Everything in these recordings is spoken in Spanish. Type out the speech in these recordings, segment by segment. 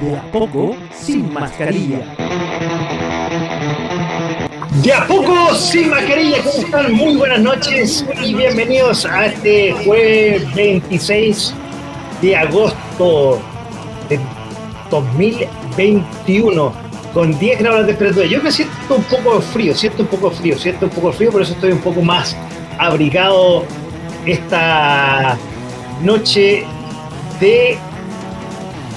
De a poco, sin mascarilla. De a poco, sin mascarilla, ¿cómo están? Muy buenas noches y bienvenidos a este jueves 26 de agosto de 2021 con 10 grados de temperatura. Yo me siento un poco frío, siento un poco frío, siento un poco frío, por eso estoy un poco más abrigado esta noche de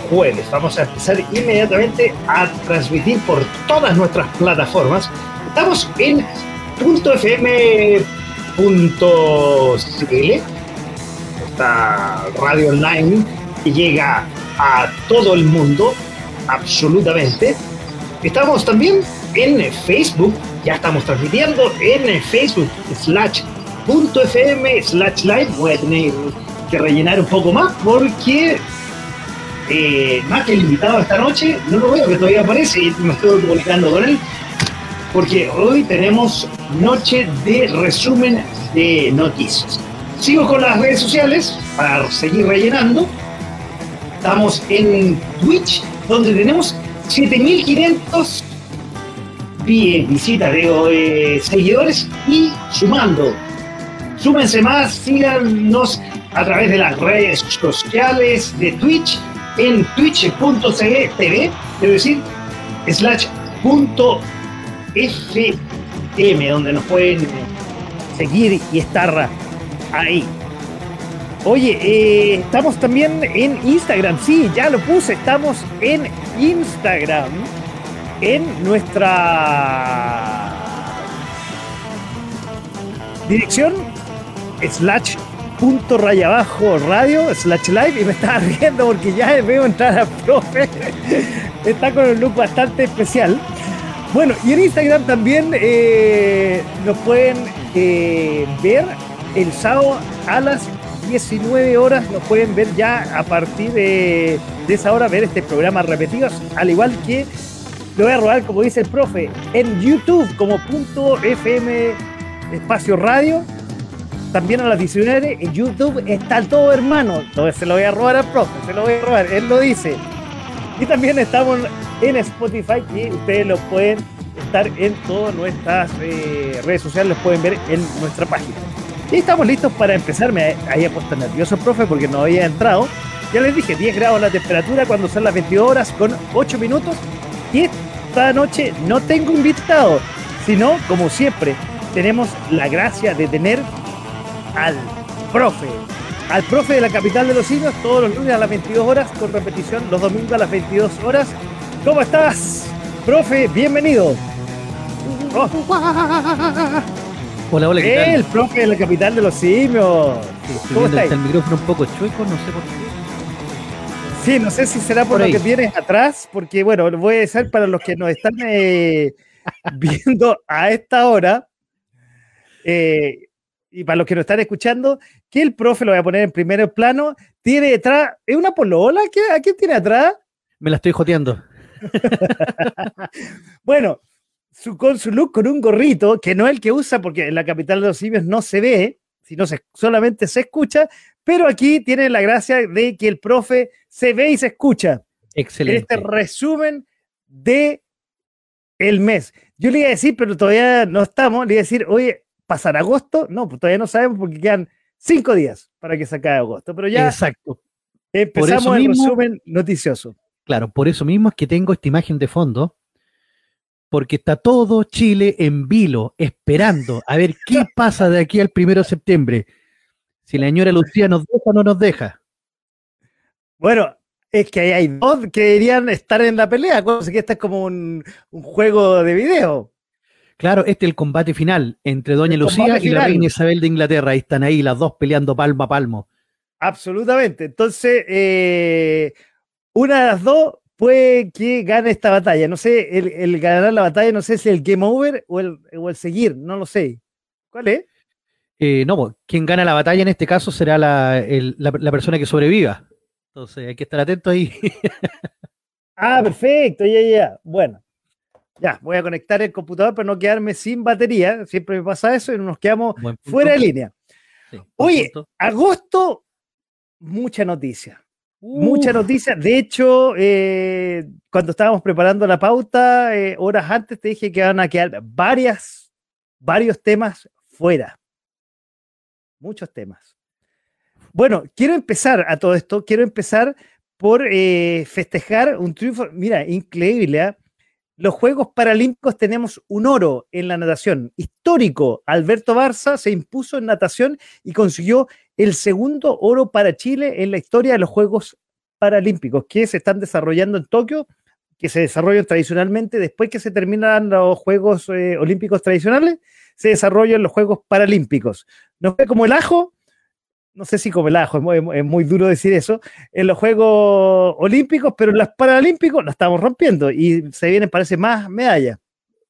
jueves. Vamos a empezar inmediatamente a transmitir por todas nuestras plataformas. Estamos en .fm.cl, esta radio online que llega a todo el mundo, absolutamente. Estamos también en Facebook, ya estamos transmitiendo en Facebook slash .fm slash live. Voy a tener que rellenar un poco más porque eh, más que el invitado esta noche, no lo veo que todavía aparece y me estoy comunicando con él, porque hoy tenemos noche de resumen de noticias. Sigo con las redes sociales para seguir rellenando. Estamos en Twitch, donde tenemos 7500 visitas, digo, eh, seguidores y sumando. Súmense más, síganos a través de las redes sociales de Twitch en twitch.tv, es decir, slash punto fm, donde nos pueden seguir y estar ahí. Oye, eh, estamos también en Instagram, sí, ya lo puse, estamos en Instagram, en nuestra dirección slash punto raya abajo radio slash live y me estaba riendo porque ya veo entrar a profe. Está con un look bastante especial. Bueno, y en Instagram también eh, nos pueden eh, ver el sábado a las 19 horas. Nos pueden ver ya a partir de, de esa hora, ver este programa repetidos, al igual que lo voy a robar, como dice el profe, en YouTube como punto FM espacio radio también a las 19 en YouTube está todo hermano. Entonces se lo voy a robar al profe, se lo voy a robar, él lo dice. Y también estamos en Spotify, que ustedes lo pueden estar en todas nuestras eh, redes sociales, los pueden ver en nuestra página. Y estamos listos para empezar. Me había puesto nervioso, profe, porque no había entrado. Ya les dije, 10 grados la temperatura cuando son las 22 horas con 8 minutos. Y esta noche no tengo invitado, sino, como siempre, tenemos la gracia de tener al profe, al profe de la capital de los simios, todos los lunes a las 22 horas, con repetición los domingos a las 22 horas. ¿Cómo estás, profe? Bienvenido. Oh. Hola, hola, ¿qué tal? El profe de la capital de los simios. ¿Cómo está? el micrófono un poco chueco, no sé por qué. Sí, no sé si será por, por lo que tienes atrás, porque bueno, lo voy a decir para los que nos están eh, viendo a esta hora. Eh, y para los que nos están escuchando, que el profe lo voy a poner en primer plano, tiene detrás, ¿es una polola? ¿A quién tiene atrás? Me la estoy joteando. bueno, su, con su look con un gorrito, que no es el que usa porque en la capital de los simios no se ve, sino se, solamente se escucha, pero aquí tiene la gracia de que el profe se ve y se escucha. Excelente. Este resumen de el mes. Yo le iba a decir, pero todavía no estamos, le iba a decir, oye, ¿Pasar agosto? No, pues todavía no sabemos porque quedan cinco días para que se acabe agosto. Pero ya Exacto. empezamos el resumen noticioso. Claro, por eso mismo es que tengo esta imagen de fondo, porque está todo Chile en vilo, esperando a ver qué pasa de aquí al primero de septiembre. Si la señora Lucía nos deja o no nos deja. Bueno, es que hay dos que deberían estar en la pelea, cosa que este es como un, un juego de video. Claro, este es el combate final entre Doña Lucía y la reina Isabel de Inglaterra. Ahí están ahí las dos peleando palmo a palmo. Absolutamente. Entonces, eh, una de las dos puede que gane esta batalla. No sé, el, ganar la batalla, no sé si el game over o el, o el seguir, no lo sé. ¿Cuál es? Eh, no, pues, quien gana la batalla en este caso será la, persona que sobreviva. Entonces hay que estar atento ahí. ah, perfecto, ya, ya. Bueno, ya, voy a conectar el computador para no quedarme sin batería. Siempre me pasa eso y nos quedamos fuera de línea. Oye, agosto, mucha noticia. Mucha noticia. De hecho, eh, cuando estábamos preparando la pauta, eh, horas antes te dije que van a quedar varias, varios temas fuera muchos temas. Bueno, quiero empezar a todo esto, quiero empezar por eh, festejar un triunfo, mira, increíble. Los Juegos Paralímpicos tenemos un oro en la natación. Histórico, Alberto Barza se impuso en natación y consiguió el segundo oro para Chile en la historia de los Juegos Paralímpicos que se están desarrollando en Tokio, que se desarrollan tradicionalmente después que se terminan los Juegos eh, Olímpicos tradicionales se desarrollan los Juegos Paralímpicos. No fue como el ajo, no sé si como el ajo, es muy, duro decir eso, en los Juegos Olímpicos, pero en los Paralímpicos la estamos rompiendo y se vienen, parece, más medallas.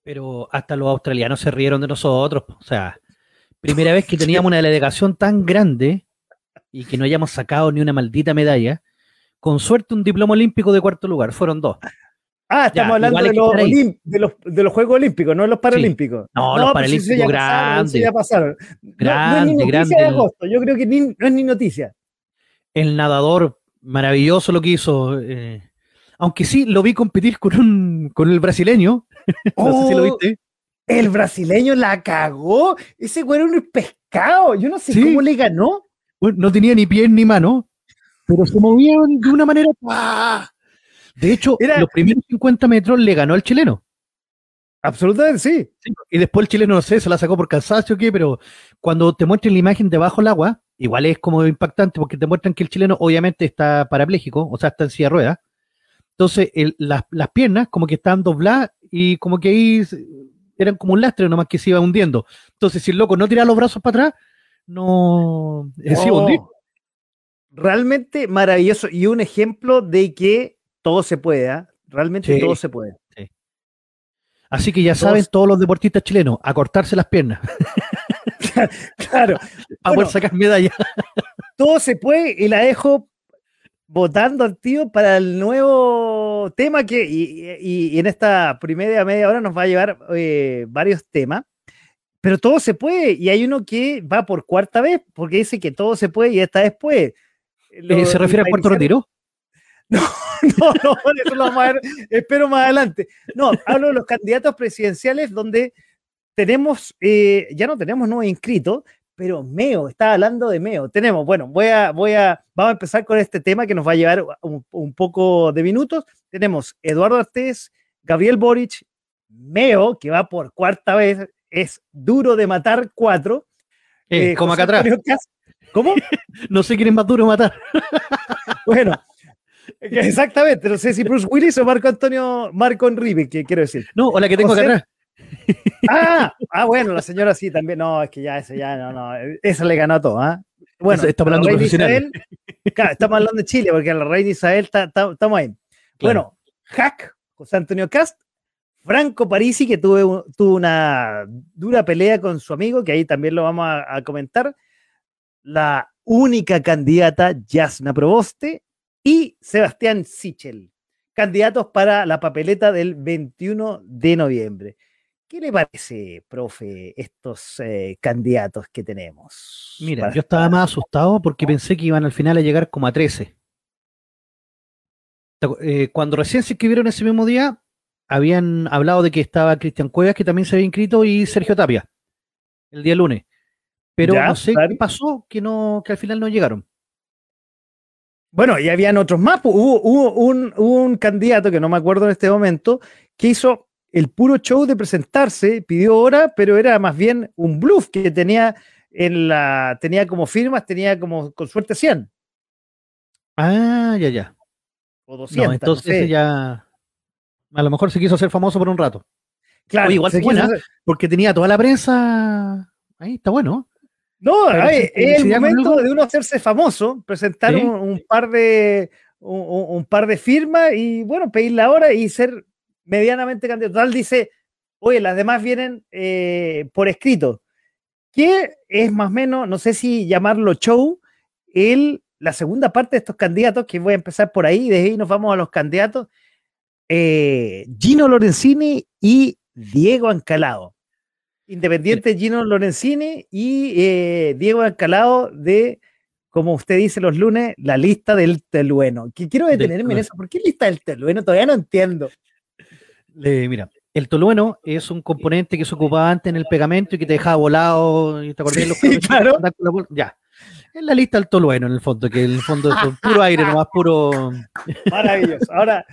Pero hasta los australianos se rieron de nosotros. O sea, primera vez que teníamos una delegación tan grande y que no hayamos sacado ni una maldita medalla. Con suerte un diploma olímpico de cuarto lugar, fueron dos. Ah, estamos hablando de los, de, los, Juegos Olímpicos, no de los Paralímpicos. No, los pues Paralímpicos ya pasaron. Grande, no, es grande. De agosto. Yo creo que no es ni noticia. El nadador, maravilloso lo que hizo. Eh, aunque sí, lo vi competir con, un, con el brasileño. no sé si lo oh, viste. El brasileño la cagó. Ese güey era un pescado. Yo no sé cómo le ganó. no tenía ni pie ni mano, pero se movían de una manera. De hecho, los primeros 50 metros le ganó al chileno. Absolutamente sí. Y después el chileno, no sé, se la sacó por cansancio o qué, pero cuando te muestran la imagen debajo del agua, igual es como impactante porque te muestran que el chileno obviamente está parapléjico, o sea, está en silla de ruedas. Entonces, las, piernas como que estaban dobladas y como que ahí eran como un lastre nomás que se iba hundiendo. Entonces, si el loco no tira los brazos para atrás, no... Se oh. Realmente maravilloso y un ejemplo de que todo se puede, realmente todo se puede. Así que ya saben todos los deportistas chilenos, a cortarse las piernas. claro. Para poder sacar medalla. todo se puede y la dejo votando al tío para el nuevo tema que, y, en esta primera media hora nos va a llevar eh, varios temas, pero todo se puede y hay uno que va por cuarta vez porque dice que todo se puede y esta vez puede. Eh, ¿Se refiere a Puerto Retiro? No, no, no, eso lo vamos a ver, espero más adelante. No, hablo de los candidatos presidenciales donde tenemos, eh, ya no tenemos nuevo inscrito, pero Meo, está hablando de Meo. Tenemos, bueno, voy a, voy a, vamos a empezar con este tema que nos va a llevar un, poco de minutos. Tenemos Eduardo Artés, Gabriel Boric, Meo, que va por cuarta vez, es duro de matar cuatro. Eh, como acá atrás. ¿Cómo? no sé quién es más duro de matar. bueno, Exactamente, no sé si Bruce Willis o Marco Antonio, Marco Enrique, que quiero decir. No, o la que tengo acá atrás. Ah, ah, bueno, la señora sí también. No, es que ya esa ya no, no. Esa le ganó todo, ¿ah? Bueno, estamos hablando de Isabel, estamos hablando de Chile, porque la reina Isabel estamos ahí. Bueno, Hack, José Antonio Cast, Franco Parisi, que tuvo, tuvo una dura pelea con su amigo, que ahí también lo vamos a, a comentar. La única candidata, Jasna Proboste, y Sebastián Sichel, candidatos para la papeleta del 21 de noviembre. ¿Qué le parece, profe, estos eh, candidatos que tenemos? Mira, yo estaba más asustado porque pensé que iban al final a llegar como a 13. Eh, cuando recién se escribieron ese mismo día, habían hablado de que estaba Cristian Cuevas, que también se había inscrito, y Sergio Tapia, el día lunes. Pero no sé qué pasó, que, no, que al final no llegaron. Bueno, y habían otros más. Pues, hubo, un, candidato que no me acuerdo en este momento que hizo el puro show de presentarse, pidió hora, pero era más bien un bluff que tenía en la tenía como firmas, tenía como con suerte 100. Ah, ya, ya. O 200. entonces ya a lo mejor se quiso hacer famoso por un rato. Claro, igual porque tenía toda la prensa ahí, está bueno. No, es el momento de uno hacerse famoso, presentar un, par de un, par de firmas y bueno, pedir la hora y ser medianamente candidato. Tal dice, oye, las demás vienen eh, por escrito. Que es más o menos, no sé si llamarlo show, el, la segunda parte de estos candidatos, que voy a empezar por ahí, y desde ahí nos vamos a los candidatos. Eh, Gino Lorenzini y Diego Ancalado. Independiente Gino Lorenzini y eh, Diego Ancalado de como usted dice los lunes, la lista del telueno. Que quiero detenerme en eso. ¿Por qué lista del telueno? Todavía no entiendo. mira, el tolueno es un componente que se ocupaba antes en el pegamento y que te dejaba volado. ¿Te acordás los claro. Ya. Es la lista del tolueno, en el fondo, que en el fondo es puro aire, nomás puro. Maravilloso. Ahora,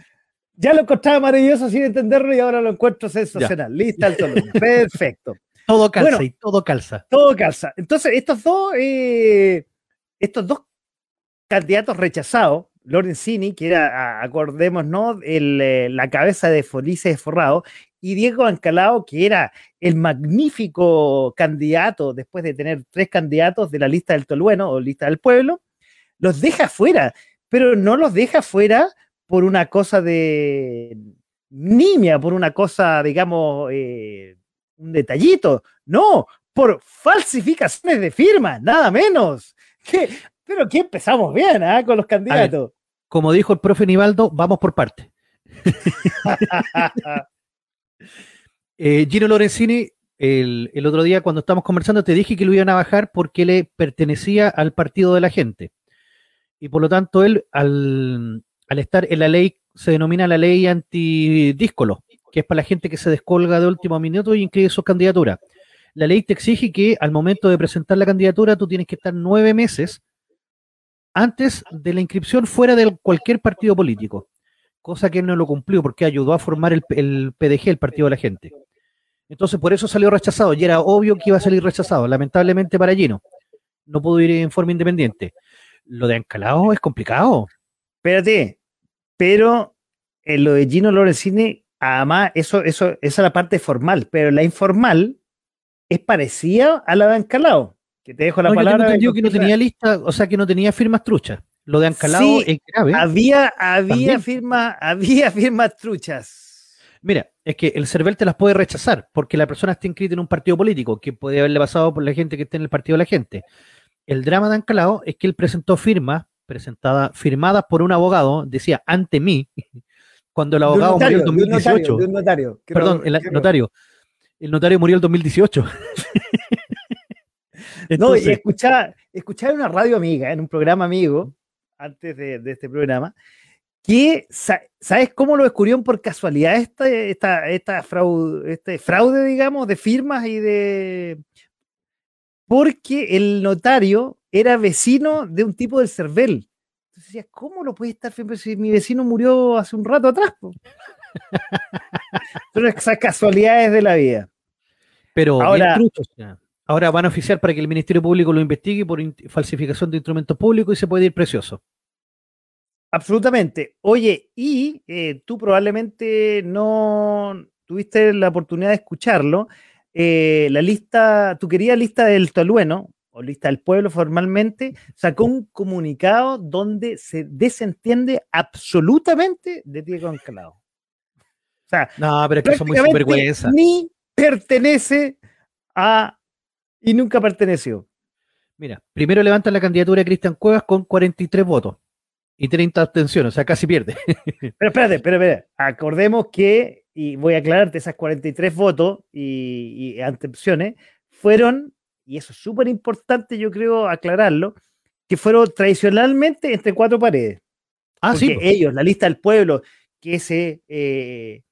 ya lo encontraba maravilloso sin entenderlo y ahora lo encuentro sensacional. Lista del tolueno. Perfecto. Todo calza y todo calza. Todo calza. Entonces, estos dos. Eh, estos dos candidatos rechazados, Lorenzini, que era, acordémonos, el, eh, la cabeza de Felices Forrado, y Diego Ancalao, que era el magnífico candidato, después de tener tres candidatos de la lista del Tolueno o lista del pueblo, los deja fuera, pero no los deja fuera por una cosa de nimia, por una cosa, digamos, eh, un detallito, no, por falsificaciones de firma, nada menos. Pero aquí empezamos bien, ¿ah? Con los candidatos. como dijo el profe Nivaldo, vamos por parte. Eh, Gino Lorenzini, el, otro día cuando estábamos conversando, te dije que lo iban a bajar porque le pertenecía al partido de la gente. Y por lo tanto, él, al, estar en la ley, se denomina la ley antidíscolo, que es para la gente que se descolga de último minuto y inscribe su candidatura la ley te exige que al momento de presentar la candidatura tú tienes que estar nueve meses antes de la inscripción fuera de cualquier partido político, cosa que él no lo cumplió porque ayudó a formar el, PDG, el Partido de la Gente. Entonces por eso salió rechazado y era obvio que iba a salir rechazado, lamentablemente para Gino. No pudo ir en forma independiente. Lo de Ancalao es complicado. Espérate, pero en lo de Gino Lorenzini, además, eso, eso, esa es la parte formal, pero la informal es parecida a la de Ancalao. Que te dejo la palabra. Yo que no tenía lista, o sea, que no tenía firmas truchas. Lo de Ancalao es grave. Había, había firmas, había firmas truchas. Mira, es que el CERVEL te las puede rechazar porque la persona está inscrita en un partido político que puede haberle pasado por la gente que está en el partido de la gente. El drama de Ancalao es que él presentó firmas presentadas, firmadas por un abogado, decía ante mí, cuando el abogado murió en 2018. Perdón, el notario el notario murió en el 2018. no, y escuchaba, escuchaba en una radio amiga, en un programa amigo, antes de, este programa, que, ¿sabes cómo lo descubrieron por casualidad esta, esta, esta fraude, este fraude, digamos, de firmas y de... Porque el notario era vecino de un tipo del CERVEL. Entonces decía, ¿cómo lo puede estar firme si mi vecino murió hace un rato atrás? Son esas casualidades de la vida. Pero ahora, ahora van a oficiar para que el Ministerio Público lo investigue por falsificación de instrumentos públicos y se puede ir precioso. Absolutamente. Oye, y eh, tú probablemente no tuviste la oportunidad de escucharlo. Eh, la lista, tu querida lista del Tolueno, o lista del pueblo formalmente, sacó un comunicado donde se desentiende absolutamente de Diego Ancalado. O sea, no, pero es que son muy sinvergüenza. Ni pertenece a y nunca perteneció. Mira, primero levantan la candidatura de Cristian Cuevas con 43 votos y 30 abstenciones, o sea, casi pierde. Pero espérate, pero espérate, acordemos que, y voy a aclararte, esas 43 votos y, y abstenciones fueron, y eso es súper importante, yo creo aclararlo, que fueron tradicionalmente entre cuatro paredes. Ah, sí. Pues. Ellos, la lista del pueblo, que se eh,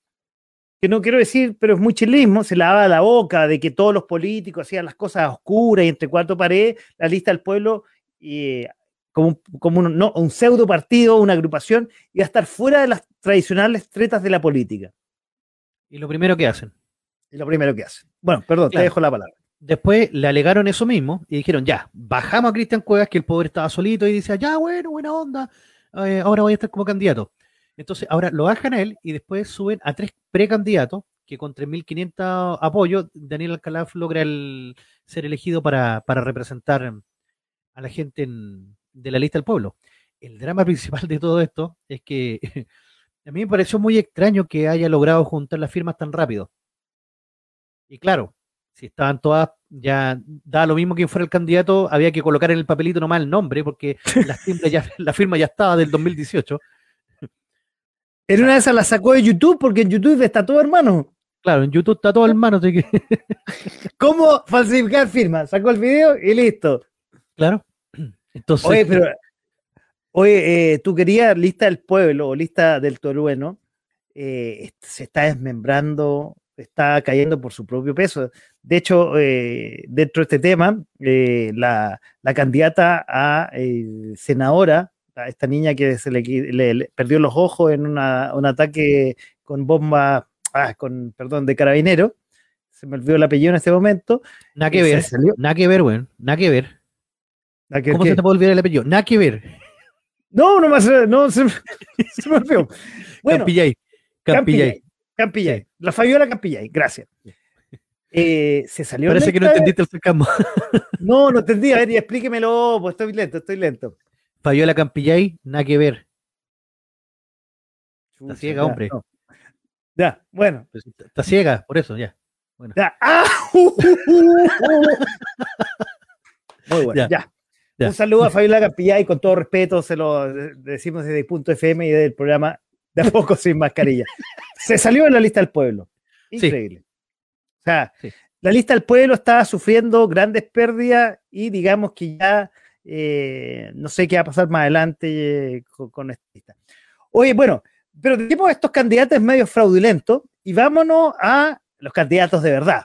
que no quiero decir, pero es muy chilismo, se lavaba la boca de que todos los políticos hacían las cosas oscuras y entre cuatro paredes, la lista del pueblo, y como, como un, no, un pseudo partido, una agrupación, iba a estar fuera de las tradicionales tretas de la política. Y lo primero que hacen. Y lo primero que hacen. Bueno, perdón, te dejo la palabra. Después le alegaron eso mismo y dijeron, ya, bajamos a Cristian Cuevas, que el poder estaba solito, y dice, ya, bueno, buena onda, eh, ahora voy a estar como candidato. Entonces, ahora lo bajan a él y después suben a tres precandidatos que con 3.500 apoyos, Daniel Alcalá logra el, ser elegido para, representar a la gente de la lista del pueblo. el drama principal de todo esto es que a mí me pareció muy extraño que haya logrado juntar las firmas tan rápido. Y claro, si estaban todas, ya da lo mismo que fuera el candidato, había que colocar en el papelito nomás el nombre, porque ya, la firma ya estaba del 2018. En una de esas la sacó de YouTube, porque en YouTube está todo hermano. Claro, en YouTube está todo hermano. Así que... ¿Cómo falsificar firmas? Sacó el video y listo. Claro. Entonces, Oye, pero Oye, eh, tú querías lista del pueblo o lista del torueno, eh, se está desmembrando, está cayendo por su propio peso. De hecho, eh, dentro de este tema, la, candidata a senadora, esta niña que se le, perdió los ojos en un ataque con bomba, ah, con, perdón, de carabinero, se me olvidó el apellido en este momento. Nada que ver, nada que ver, güey, nada que ver. ¿Cómo se te puede olvidar el apellido? Nada que ver. No, no más, no, se, se me olvidó. Bueno, Campillay. Campillay. Campillay. La Fabiola Campillay, gracias. Eh, se salió. Parece que no entendiste el sarcasmo. No, no entendí. A ver, explíquemelo, pues estoy lento, estoy lento. Fabiola Campillay, nada que ver. Está ciega, hombre. Ya, bueno. Pues está ciega, por eso, ya. Bueno. Ya. ¡Ah! Uh, uh, uh, Muy bueno, ya. Un saludo a Fabiola Campillay, con todo respeto, se lo decimos desde el punto FM y del programa De a poco sin mascarilla. Se salió en la lista del pueblo. Increíble. O sea, la lista del pueblo estaba sufriendo grandes pérdidas y digamos que ya eh, no sé qué va a pasar más adelante eh, con, esta lista. Oye, bueno, pero tenemos estos candidatos medio fraudulentos y vámonos a los candidatos de verdad.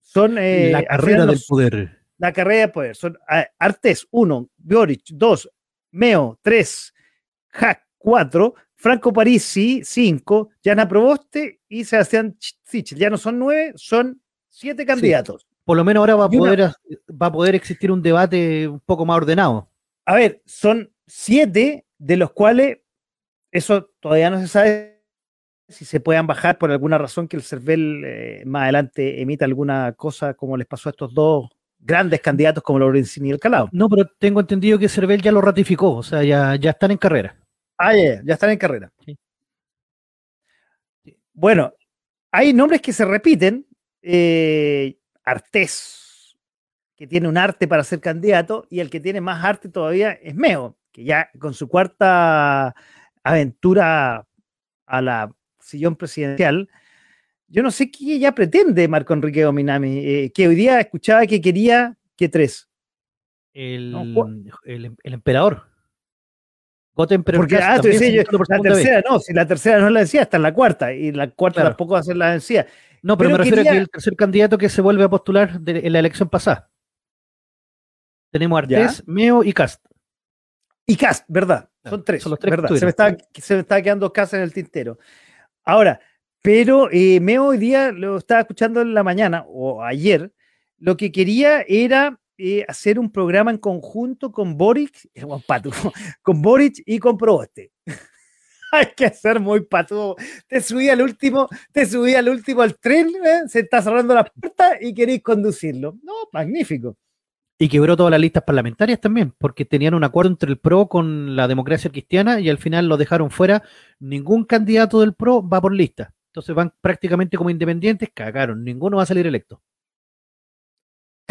Son eh, la carrera del poder la carrera de poder. Son Artes 1, Boric 2, Meo 3, Hack 4, Franco Parisi 5, Jana Proboste y Sebastián Sichel. Ya no son nueve, son siete candidatos. Por lo menos ahora va a, poder, va a poder existir un debate un poco más ordenado. A ver, son siete de los cuales eso todavía no se sabe si se puedan bajar por alguna razón que el CERVEL eh, más adelante emita alguna cosa como les pasó a estos dos grandes candidatos como Lorenzini y el Calado. No, pero tengo entendido que Cervel ya lo ratificó, o sea, ya, ya están en carrera. Ah, ya, ya están en carrera. Bueno, hay nombres que se repiten. Eh, Artés, que tiene un arte para ser candidato, y el que tiene más arte todavía es Meo, que ya con su cuarta aventura a la sillón presidencial, yo no sé qué ella pretende Marco Enrique Dominami, eh, que hoy día escuchaba que quería que tres. El, el, emperador. Porque, ah, tú decías, la tercera no, si la tercera no es la decía, está en la cuarta, y la cuarta tampoco va a ser la decía. No, pero, me refiero a que el tercer candidato que se vuelve a postular en la elección pasada. Tenemos Artés, Meo y Cast. Y Cast, ¿verdad? Son tres. Son los tres ¿verdad? Se me, está, se me está quedando Cast en el tintero. Ahora, pero eh, me hoy día lo estaba escuchando en la mañana o ayer. Lo que quería era eh, hacer un programa en conjunto con Boric, eh, con Boric y con Proboste. Hay que ser muy patudo. Te subí al último, te subí al último al tren, se está cerrando la puerta y queréis conducirlo. No, magnífico. Y quebró todas las listas parlamentarias también, porque tenían un acuerdo entre el PRO con la democracia cristiana y al final lo dejaron fuera. Ningún candidato del PRO va por lista. Entonces van prácticamente como independientes, cagaron, ninguno va a salir electo.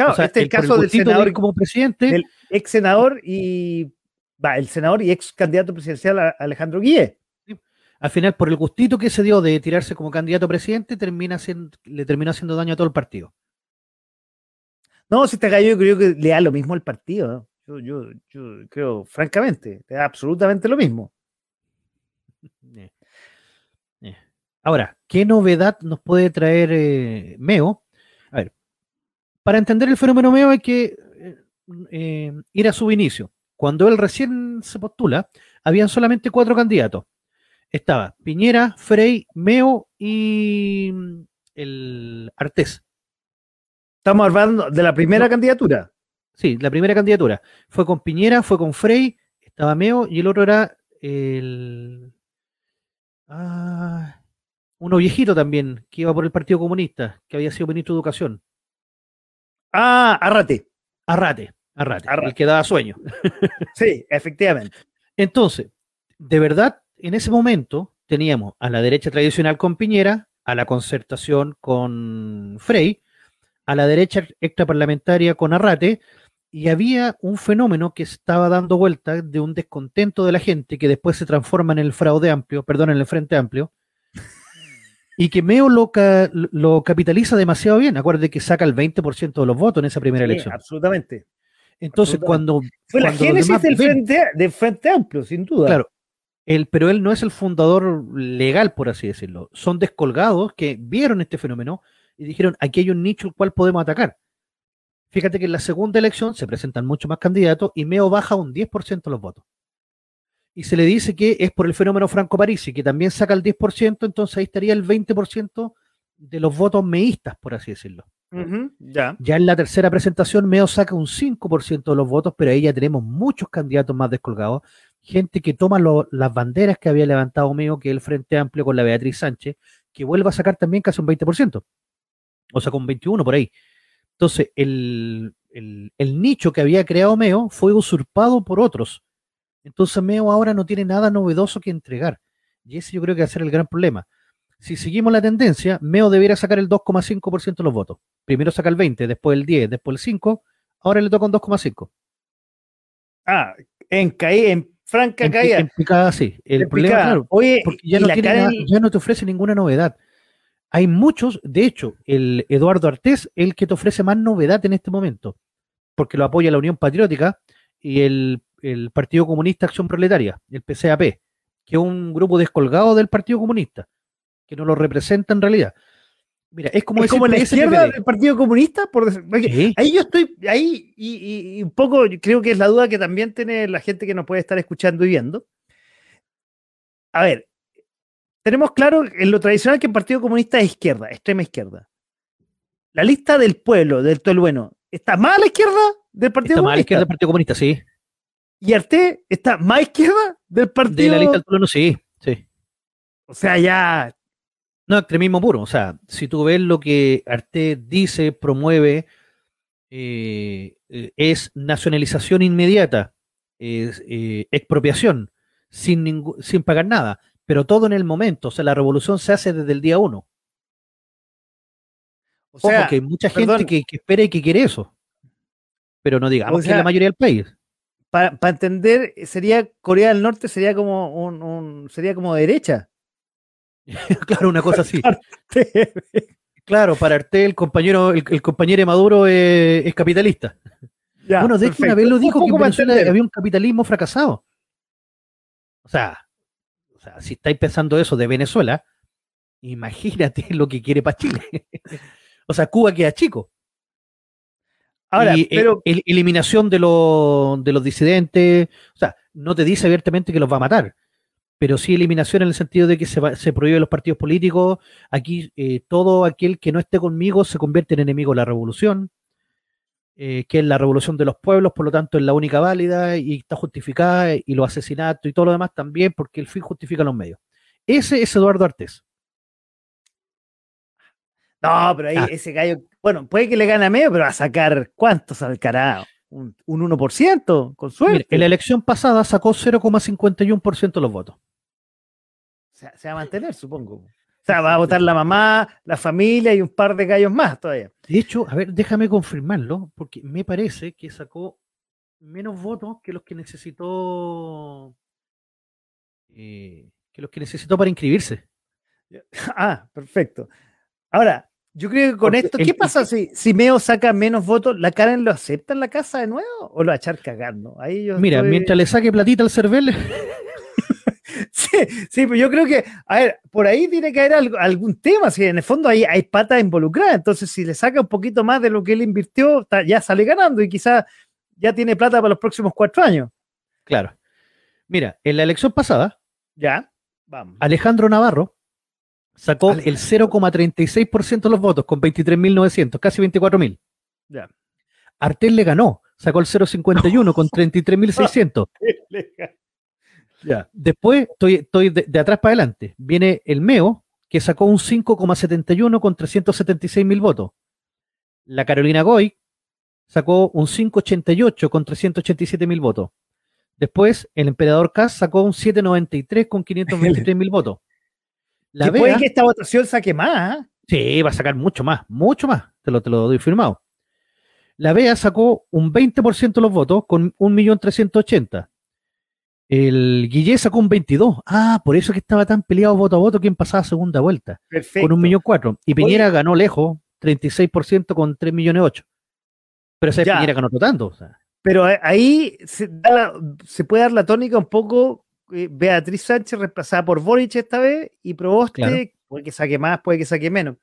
Claro, este es el, caso del senador como presidente. Del ex senador y va, el senador y ex candidato presidencial Alejandro Guille. Al final, por el gustito que se dio de tirarse como candidato a presidente, termina le terminó haciendo daño a todo el partido. No, si te cayó, yo creo que le da lo mismo al partido. Yo, yo, yo creo, francamente, le da absolutamente lo mismo. Ahora, ¿qué novedad nos puede traer eh, Meo? A ver, para entender el fenómeno Meo hay que eh, eh, ir a su inicio. Cuando él recién se postula, habían solamente cuatro candidatos. Estaba Piñera, Frey, Meo y mm, el Artés. Estamos hablando de la primera candidatura. Sí, la primera candidatura. Fue con Piñera, fue con Frey, estaba Meo y el otro era el. Ah, uno viejito también, que iba por el Partido Comunista, que había sido ministro de Educación. Ah, Arrate. Arrate, Arrate, el que daba sueño. sí, efectivamente. Entonces, de verdad, en ese momento teníamos a la derecha tradicional con Piñera, a la concertación con Frey, a la derecha extraparlamentaria con Arrate, y había un fenómeno que estaba dando vuelta de un descontento de la gente que después se transforma en el fraude amplio, perdón, en el frente amplio, y que Meo lo, lo capitaliza demasiado bien. Acuérdate que saca el 20% de los votos en esa primera elección. Absolutamente. Entonces, cuando. Fue la génesis del frente, del frente Amplio, sin duda. Claro. Él, pero él no es el fundador legal, por así decirlo. Son descolgados que vieron este fenómeno y dijeron: aquí hay un nicho al cual podemos atacar. Fíjate que en la segunda elección se presentan muchos más candidatos y Meo baja un 10% los votos. Y se le dice que es por el fenómeno Franco Parisi, que también saca el 10%, entonces ahí estaría el 20% de los votos meístas, por así decirlo ya. ya en la tercera presentación, Meo saca un 5% de los votos, pero ahí ya tenemos muchos candidatos más descolgados. Gente que toma las banderas que había levantado Meo, que es el Frente Amplio con la Beatriz Sánchez, que vuelve a sacar también casi un 20%. O sea, con 21 por ahí. Entonces, el, el nicho que había creado Meo fue usurpado por otros. Entonces, Meo ahora no tiene nada novedoso que entregar. Y ese yo creo que va a ser el gran problema si seguimos la tendencia, Meo debiera sacar el 2,5% de los votos. Primero saca el 20, después el 10, después el 5, ahora le toca un 2,5. Ah, en, en franca caída. En picada, sí. El problema, claro, Oye, porque ya no, ya no te ofrece ninguna novedad. Hay muchos, de hecho, el Eduardo Artés, el que te ofrece más novedad en este momento, porque lo apoya la Unión Patriótica y el, el Partido Comunista Acción Proletaria, el PCAP, que es un grupo descolgado del Partido Comunista que no lo representa en realidad. Mira, es como, como la izquierda del Partido Comunista. Por Ahí yo estoy, ahí, y, un poco creo que es la duda que también tiene la gente que nos puede estar escuchando y viendo. A ver, tenemos claro en lo tradicional que el Partido Comunista es izquierda, extrema izquierda. La lista del pueblo, del todo el bueno, ¿está más a la izquierda del Partido está Comunista? Está más a la izquierda del Partido Comunista, sí. ¿Y Arte está más izquierda del Partido De la lista del pueblo, sí, sí. O sea, ya no, extremismo puro. O sea, si tú ves lo que Arte dice, promueve, eh, eh, es nacionalización inmediata, es eh, expropiación, sin, sin pagar nada, pero todo en el momento. O sea, la revolución se hace desde el día uno. O sea, que hay mucha gente que, espera y que quiere eso. Pero no digamos que es la mayoría del país. Para entender, sería Corea del Norte sería como un sería como derecha. claro, una cosa así. claro, para Arte el compañero, el, compañero Maduro es, capitalista. bueno, de hecho, una vez lo dijo que en Venezuela había un capitalismo fracasado. O sea, o sea, si estáis pensando eso de Venezuela, imagínate lo que quiere para Chile. o sea, Cuba queda chico. Ahora, pero eliminación de, de los disidentes, o sea, no te dice abiertamente que los va a matar, pero sí eliminación en el sentido de que se, se prohíbe los partidos políticos. Aquí eh, todo aquel que no esté conmigo se convierte en enemigo de la revolución, eh, que es la revolución de los pueblos, por lo tanto es la única válida y está justificada, y los asesinatos y todo lo demás también, porque el fin justifica los medios. Ese es Eduardo Artés. No, pero ahí ah. ese gallo, bueno, puede que le gane a medio, pero va a sacar cuántos al carajo un, 1%, con suerte. en la elección pasada sacó 0,51% de los votos. Se, se, va a mantener, supongo. O sea, va a votar la mamá, la familia y un par de gallos más todavía. De hecho, a ver, déjame confirmarlo, porque me parece que sacó menos votos que los que necesitó eh, que los que necesitó para inscribirse. Ah, perfecto. Ahora, yo creo que con esto, ¿qué pasa si, si Meo saca menos votos? ¿La Karen lo acepta en la casa de nuevo o lo va a echar cagando? Ahí yo Mira, mientras le saque platita al cervel. sí, sí, pero yo creo que, a ver, por ahí tiene que haber algún tema, si en el fondo hay, hay patas involucradas, entonces si le saca un poquito más de lo que él invirtió, ya sale ganando y quizás ya tiene plata para los próximos cuatro años. Claro. Mira, en la elección pasada, ya, vamos. Alejandro Navarro Sacó el 0,36% de los votos con 23.900, casi 24.000. Ya. Artel le ganó, sacó el 0,51 con 33.600. ya. Después, estoy, estoy de, atrás para adelante, viene el MEO, que sacó un 5,71 con 376.000 votos. La Carolina Goy sacó un 5,88 con 387 mil votos. Después, el emperador Kass sacó un 7,93 con 523 mil votos. La puede que esta votación saque más. ¿ah? Sí, va a sacar mucho más, mucho más. Te lo, te lo doy firmado. La BEA sacó un 20% de los votos con 1.380.000. El Guillé sacó un 22. Ah, por eso que estaba tan peleado voto a voto quien pasaba segunda vuelta. Perfecto. Con un millón cuatro. Y Piñera ganó lejos, 36% con 3 millones 8. Pero ese Piñera ganó tanto. Pero ahí se, puede dar la tónica un poco. Eh, Beatriz Sánchez reemplazada por Boric esta vez y Proboste, puede que saque más, puede que saque menos.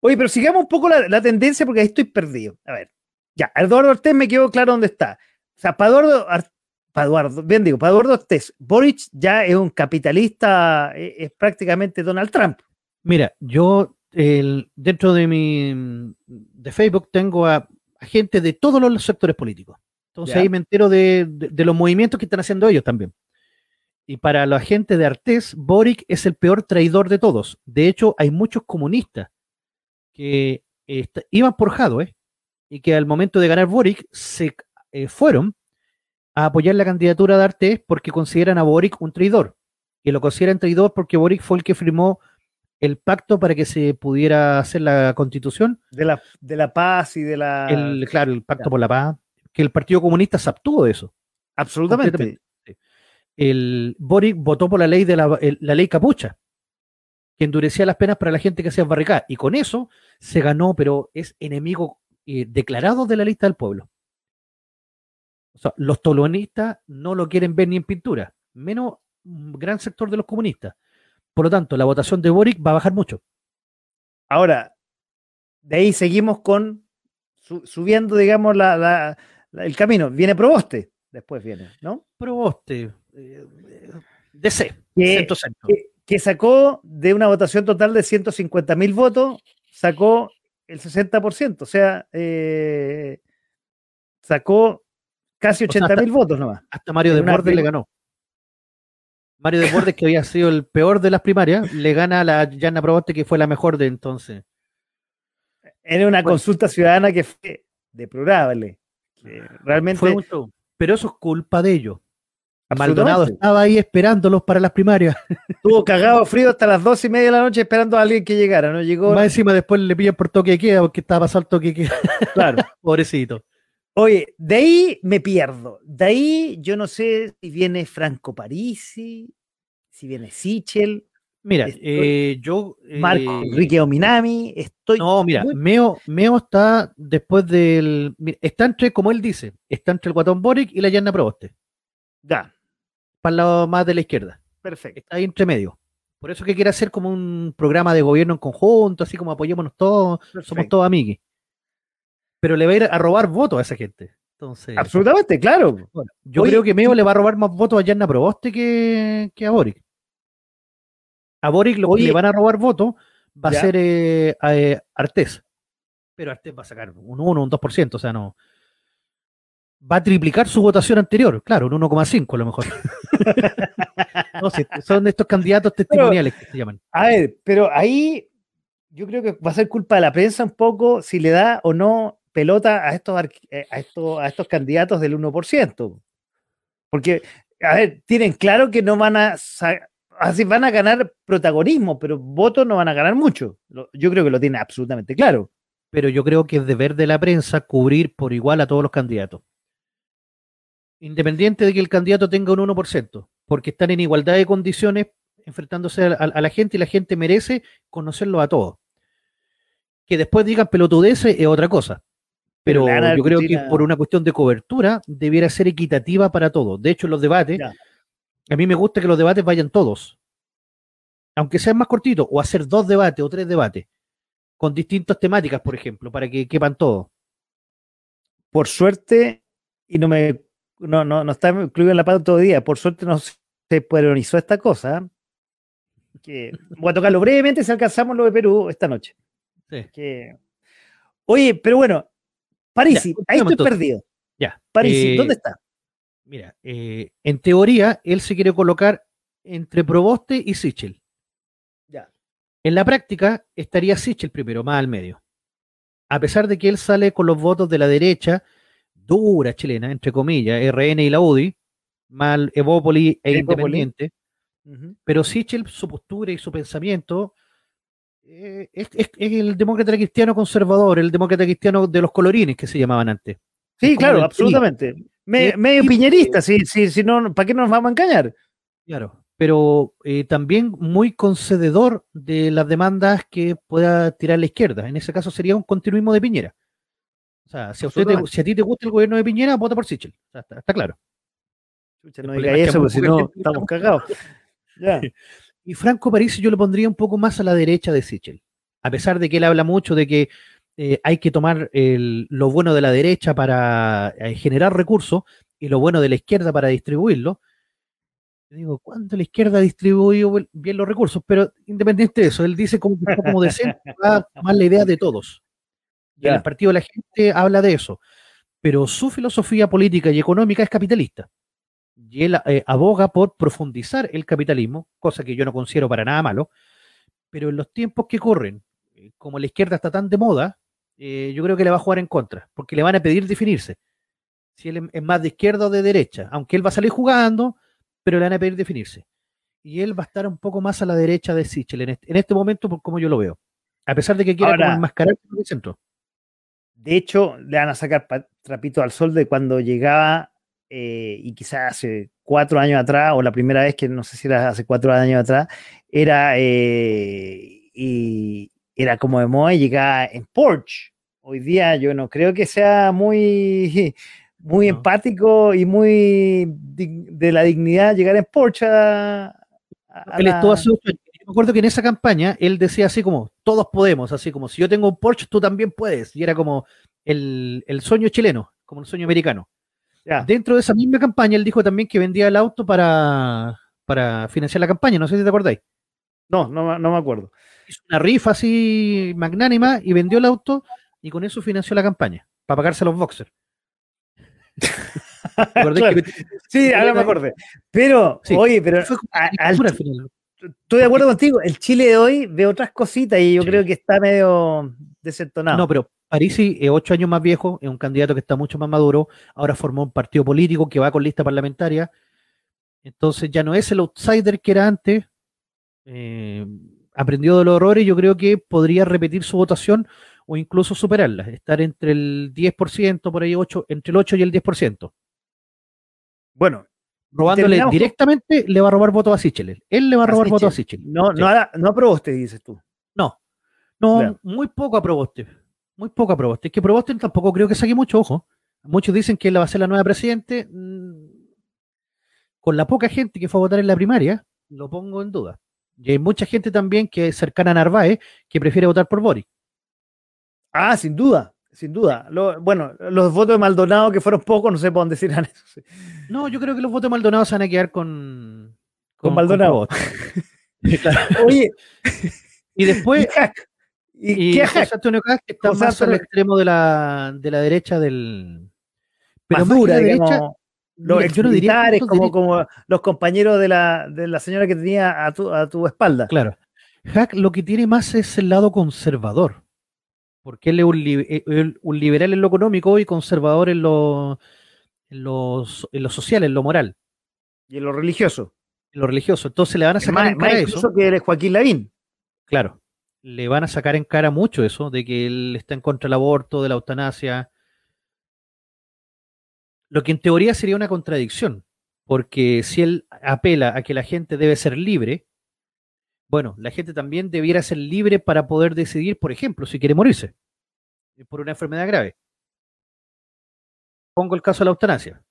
Oye, pero sigamos un poco la, tendencia porque ahí estoy perdido. A ver, ya, Eduardo Ortez me quedó claro dónde está. O sea, para Eduardo, para Eduardo, bien digo, para Eduardo Ortez, Boric ya es un capitalista, e, es, prácticamente Donald Trump. Mira, yo el, dentro de mi de Facebook tengo a, gente de todos los sectores políticos. Entonces ahí me entero de, los movimientos que están haciendo ellos también. Y para la gente de Artés, Boric es el peor traidor de todos. De hecho, hay muchos comunistas que iban por Jadwe y que al momento de ganar Boric se eh, fueron a apoyar la candidatura de Artés porque consideran a Boric un traidor. Y lo consideran traidor porque Boric fue el que firmó el pacto para que se pudiera hacer la constitución. De la, de la paz y de la... El, claro, el pacto por la paz. Que el Partido Comunista se abstuvo de eso. Absolutamente. El Boric votó por la ley de la, la ley capucha, que endurecía las penas para la gente que hacía barricada. Y con eso se ganó, pero es enemigo eh, declarado de la lista del pueblo. O sea, los tolonistas no lo quieren ver ni en pintura, menos un gran sector de los comunistas. Por lo tanto, la votación de Boric va a bajar mucho. Ahora, de ahí seguimos con subiendo, digamos, la, el camino. Viene Proboste, después viene, ¿no? Proboste, DC, que, que, sacó de una votación total de 150 mil votos, sacó el 60%, o sea, eh, sacó Casi 80 mil votos nomás. Hasta Mario de Bordes le ganó. Mario de Bordes, que había sido el peor de las primarias, le gana a la Yana Proboste, que fue la mejor de entonces. Era una consulta ciudadana que fue deplorable. realmente. Fue pero eso es culpa de ellos. Maldonado estaba ahí esperándolos para las primarias. Estuvo cagado frío hasta las dos y media de la noche esperando a alguien que llegara, ¿no? Llegó. Más encima después le pillan por toque de queda porque estaba pasando el toque de queda. Claro. Pobrecito. Oye, de ahí me pierdo. De ahí yo no sé si viene Franco Parisi, si viene Sichel. Mira, eh, yo. Marco eh, Enrique Ominami, estoy. No, mira, Meo, Meo está después del. Está entre, como él dice, está entre el Guatón Boric y la Yanna Proboste. Ya. Para el lado más de la izquierda. Perfecto. Está ahí entre medio. Por eso que quiere hacer como un programa de gobierno en conjunto, así como apoyémonos todos, somos todos amigos pero le va a ir a robar votos a esa gente. Entonces, Absolutamente, claro. yo creo que Meo le va a robar más votos a Yanna Proboste que, que a Boric. A Boric lo que le van a robar votos va a ser eh, a, eh, Artés. Pero Artés va a sacar un 1, un 2%, o sea, no. Va a triplicar su votación anterior, claro, un 1,5 a lo mejor. no, son estos candidatos testimoniales que se llaman. A ver, pero ahí yo creo que va a ser culpa de la prensa un poco si le da o no pelota a estos, eh, a estos, a estos candidatos del 1%. Porque, a ver, tienen claro que no van a, así van a ganar protagonismo, pero votos no van a ganar mucho. Yo creo que lo tiene absolutamente claro. Pero yo creo que es deber de la prensa cubrir por igual a todos los candidatos. Independiente de que el candidato tenga un 1%, porque están en igualdad de condiciones enfrentándose a, la gente y la gente merece conocerlo a todos. Que después digan pelotudeces es otra cosa. Pero yo creo que por una cuestión de cobertura debiera ser equitativa para todos. De hecho, los debates, a mí me gusta que los debates vayan todos. Aunque sean más cortitos, o hacer dos debates o tres debates, con distintas temáticas, por ejemplo, para que quepan todos. Por suerte, y no me no, no, no está incluido en la pauta día, por suerte no se peronizó esta cosa. Que, voy a tocarlo brevemente si alcanzamos lo de Perú esta noche. oye, pero bueno, París, ahí estoy perdido. Ya. París, eh, ¿dónde está? Mira, eh, en teoría, él se quiere colocar entre Proboste y Sichel. Ya. En la práctica, estaría Sichel primero, más al medio. a pesar de que él sale con los votos de la derecha, dura chilena, entre comillas, RN y la UDI, mal Evópoli e Independiente, pero Sichel, su postura y su pensamiento eh, es, el demócrata cristiano conservador, el demócrata cristiano de los colorines que se llamaban antes. Sí, claro, absolutamente. medio piñerista, si, si, no, ¿para qué nos vamos a engañar? Claro, pero eh, también muy concededor de las demandas que pueda tirar la izquierda. En ese caso sería un continuismo de Piñera. O sea, si a, usted si a ti te gusta el gobierno de Piñera, vota por Sichel. está, claro. no diga eso, porque si no, estamos cagados. Y Franco París yo lo pondría un poco más a la derecha de Sichel, a pesar de que él habla mucho de que eh, hay que tomar lo bueno de la derecha para eh, generar recursos y lo bueno de la izquierda para distribuirlo. Yo digo, ¿cuánto la izquierda ha distribuido bien los recursos? Pero independiente de eso, él dice como, como decente, va a tomar la idea de todos. Y el partido de la gente habla de eso. Pero su filosofía política y económica es capitalista y él eh, aboga por profundizar el capitalismo, cosa que yo no considero para nada malo, pero en los tiempos que corren, eh, como la izquierda está tan de moda, eh, yo creo que le va a jugar en contra, porque le van a pedir definirse. Si él es más de izquierda o de derecha, aunque él va a salir jugando, pero le van a pedir definirse. Y él va a estar un poco más a la derecha de Sichel en este, en este momento, por como yo lo veo. A pesar de que quiera enmascarar el centro. De hecho, le van a sacar trapito al sol de cuando llegaba eh, y quizás hace cuatro años atrás, o la primera vez que no sé si era hace cuatro años atrás, era, eh, y era como de moda y llegaba en Porsche. Hoy día yo no creo que sea muy, muy empático y muy de la dignidad llegar en Porsche. él estuvo hace me acuerdo que en esa campaña él decía así como, todos podemos, así como, si yo tengo un Porsche, tú también puedes. Y era como el, el sueño chileno, como el sueño americano. Dentro de esa misma campaña, él dijo también que vendía el auto para, para financiar la campaña. No sé si te acordáis. No, no, no me acuerdo. Hizo una rifa así magnánima y vendió el auto y con eso financió la campaña para pagarse los boxers. Sí, ahora me acordé. Pero, oye, pero estoy de acuerdo contigo. El Chile de hoy ve otras cositas y yo creo que está medio desentonado. No, pero Parisi es ocho años más viejo, es un candidato que está mucho más maduro, ahora formó un partido político que va con lista parlamentaria, entonces ya no es el outsider que era antes, eh, aprendió de los errores, yo creo que podría repetir su votación o incluso superarla, estar entre el 10%, por ahí 8, entre el 8 y el 10%. Bueno, robándole directamente, le va a robar votos a Sichel. Él le va a robar votos a Sichel. No, no, no aprobó usted, dices tú. No, no, muy poco aprobó usted muy poca Proboste. Es que Proboste tampoco creo que saque mucho ojo. Muchos dicen que él va a ser la nueva presidente. Mm, con la poca gente que fue a votar en la primaria, lo pongo en duda. Y hay mucha gente también que es cercana a Narváez que prefiere votar por Boris. Ah, sin duda, sin duda. bueno, los votos de Maldonado, que fueron pocos, no sé por dónde irán eso. No, yo creo que los votos de Maldonado se van a quedar con. Con, Maldonado. Oye. Y después. Y, ¿qué José Antonio Caz, que está más al extremo de la, de la derecha del. Pero más dura, derecha, los yo no diría como, como los compañeros de la, de la señora que tenía a tu, a tu espalda. Claro. Hack lo que tiene más es el lado conservador. Porque él es un, eh, un liberal en lo económico y conservador en lo, en, en lo social, en lo moral. Y en lo religioso. En lo religioso. Entonces le van a sacar más, en cara eso. que eres Joaquín Lavín. Claro le van a sacar en cara mucho eso, de que él está en contra del aborto, de la eutanasia. Lo que en teoría sería una contradicción, porque si él apela a que la gente debe ser libre, bueno, la gente también debiera ser libre para poder decidir, por ejemplo, si quiere morirse por una enfermedad grave. Pongo el caso de la eutanasia.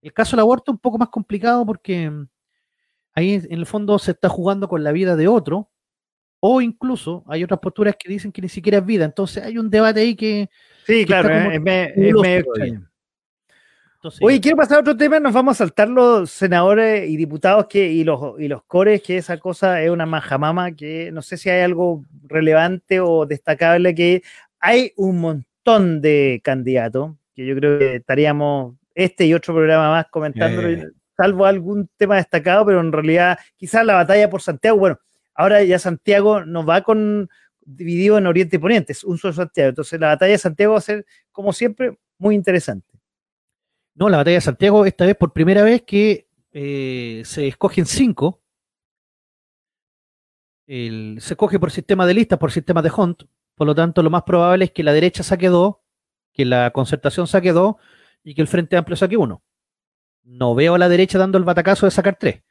El caso del aborto es un poco más complicado porque ahí en el fondo se está jugando con la vida de otro o incluso hay otras posturas que dicen que ni siquiera es vida. Entonces hay un debate ahí que. Sí, claro, es, medio extraño. Oye, quiero pasar a otro tema, nos vamos a saltar los senadores y diputados que, y, los, y los cores, que esa cosa es una majamama, que no sé si hay algo relevante o destacable, que hay un montón de candidatos, que yo creo que estaríamos este y otro programa más comentándolo, eh. salvo algún tema destacado, pero en realidad quizás la batalla por Santiago, bueno, Ahora ya Santiago no va con, dividido en Oriente y Poniente, es un solo Santiago. Entonces la batalla de Santiago va a ser, como siempre, muy interesante. No, la batalla de Santiago, esta vez por primera vez que eh, se escogen cinco. se escoge por sistema de listas, por sistema de Hunt. Por lo tanto, lo más probable es que la derecha saque dos, que la concertación saque dos y que el Frente Amplio saque uno. No veo a la derecha dando el batacazo de sacar tres.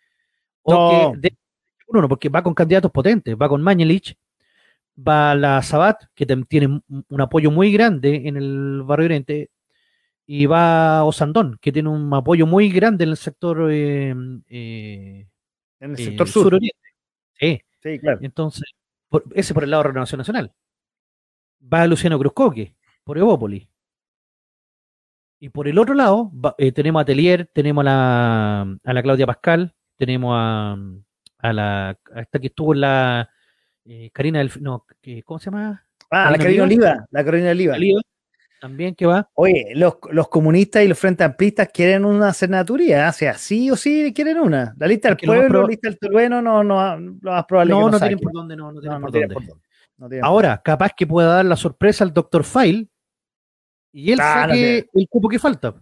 O que uno, porque va con candidatos potentes, va con Mañelich, va la Sabat, que tiene un apoyo muy grande en el barrio Oriente, y va Osandón, que tiene un apoyo muy grande en el sector eh, eh, en el sector sur. suroriente. Sí. sí, claro. Entonces, ese por el lado de Renovación Nacional. Va Luciano Cruzcoque, por Evópolis. Y por el otro lado, eh, tenemos a Atelier, tenemos a la, a la Claudia Pascal, tenemos a, a la esta que estuvo en la Karina del no, ¿cómo se llama? Ah, la Karina Oliva, la Karina Oliva. Oliva también que va. Oye, los, comunistas y los frentes amplistas quieren una senaturía, o sea, sí o sí quieren una. La lista del pueblo, la lista del tolueno, no, no, lo más probable no, no, tienen por dónde, no, no tienen por, dónde. Ahora, capaz que pueda dar la sorpresa al doctor File y él ah, saque el cupo que falta.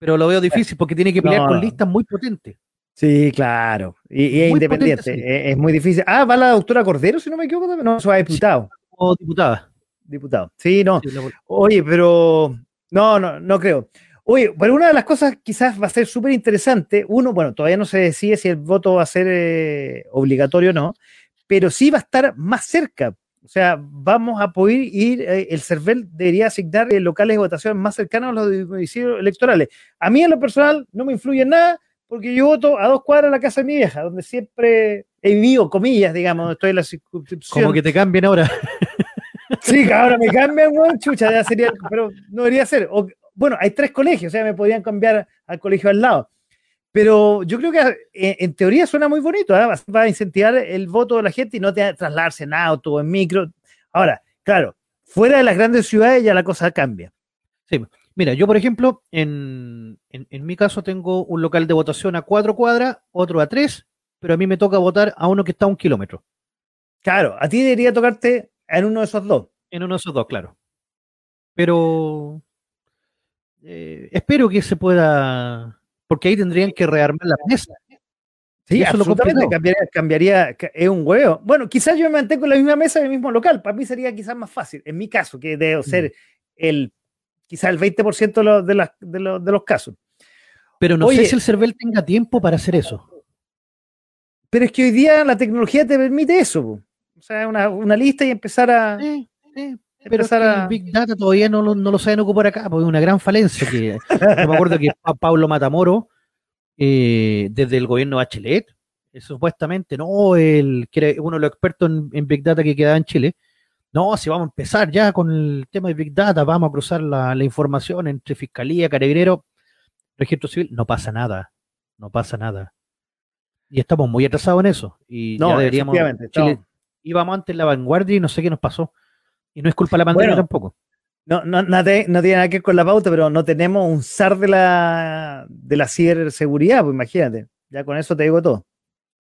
Pero lo veo difícil porque tiene que pelear con listas muy potentes. Sí, claro. Y, es independiente. es, muy difícil. Ah, va la doctora Cordero, si no me equivoco, no, se va diputado. o diputada diputado. Sí, no. Oye, pero no, no, no creo. Oye, pero una de las cosas quizás va a ser súper interesante. Uno, bueno, todavía no se decide si el voto va a ser eh, obligatorio o no, pero sí va a estar más cerca. O sea, vamos a poder ir, eh, el CERVEL debería asignar eh, locales de votación más cercanos a los municipios electorales. A mí en lo personal no me influye en nada porque yo voto a dos cuadras de la casa de mi vieja, donde siempre he vivido, comillas, digamos, estoy en la circunscripción. Como que te cambien ahora. Sí, que ahora me cambian, weón, chucha, ya sería, pero no debería ser. bueno, hay tres colegios, o sea, me podrían cambiar al colegio al lado. Pero yo creo que eh, en, teoría suena muy bonito, ¿eh? va a incentivar el voto de la gente y no te trasladarse en auto o en micro. Ahora, claro, fuera de las grandes ciudades ya la cosa cambia. Sí, mira, yo por ejemplo, en, en mi caso tengo un local de votación a cuatro cuadras, otro a tres, pero a mí me toca votar a uno que está a un kilómetro. Claro, a ti debería tocarte en uno de esos dos. En uno de esos dos, claro. Pero eh, espero que se pueda, porque ahí tendrían que rearmar la mesa. Sí, eso absolutamente lo cambiaría, cambiaría, es un huevo. Bueno, quizás yo me mantengo en la misma mesa en el mismo local. Para mí sería quizás más fácil, en mi caso, que debe ser mm. el quizás el 20% de, de, de, los casos. Pero no sé si el CERVEL tenga tiempo para hacer eso. Pero es que hoy día la tecnología te permite eso. O sea, una, una lista y empezar a. Sí, sí. Pero el Big Data todavía no lo, no lo saben ocupar acá, porque es una gran falencia. Que, yo me acuerdo que Pablo Matamoro, eh, desde el gobierno de Bachelet, eh, supuestamente, no, él, que era uno de los expertos en, Big Data que quedaba en Chile, no, si vamos a empezar ya con el tema de Big Data, vamos a cruzar la, la información entre Fiscalía, Caregrero, Registro Civil, no pasa nada, no pasa nada. Y estamos muy atrasados en eso. Y no, ya deberíamos. Chile, íbamos antes en la vanguardia y no sé qué nos pasó. Y no es culpa de la pandemia tampoco. No, no, no, tiene nada que ver con la pauta, pero no tenemos un SAR de la, de la ciberseguridad, pues imagínate. Ya con eso te digo todo.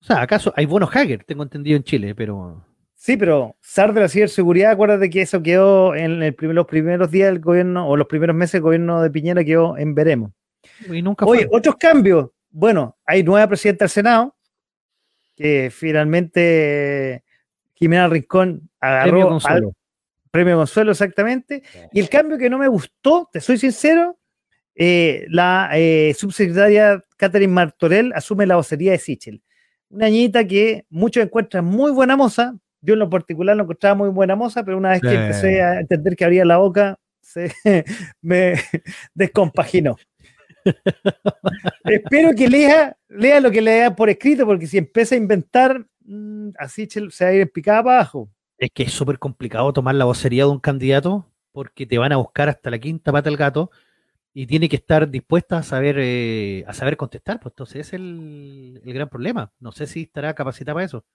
O sea, ¿acaso hay buenos hackers? Tengo entendido en Chile, pero. Sí, pero SAR de la ciberseguridad, acuérdate que eso quedó en el los primeros días del gobierno, o los primeros meses del gobierno de Piñera quedó en veremos. Y nunca Oye, otros cambios. Bueno, hay nueva presidenta del Senado, que finalmente Jimena Rincón agarró premio Consuelo. premio Consuelo exactamente. Y el cambio que no me gustó, te soy sincero, eh, la eh, subsecretaria Catherine Martorell asume la vocería de Sichel. Una niñita que muchos encuentran muy buena moza. Yo en lo particular lo encontraba muy buena moza, pero una vez que empecé a entender que abría la boca, se me descompaginó. Espero que lea, lea lo que lea por escrito, porque si empieza a inventar, Mm, así se va a ir picada para abajo. Es que es súper complicado tomar la vocería de un candidato porque te van a buscar hasta la quinta pata del gato y tiene que estar dispuesta a saber eh, a saber contestar. Pues entonces es el, gran problema. No sé si estará capacitada para eso.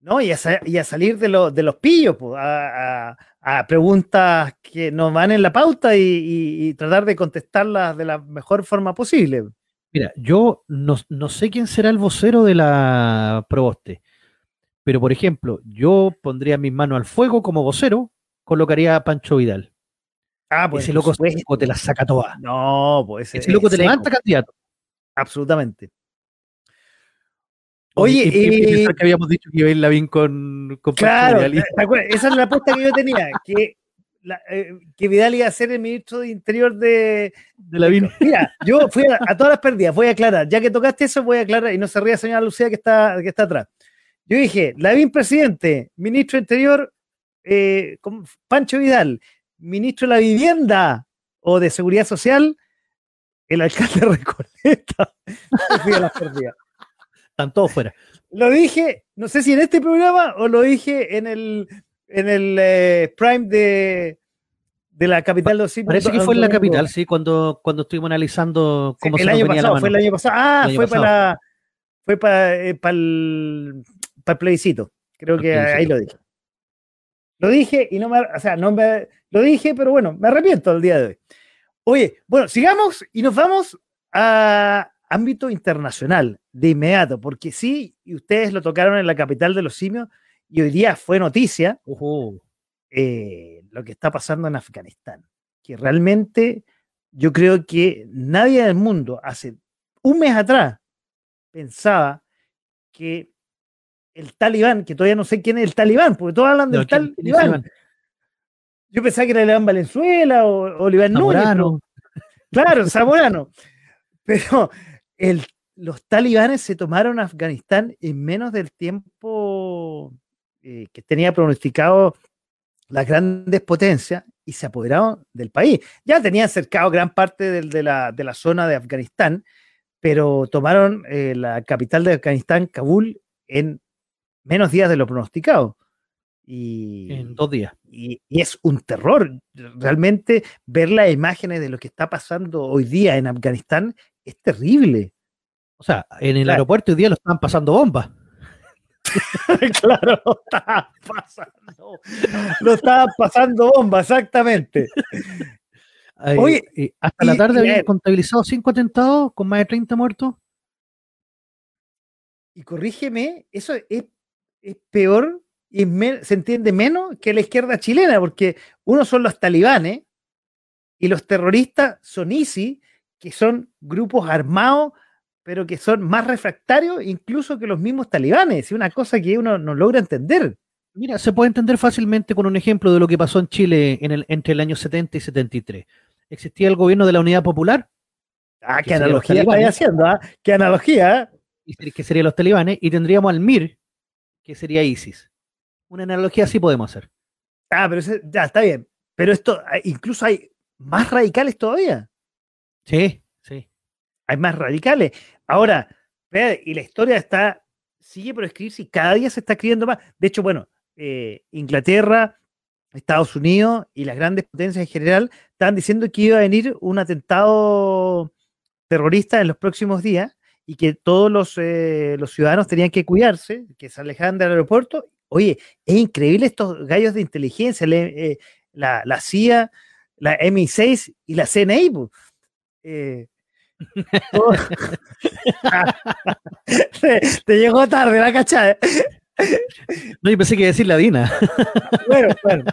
No, y a, salir de, los pillos, pues, a, preguntas que nos van en la pauta y, tratar de contestarlas de la mejor forma posible. Mira, yo no, sé quién será el vocero de la Proboste, Pero, por ejemplo, yo pondría mis manos al fuego como vocero, colocaría a Pancho Vidal. Ah, pues ese loco, te la saca toda. No, pues ese, loco te levanta candidato. Absolutamente. Oye, y, que habíamos dicho que iba a ir Lavín con, con claro, esa es la apuesta que yo tenía, que, eh, que Vidal iba a ser el ministro de Interior de, de Lavín. Mira, yo fui a, todas las pérdidas, voy a aclarar, ya que tocaste eso, voy a aclarar, y no se ría señora Lucía que está, que está atrás. Yo dije, Lavín presidente, ministro de Interior, eh, Pancho Vidal, ministro de la Vivienda o de Seguridad Social, el alcalde Recoleta. fui a las pérdidas. Están todos fuera. Lo dije, no sé si en este programa o lo dije en el, en el eh, Prime de, de la capital de los Parece que fue en la capital, sí, cuando, cuando estuvimos analizando cómo se el año pasado, fue el año pasado. Ah, fue para fue para, eh, para, el, para el plebiscito. Creo que ahí lo dije. Lo dije y no me, o sea, no me, lo dije, pero bueno, me arrepiento el día de hoy. Oye, bueno, sigamos y nos vamos a, ámbito internacional de inmediato, porque sí, y ustedes lo tocaron en la capital de los simios, y hoy día fue noticia eh, lo que está pasando en Afganistán, que realmente yo creo que nadie del mundo hace un mes atrás pensaba que el talibán, que todavía no sé quién es el talibán, porque todos hablan del talibán. Yo pensaba que era Iván Valenzuela o, o Iván Núñez. Claro, Zamorano. Pero los talibanes se tomaron Afganistán en menos del tiempo eh, que tenía pronosticado las grandes potencias y se apoderaron del país. Ya tenían cercado gran parte de, la, zona de Afganistán, pero tomaron eh, la capital de Afganistán, Kabul, en menos días de lo pronosticado. Y, en dos días. Y, y, es un terror. Realmente ver las imágenes de lo que está pasando hoy día en Afganistán es terrible. O sea, en el aeropuerto hoy día lo están pasando bombas. claro, lo estaban pasando. Lo estaban pasando bomba, exactamente. Oye, hasta la tarde habían contabilizado cinco atentados con más de 30 muertos. Y corrígeme, eso es, peor y se entiende menos que la izquierda chilena, porque uno son los talibanes y los terroristas son ISIS que son grupos armados, pero que son más refractarios incluso que los mismos talibanes. Es una cosa que uno no logra entender. Mira, se puede entender fácilmente con un ejemplo de lo que pasó en Chile en el, entre el año 70 y 73. Existía el gobierno de la Unidad Popular. Ah, qué analogía estáis haciendo, ¿ah? Qué analogía. Que serían los talibanes, y tendríamos al MIR, que sería ISIS. Una analogía así podemos hacer. Ah, pero ya está bien. Pero esto, ah, incluso hay más radicales todavía. Sí, sí. Hay más radicales. Ahora, y la historia está, sigue por escribirse y cada día se está escribiendo más. De hecho, bueno, eh, Inglaterra, Estados Unidos y las grandes potencias en general estaban diciendo que iba a venir un atentado terrorista en los próximos días y que todos los, eh, los ciudadanos tenían que cuidarse, que se alejaran del aeropuerto. Oye, es increíble estos gallos de inteligencia, eh, la, la, CIA, la MI6 y la CNI. Eh, te, llegó tarde la cachada. No, yo pensé que iba a decir la Dina. bueno, bueno.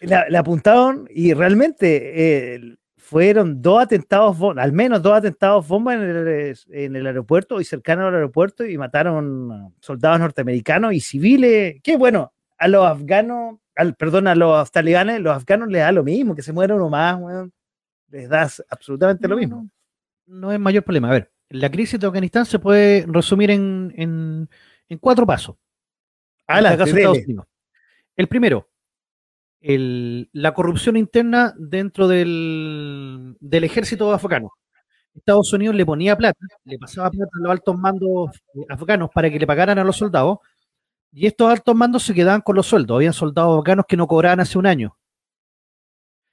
La, apuntaron y realmente eh, fueron dos atentados, al menos dos atentados bomba en el, en el, aeropuerto y cercano al aeropuerto y mataron soldados norteamericanos y civiles. Qué bueno, a los afganos, al, perdón, a los talibanes, los afganos les da lo mismo, que se muera uno más, les das absolutamente lo mismo. No, es mayor problema. A ver, la crisis de Afganistán se puede resumir en, cuatro pasos. El primero, la corrupción interna dentro del, del ejército afgano. Estados Unidos le ponía plata, le pasaba plata a los altos mandos afganos para que le pagaran a los soldados, y estos altos mandos se quedaban con los sueldos. Habían soldados afganos que no cobraban hace un año.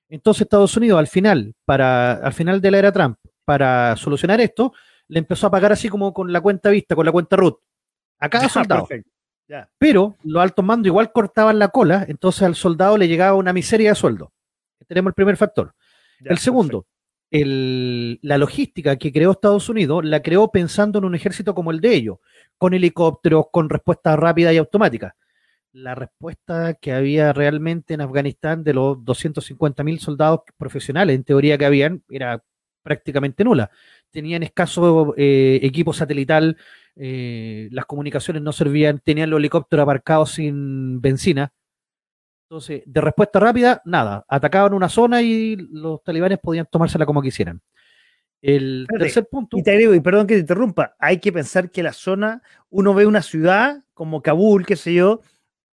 Entonces Estados Unidos al final, para, al final de la era Trump, para solucionar esto, le empezó a pagar así como con la cuenta vista, con la cuenta root, a cada soldado. Pero los altos mandos igual cortaban la cola, entonces al soldado le llegaba una miseria de sueldo. Tenemos el primer factor. el segundo, la logística que creó Estados Unidos la creó pensando en un ejército como el de ellos, con helicópteros, con respuesta rápida y automática. La respuesta que había realmente en Afganistán de los 250.000 soldados profesionales, en teoría que habían, era prácticamente nula. Tenían escaso eh, equipo satelital, eh, las comunicaciones no servían, tenían los helicópteros aparcados sin benzina. Entonces, de respuesta rápida, nada. Atacaban una zona y los talibanes podían tomársela como quisieran. El tercer punto. Y te agrego, y perdón que te interrumpa, hay que pensar que la zona, uno ve una ciudad como Kabul, qué sé yo,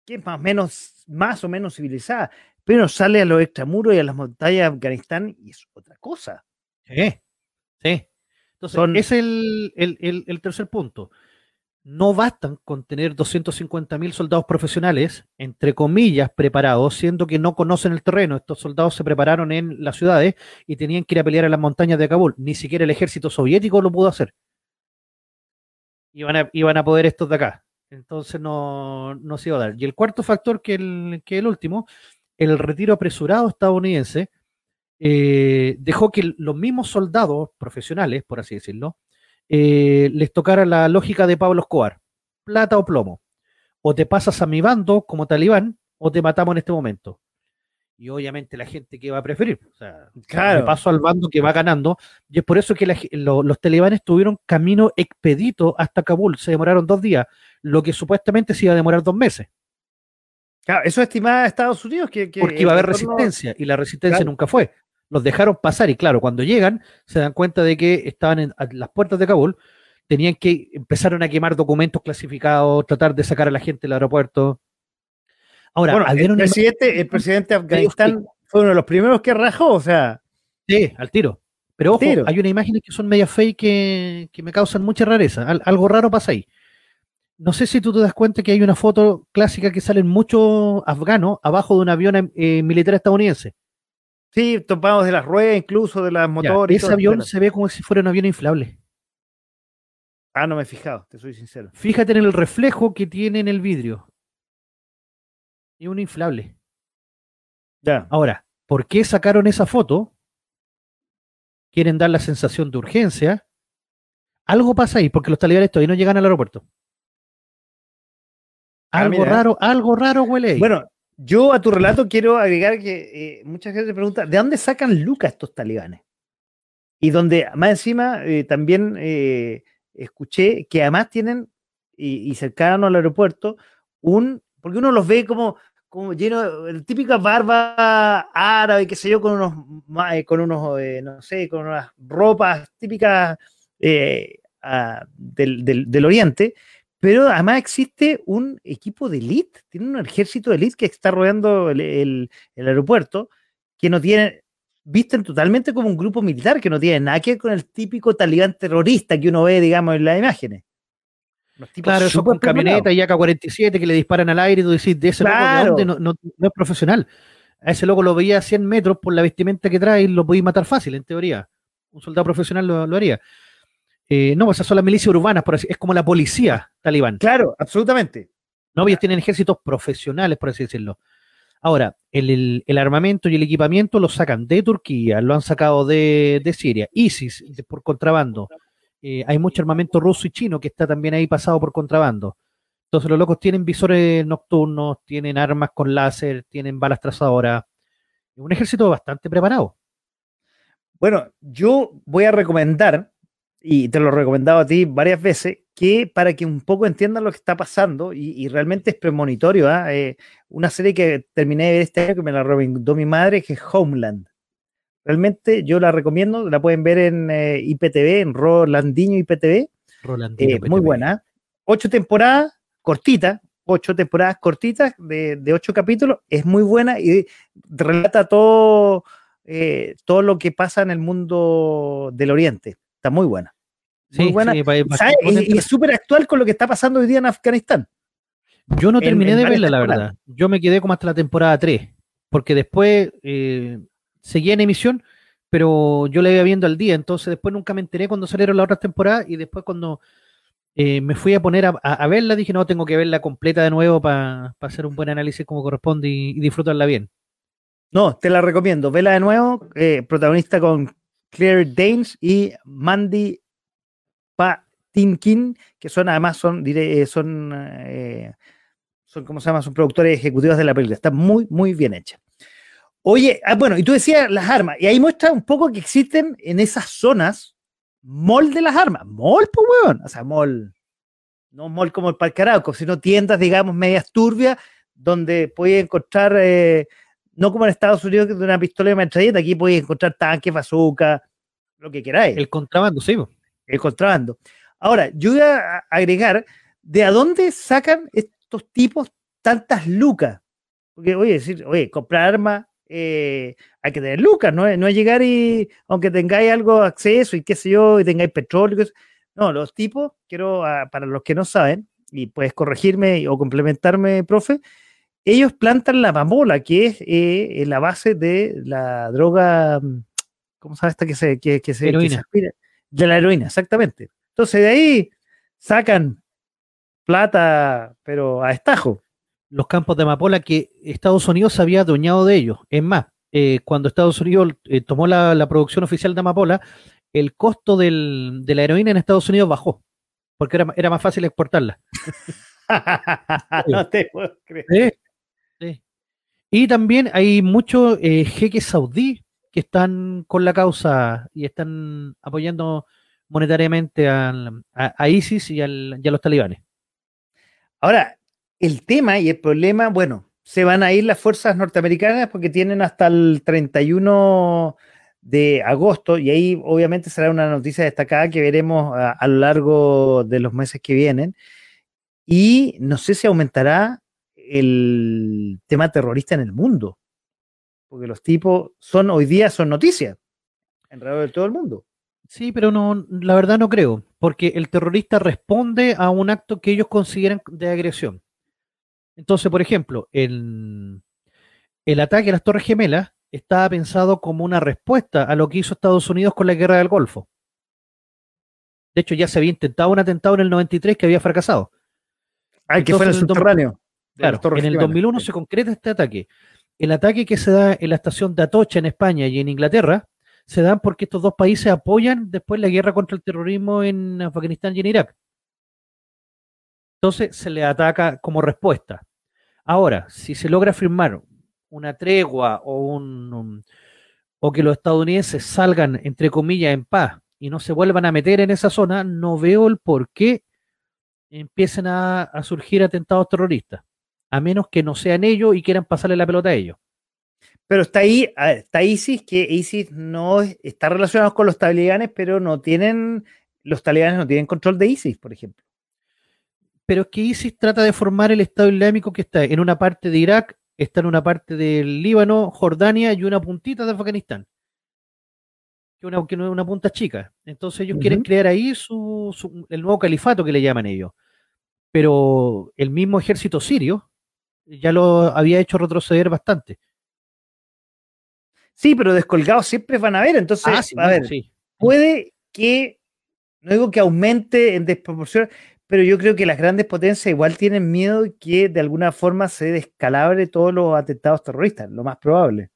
que es más o menos, más o menos civilizada, pero sale a los extramuros y a las montañas de Afganistán y es otra cosa. Sí, sí. Entonces, es el, el, tercer punto. No bastan con tener 250.000 soldados profesionales, entre comillas, preparados, siendo que no conocen el terreno. Estos soldados se prepararon en las ciudades y tenían que ir a pelear en las montañas de Kabul. Ni siquiera el ejército soviético lo pudo hacer. Iban a, iban a poder estos de acá. Entonces no, no se iba a dar. Y el cuarto factor, que el, que el último, el retiro apresurado estadounidense, eh, dejó que los mismos soldados profesionales, por así decirlo, eh, les tocara la lógica de Pablo Escobar, plata o plomo. O te pasas a mi bando como talibán o te matamos en este momento. Y obviamente la gente que va a preferir, o sea, claro. paso al bando que va ganando, y es por eso que los talibanes tuvieron camino expedito hasta Kabul, se demoraron dos días, lo que supuestamente se iba a demorar dos meses. Claro, eso estimaba Estados Unidos que, Porque iba a haber resistencia, y la resistencia nunca fue los dejaron pasar y claro, cuando llegan se dan cuenta de que estaban en las puertas de Kabul, tenían que empezaron a quemar documentos clasificados, tratar de sacar a la gente del aeropuerto. Ahora, el, presidente, el presidente de Afganistán fue uno de los primeros que rajó, o sea. Sí, al tiro. Pero ojo, hay una imágenes que son media fake que, me causan mucha rareza. algo raro pasa ahí. No sé si tú te das cuenta que hay una foto clásica que salen muchos afganos abajo de un avión eh, militar estadounidense. Sí, topamos de las ruedas, incluso de las motores. ese avión se ve como si fuera un avión inflable. Ah, no me he fijado, te soy sincero. Fíjate en el reflejo que tiene en el vidrio. Es un inflable. Ya. Ahora, ¿por qué sacaron esa foto? Quieren dar la sensación de urgencia. Algo pasa ahí, porque los talibanes todavía no llegan al aeropuerto. Ah, algo raro, algo raro huele ahí. Bueno, yo a tu relato quiero agregar que eh, mucha gente pregunta, ¿de dónde sacan lucas estos talibanes? Y donde más encima eh, también eh, escuché que además tienen, y, cercano al aeropuerto, un, porque uno los ve como, como lleno, el típica barba árabe, qué sé yo, con unos, con unos no sé, con unas ropas típicas del, del oriente, pero además existe un equipo de elite, tiene un ejército de elite que está rodeando el, aeropuerto, que no tiene, visten totalmente como un grupo militar, que no tiene nada que ver con el típico talibán terrorista que uno ve, digamos, en las imágenes. Claro, eso con camioneta y AK-47 que le disparan al aire y tú decís, de ese loco de no, es profesional. A ese loco lo veía a 100 metros por la vestimenta que trae y lo podía matar fácil, en teoría. Un soldado profesional lo haría. Eh, no, esas son las milicias urbanas, por así, es como la policía talibán. Claro, absolutamente. No, ellos tienen ejércitos profesionales, por así decirlo. Ahora, el, armamento y el equipamiento lo sacan de Turquía, lo han sacado de, Siria, ISIS por contrabando. Eh, hay mucho armamento ruso y chino que está también ahí pasado por contrabando. Entonces los locos tienen visores nocturnos, tienen armas con láser, tienen balas trazadoras. Un ejército bastante preparado. Bueno, yo voy a recomendar y te lo he recomendado a ti varias veces, que para que un poco entiendan lo que está pasando, y, realmente es premonitorio, ¿ah? eh, una serie que terminé de ver este año, que me la recomendó mi madre, que es Homeland. Realmente yo la recomiendo, la pueden ver en eh, IPTV, en Rolandinho IPTV. Rolandinho eh, Muy buena. Ocho temporadas, cortita, ocho temporadas cortitas de, de, ocho capítulos, es muy buena y relata todo, todo lo que pasa en el mundo del Oriente Está muy buena. Muy buena. y, es súper actual con lo que está pasando hoy día en Afganistán. Yo no terminé de verla, la verdad. Yo me quedé como hasta la temporada 3, porque después eh, seguía en emisión, pero yo la iba viendo al día, entonces después nunca me enteré cuando salieron las otras temporadas y después cuando eh, me fui a poner a, verla, dije, no, tengo que verla completa de nuevo para hacer un buen análisis como corresponde y, disfrutarla bien. No, te la recomiendo, vela de nuevo, eh, protagonista con Claire Danes y Mandy Patinkin, que son además son, diré, son, eh, son, ¿cómo se llama? Son productores ejecutivos de la película. Está muy, muy bien hecha. Oye, ah, bueno, y tú decías las armas, y ahí muestra un poco que existen en esas zonas mall de las armas. Mall, pues, weón. O sea, mall. No mall como el Parque Arauco, sino tiendas, digamos, medias turbias, donde puedes encontrar, eh, no como en Estados Unidos, que de una pistola de metralleta, aquí puedes encontrar tanques, bazooka, lo que queráis. El contrabando, sí. El contrabando. Ahora, yo voy a agregar, ¿de a dónde sacan estos tipos tantas lucas? Porque, oye, decir, oye, comprar armas eh, hay que tener lucas, ¿no? No es llegar y, aunque tengáis algo acceso y qué sé yo, y tengáis petróleo, no, los tipos, quiero, ah, para los que no saben, y puedes corregirme o complementarme, profe, ellos plantan la mamola, que es eh, la base de la droga, mm, ¿cómo sabes esta que se, que, que se, heroína. de la heroína, exactamente. Entonces de ahí sacan plata, pero a estajo los campos de amapola que Estados Unidos se había adueñado de ellos. Es más, eh, cuando Estados Unidos eh, tomó la, producción oficial de amapola, el costo de la heroína en Estados Unidos bajó, porque era, más fácil exportarla. no te puedo creer. Y también hay muchos eh, jeques saudí que están con la causa y están apoyando monetariamente a, ISIS y, al, y a los talibanes. Ahora, el tema y el problema, bueno, se van a ir las fuerzas norteamericanas porque tienen hasta el 31 de agosto y ahí obviamente será una noticia destacada que veremos a, lo largo de los meses que vienen. Y no sé si aumentará el tema terrorista en el mundo, porque los tipos son hoy día son noticias realidad de todo el mundo. Sí, pero no, la verdad no creo, porque el terrorista responde a un acto que ellos consideran de agresión. Entonces, por ejemplo, el, el ataque a las Torres Gemelas estaba pensado como una respuesta a lo que hizo Estados Unidos con la guerra del Golfo. De hecho, ya se había intentado un atentado en el 93 que había fracasado. Ah, que fue en el subterráneo. Claro, en el 2001 se concreta este ataque. El ataque que se da en la estación de Atocha en España y en Inglaterra se dan porque estos dos países apoyan después la guerra contra el terrorismo en Afganistán y en Irak. Entonces se le ataca como respuesta. Ahora, si se logra firmar una tregua o, un, o que los estadounidenses salgan, entre comillas, en paz y no se vuelvan a meter en esa zona, no veo el por qué empiecen a, surgir atentados terroristas, a menos que no sean ellos y quieran pasarle la pelota a ellos. Pero está ahí, está ISIS, que ISIS no está relacionado con los talibanes, pero no tienen, los talibanes no tienen control de ISIS, por ejemplo pero es que ISIS trata de formar el Estado Islámico que está en una parte de Irak, está en una parte del Líbano, Jordania y una puntita de Afganistán. Que una, que una punta chica. Entonces ellos quieren crear ahí su, el nuevo califato que le llaman ellos. Pero el mismo ejército sirio ya lo había hecho retroceder bastante. Sí, pero descolgados siempre van a ver. Entonces, ah, a ver, puede que, no digo que aumente en desproporción, pero yo creo que las grandes potencias igual tienen miedo que de alguna forma se descalabre todos los atentados terroristas, lo más probable.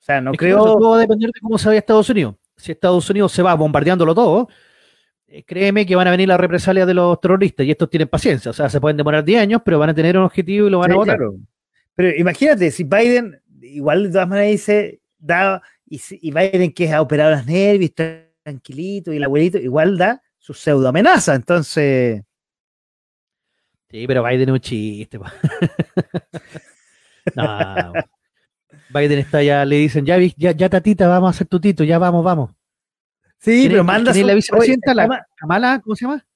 O sea, no creo. Todo va a depender de cómo se vaya Estados Unidos. Si Estados Unidos se va bombardeándolo todo, eh, créeme que van a venir las represalias de los terroristas y estos tienen paciencia. O sea, se pueden demorar 10 años, pero van a tener un objetivo y lo van a votar. Pero imagínate, si Biden, igual de todas maneras dice, da, y, y Biden que ha operado las nervios, tranquilito, y el abuelito, igual da su pseudo amenaza. Entonces. Sí, pero Biden es un chiste. no. Biden está ya, le dicen, ya, ya, ya tatita, vamos a hacer tutito, ya vamos, vamos. Sí, pero manda su... la vicepresidenta, la Kamala, ¿cómo se llama?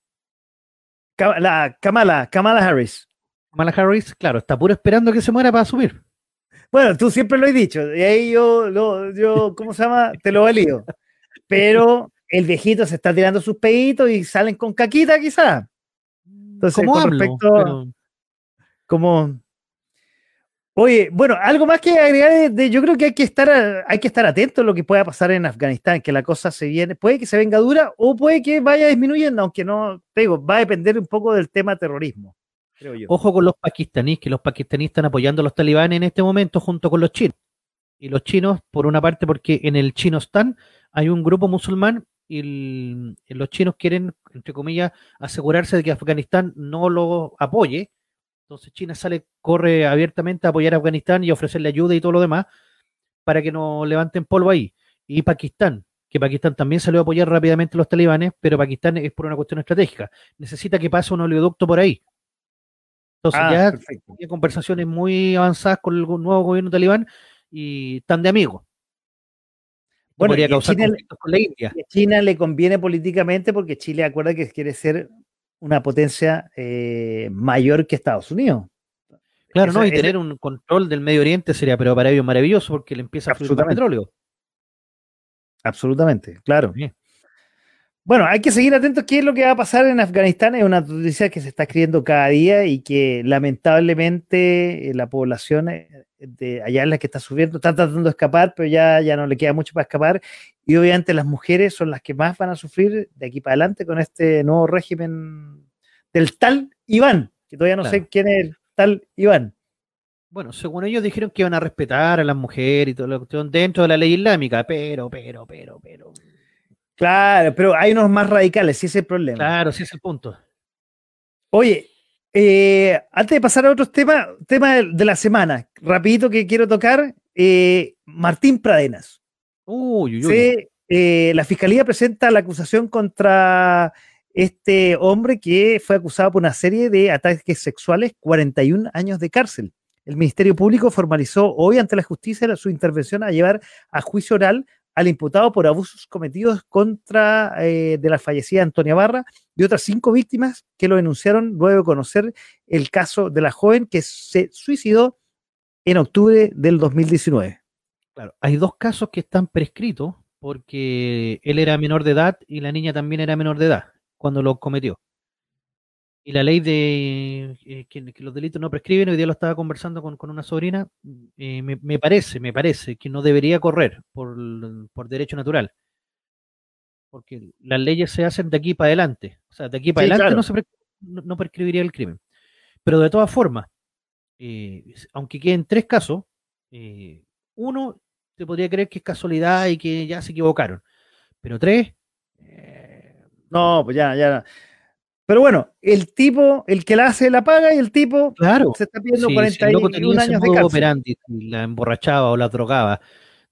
La Kamala, Kamala Harris. Kamala Harris, claro, está puro esperando que se muera para subir. Bueno, tú siempre lo has dicho, y ahí yo, yo ¿cómo se llama? Te lo valido. Pero el viejito se está tirando sus peditos y salen con caquita quizá. Entonces, con respecto como Oye, bueno, algo más que agregar de, yo creo que hay que estar hay que estar atento a lo que pueda pasar en Afganistán, que la cosa se viene, puede que se venga dura o puede que vaya disminuyendo, aunque no, te digo, va a depender un poco del tema terrorismo, creo yo. Ojo con los pakistaníes, que los pakistaníes están apoyando a los talibanes en este momento junto con los chinos. Y los chinos, por una parte, porque en el Chinostan hay un grupo musulmán y los chinos quieren, entre comillas, asegurarse de que Afganistán no lo apoye. Entonces China sale, corre abiertamente a apoyar a Afganistán y ofrecerle ayuda y todo lo demás para que no levanten polvo ahí. Y Pakistán, que Pakistán también salió a apoyar rápidamente a los talibanes, pero Pakistán es por una cuestión estratégica. Necesita que pase un oleoducto por ahí. Entonces ah, ya hay conversaciones muy avanzadas con el nuevo gobierno talibán y están de amigos. Bueno, China, con la India. A China le conviene políticamente porque Chile acuerda que quiere ser una potencia eh, mayor que Estados Unidos. Claro, ¿no? Y tener un control del Medio Oriente sería, pero para ellos maravilloso porque le empieza a fluir petróleo. Absolutamente, claro. Bueno, hay que seguir atentos qué es lo que va a pasar en Afganistán. Es una noticia que se está escribiendo cada día y que lamentablemente eh, la población eh, de allá es la que está subiendo, está tratando de escapar, pero ya, ya no le queda mucho para escapar. Y obviamente las mujeres son las que más van a sufrir de aquí para adelante con este nuevo régimen del tal Iván, que todavía no sé quién es el tal Iván. Bueno, según ellos dijeron que iban a respetar a las mujeres y todo lo que dentro de la ley islámica, pero, pero, pero, pero. Claro, pero hay unos más radicales, sí es el problema. Claro, sí es el punto. Oye, eh, antes de pasar a otros temas, tema de, la semana, rapidito que quiero tocar, eh, Martín Pradenas. Uy, uy, uy. Eh, la fiscalía presenta la acusación contra este hombre que fue acusado por una serie de ataques sexuales, 41 años de cárcel. El Ministerio Público formalizó hoy ante la justicia su intervención a llevar a juicio oral al imputado por abusos cometidos contra eh, de la fallecida Antonia Barra y otras cinco víctimas que lo denunciaron luego de conocer el caso de la joven que se suicidó en octubre del 2019. Claro, hay dos casos que están prescritos porque él era menor de edad y la niña también era menor de edad cuando lo cometió. Y la ley de eh, que, los delitos no prescriben, hoy día lo estaba conversando con, una sobrina, eh, me, parece, me parece que no debería correr por, derecho natural. Porque las leyes se hacen de aquí para adelante. O sea, de aquí para adelante no, se no, prescribiría el crimen. Pero de todas formas, eh, aunque queden tres casos, uno se podría creer que es casualidad y que ya se equivocaron. Pero tres... no, pues ya, ya. Pero bueno, el tipo, el que la hace la paga y el tipo claro. se está pidiendo 41 años de cárcel. Operandi, la emborrachaba o la drogaba,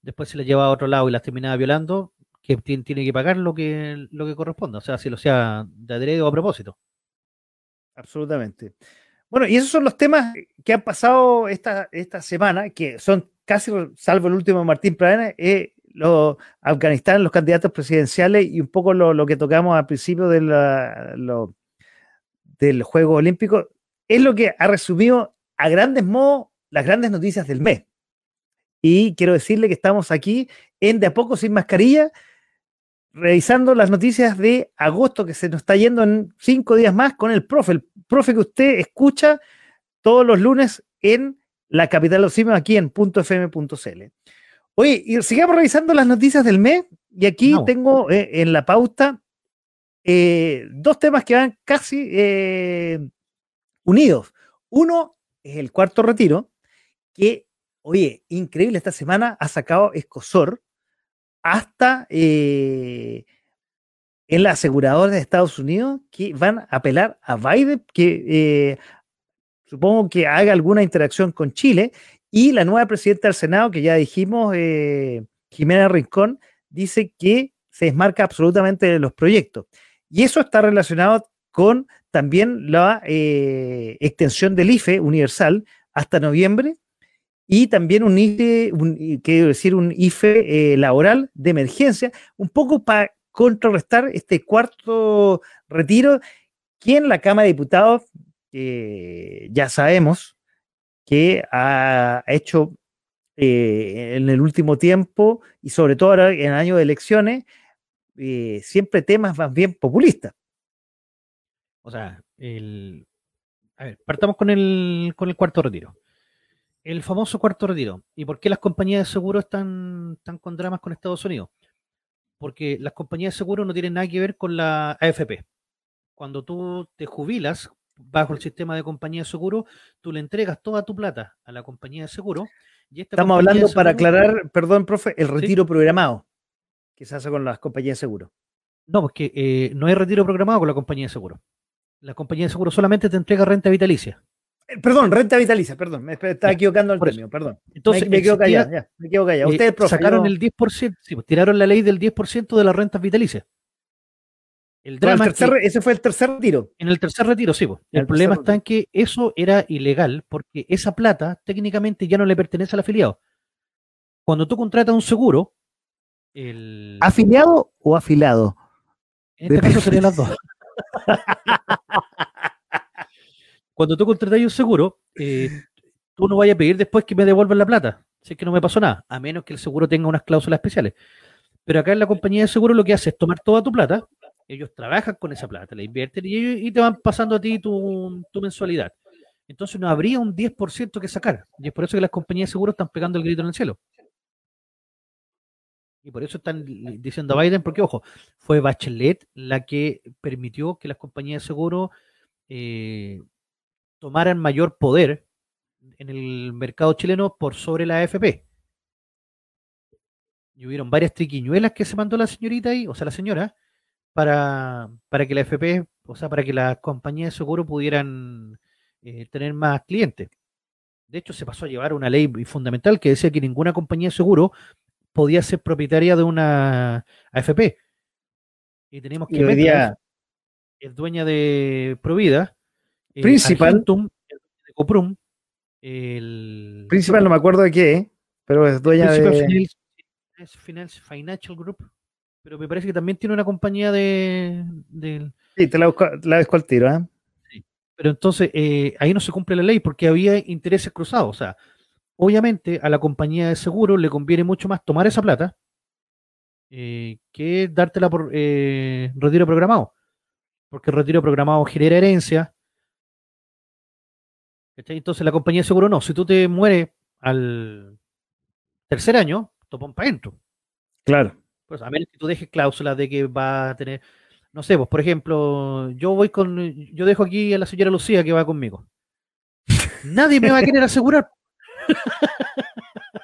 después se la llevaba a otro lado y las terminaba violando, que tiene, que pagar lo que, lo que corresponda, o sea, si lo sea de adrede o a propósito. Absolutamente. Bueno, y esos son los temas que han pasado esta, esta semana, que son casi, salvo el último Martín Pradena, eh, los Afganistán, los candidatos presidenciales y un poco lo, que tocamos al principio de la, del Juego Olímpico, es lo que ha resumido a grandes modos las grandes noticias del mes. Y quiero decirle que estamos aquí en De a poco sin mascarilla, revisando las noticias de agosto que se nos está yendo en cinco días más con el profe, el profe que usted escucha todos los lunes en la capital de los simios, aquí en .fm.cl. Oye, y sigamos revisando las noticias del mes y aquí tengo eh, en la pauta eh, dos temas que van casi eh, unidos. Uno es el cuarto retiro, que, oye, increíble, esta semana ha sacado Escosor hasta en la aseguradora de Estados Unidos que van a apelar a Biden, que supongo que haga alguna interacción con Chile, y la nueva presidenta del Senado, que ya dijimos, Jimena Rincón, dice que se desmarca absolutamente de los proyectos. Y eso está relacionado con también la eh, extensión del IFE universal hasta noviembre y también un IFE, quiero decir, un IFE eh, laboral de emergencia, un poco para contrarrestar este cuarto retiro que en la Cámara de Diputados, ya sabemos que ha hecho eh, en el último tiempo y sobre todo ahora en el año de elecciones, eh, siempre temas más bien populistas. O sea, el, a ver, partamos con el, con el cuarto retiro. El famoso cuarto retiro. ¿Y por qué las compañías de seguro están, están con dramas con Estados Unidos? Porque las compañías de seguro no tienen nada que ver con la AFP. Cuando tú te jubilas bajo el sistema de compañía de seguro, tú le entregas toda tu plata a la compañía de seguro Estamos hablando, para aclarar, perdón, profe, el retiro programado que se hace con las compañías de seguro. No, porque eh, no hay retiro programado con la compañía de seguro. La compañía de seguro solamente te entrega renta vitalicia. Eh, perdón, renta vitalicia, perdón, me estaba equivocando el premio, perdón. Entonces, me, quedo callado, ya, me quedo callado. Eh, Ustedes, sacaron el 10%, sí, pues, tiraron la ley del 10% de las rentas vitalicias. El drama ese fue el tercer retiro. En el tercer retiro, sí. Pues. El, problema está en que eso era ilegal porque esa plata técnicamente ya no le pertenece al afiliado. Cuando tú contratas un seguro, el... ¿Afiliado o afilado? En este caso serían las dos. Cuando tú contratas un seguro, eh, tú no vayas a pedir después que me devuelvan la plata. Si es que no me pasó nada, a menos que el seguro tenga unas cláusulas especiales. Pero acá en la compañía de seguro lo que hace es tomar toda tu plata, ellos trabajan con esa plata, la invierten y, te van pasando a ti tu, mensualidad. Entonces no habría un 10% que sacar. Y es por eso que las compañías de seguros están pegando el grito en el cielo. Y por eso están diciendo a Biden, porque ojo, fue Bachelet la que permitió que las compañías de seguro eh, tomaran mayor poder en el mercado chileno por sobre la AFP. Y hubieron varias triquiñuelas que se mandó la señorita ahí, o sea, la señora, para, para que la FP, o sea, para que las compañías de seguro pudieran eh, tener más clientes. De hecho, se pasó a llevar una ley fundamental que decía que ninguna compañía de seguro podía ser propietaria de una AFP. Y teníamos que ver día... es dueña de Provida, eh, Principal, de Coprum, el Principal no me acuerdo de qué, pero es dueña de Financial Group pero me parece que también tiene una compañía de... Sí, te la, busco, la al tiro, ¿eh? Pero entonces eh, ahí no se cumple la ley porque había intereses cruzados. O sea, obviamente a la compañía de seguro le conviene mucho más tomar esa plata eh, que dártela por eh, retiro programado. Porque el retiro programado genera herencia. Entonces la compañía de seguro no. Si tú te mueres al tercer año, topan para adentro. Claro. Pues a menos que tú dejes cláusulas de que va a tener, no sé, pues por ejemplo, yo voy con, yo dejo aquí a la señora Lucía que va conmigo. Nadie me va a querer asegurar.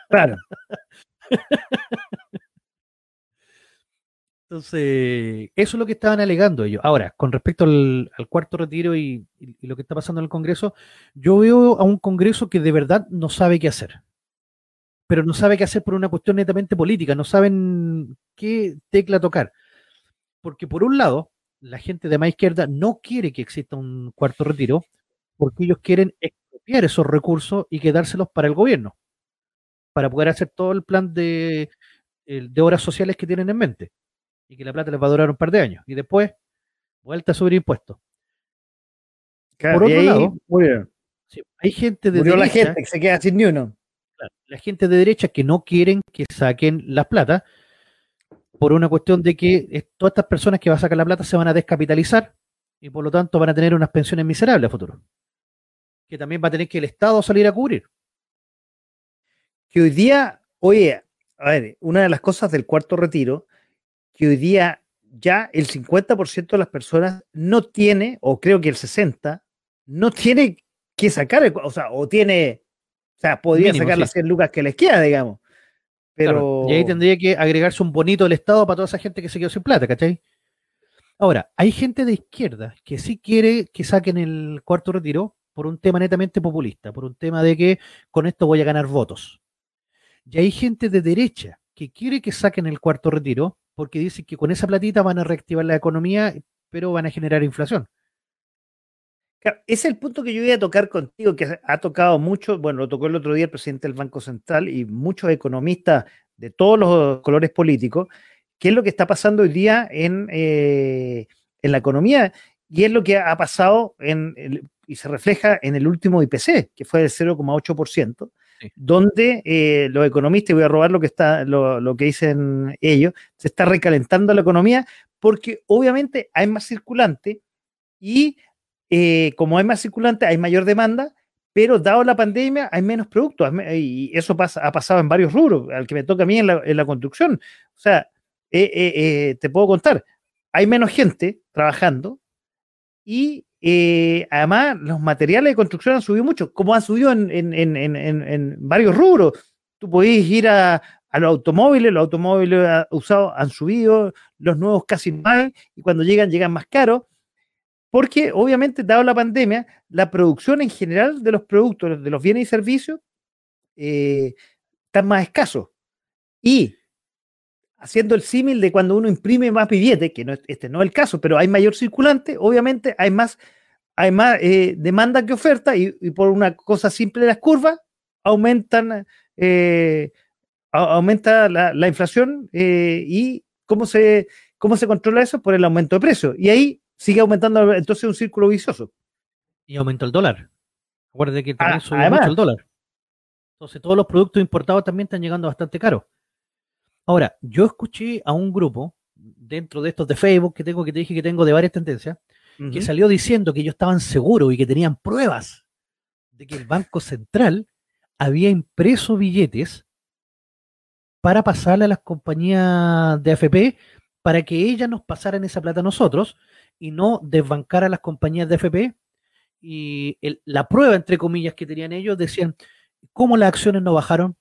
Claro. Entonces, eso es lo que estaban alegando ellos. Ahora, con respecto al, cuarto retiro y, lo que está pasando en el Congreso, yo veo a un Congreso que de verdad no sabe qué hacer pero no sabe qué hacer por una cuestión netamente política, no saben qué tecla tocar. Porque por un lado, la gente de más izquierda no quiere que exista un cuarto retiro, porque ellos quieren expropiar esos recursos y quedárselos para el gobierno, para poder hacer todo el plan de, de obras sociales que tienen en mente, y que la plata les va a durar un par de años, y después, vuelta sobre impuestos. por otro lado, hay gente de... Murió la gente que se queda sin ni uno la gente de derecha que no quieren que saquen la plata por una cuestión de que todas estas personas que van a sacar la plata se van a descapitalizar y por lo tanto van a tener unas pensiones miserables a futuro. Que también va a tener que el Estado salir a cubrir. Que hoy día, oye, a ver, una de las cosas del cuarto retiro, que hoy día ya el 50% de las personas no tiene, o creo que el 60%, no tiene que sacar, o sea, o tiene o sea, podría sacar las 100 lucas que les queda, digamos. Pero... y ahí tendría que agregarse un bonito del Estado para toda esa gente que se quedó sin plata, ¿cachai? Ahora, hay gente de izquierda que sí quiere que saquen el cuarto retiro por un tema netamente populista, por un tema de que con esto voy a ganar votos. Y hay gente de derecha que quiere que saquen el cuarto retiro porque dicen que con esa platita van a reactivar la economía, pero van a generar inflación ese es el punto que yo iba a tocar contigo, que ha tocado mucho, bueno, lo tocó el otro día el presidente del Banco Central y muchos economistas de todos los colores políticos, qué es lo que está pasando hoy día en, eh, en la economía y es lo que ha pasado en y se refleja en el último IPC, que fue del 0,8%, donde eh, los economistas, voy a robar lo que, está, lo, lo que dicen ellos, se está recalentando la economía porque obviamente hay más circulante y eh, como hay más circulante, hay mayor demanda, pero dado la pandemia hay menos productos y eso pasa, ha pasado en varios rubros, al que me toca a mí en la, construcción. O sea, eh, eh, te puedo contar, hay menos gente trabajando y además los materiales de construcción han subido mucho, como han subido en, varios rubros. tú podés ir a, los automóviles, los automóviles usados han subido, los nuevos casi no hay, y cuando llegan, llegan más caros, porque obviamente, dado la pandemia, la producción en general de los productos, de los bienes y servicios, eh, está más escaso. Y haciendo el símil de cuando uno imprime más billetes, que no, este no es el caso, pero hay mayor circulante, obviamente hay más, hay más eh, demanda que oferta y, por una cosa simple las curvas, aumentan, eh, aumenta la, inflación eh, y cómo se, cómo se controla eso por el aumento de precios. Y ahí sigue aumentando entonces un círculo vicioso. Y aumentó el dólar. Acuérdate que también ah, subió mucho el dólar. Entonces todos los productos importados también están llegando bastante caros. Ahora, yo escuché a un grupo dentro de estos de Facebook que tengo, que te dije que tengo de varias tendencias, que salió diciendo que ellos estaban seguros y que tenían pruebas de que el Banco Central había impreso billetes para pasarle a las compañías de AFP para que ellas nos pasaran esa plata a nosotros y no desbancar a las compañías de AFP. Y la prueba, entre comillas, que tenían ellos decían, ¿cómo las acciones no bajaron?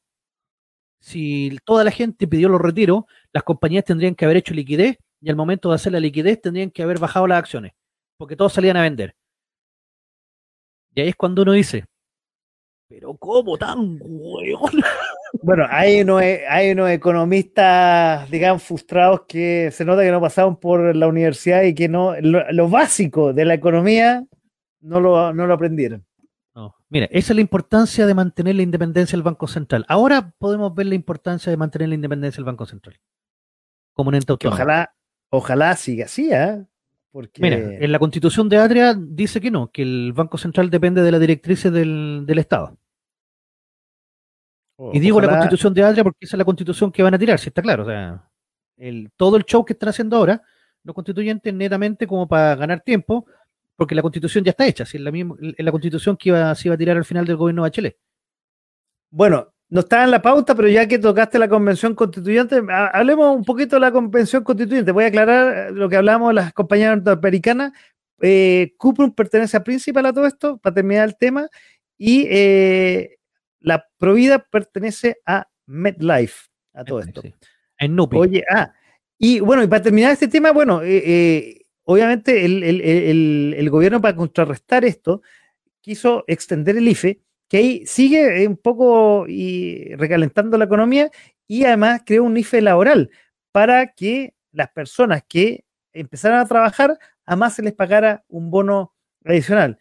Si toda la gente pidió los retiros, las compañías tendrían que haber hecho liquidez y al momento de hacer la liquidez tendrían que haber bajado las acciones, porque todos salían a vender. Y ahí es cuando uno dice, pero ¿cómo tan weón? Bueno, hay unos, hay unos economistas, digamos, frustrados que se nota que no pasaron por la universidad y que no, lo, básico de la economía no lo, no lo aprendieron. Mira, esa es la importancia de mantener la independencia del Banco Central. Ahora podemos ver la importancia de mantener la independencia del Banco Central. Como un ente Ojalá, ojalá siga así, ¿eh? Porque... Mira, en la constitución de Adria dice que no, que el Banco Central depende de las directrices del, Estado. y digo la constitución de Adria porque esa es la constitución que van a tirar, si está claro. O sea, el, todo el show que están haciendo ahora, los constituyentes netamente como para ganar tiempo, porque la constitución ya está hecha, es la, misma, la constitución que iba, se iba a tirar al final del gobierno de Bachelet. Bueno, no está en la pauta, pero ya que tocaste la convención constituyente, hablemos un poquito de la convención constituyente. Voy a aclarar lo que hablábamos de las compañías norteamericanas. Eh, Cuprum pertenece a Principal a todo esto, para terminar el tema, y eh, la Provida pertenece a MedLife, a todo esto. En Nupi. Oye, ah, y bueno, y para terminar este tema, bueno, eh, eh obviamente el, gobierno para contrarrestar esto quiso extender el IFE, que ahí sigue un poco y recalentando la economía y además creó un IFE laboral para que las personas que empezaran a trabajar, además se les pagara un bono adicional.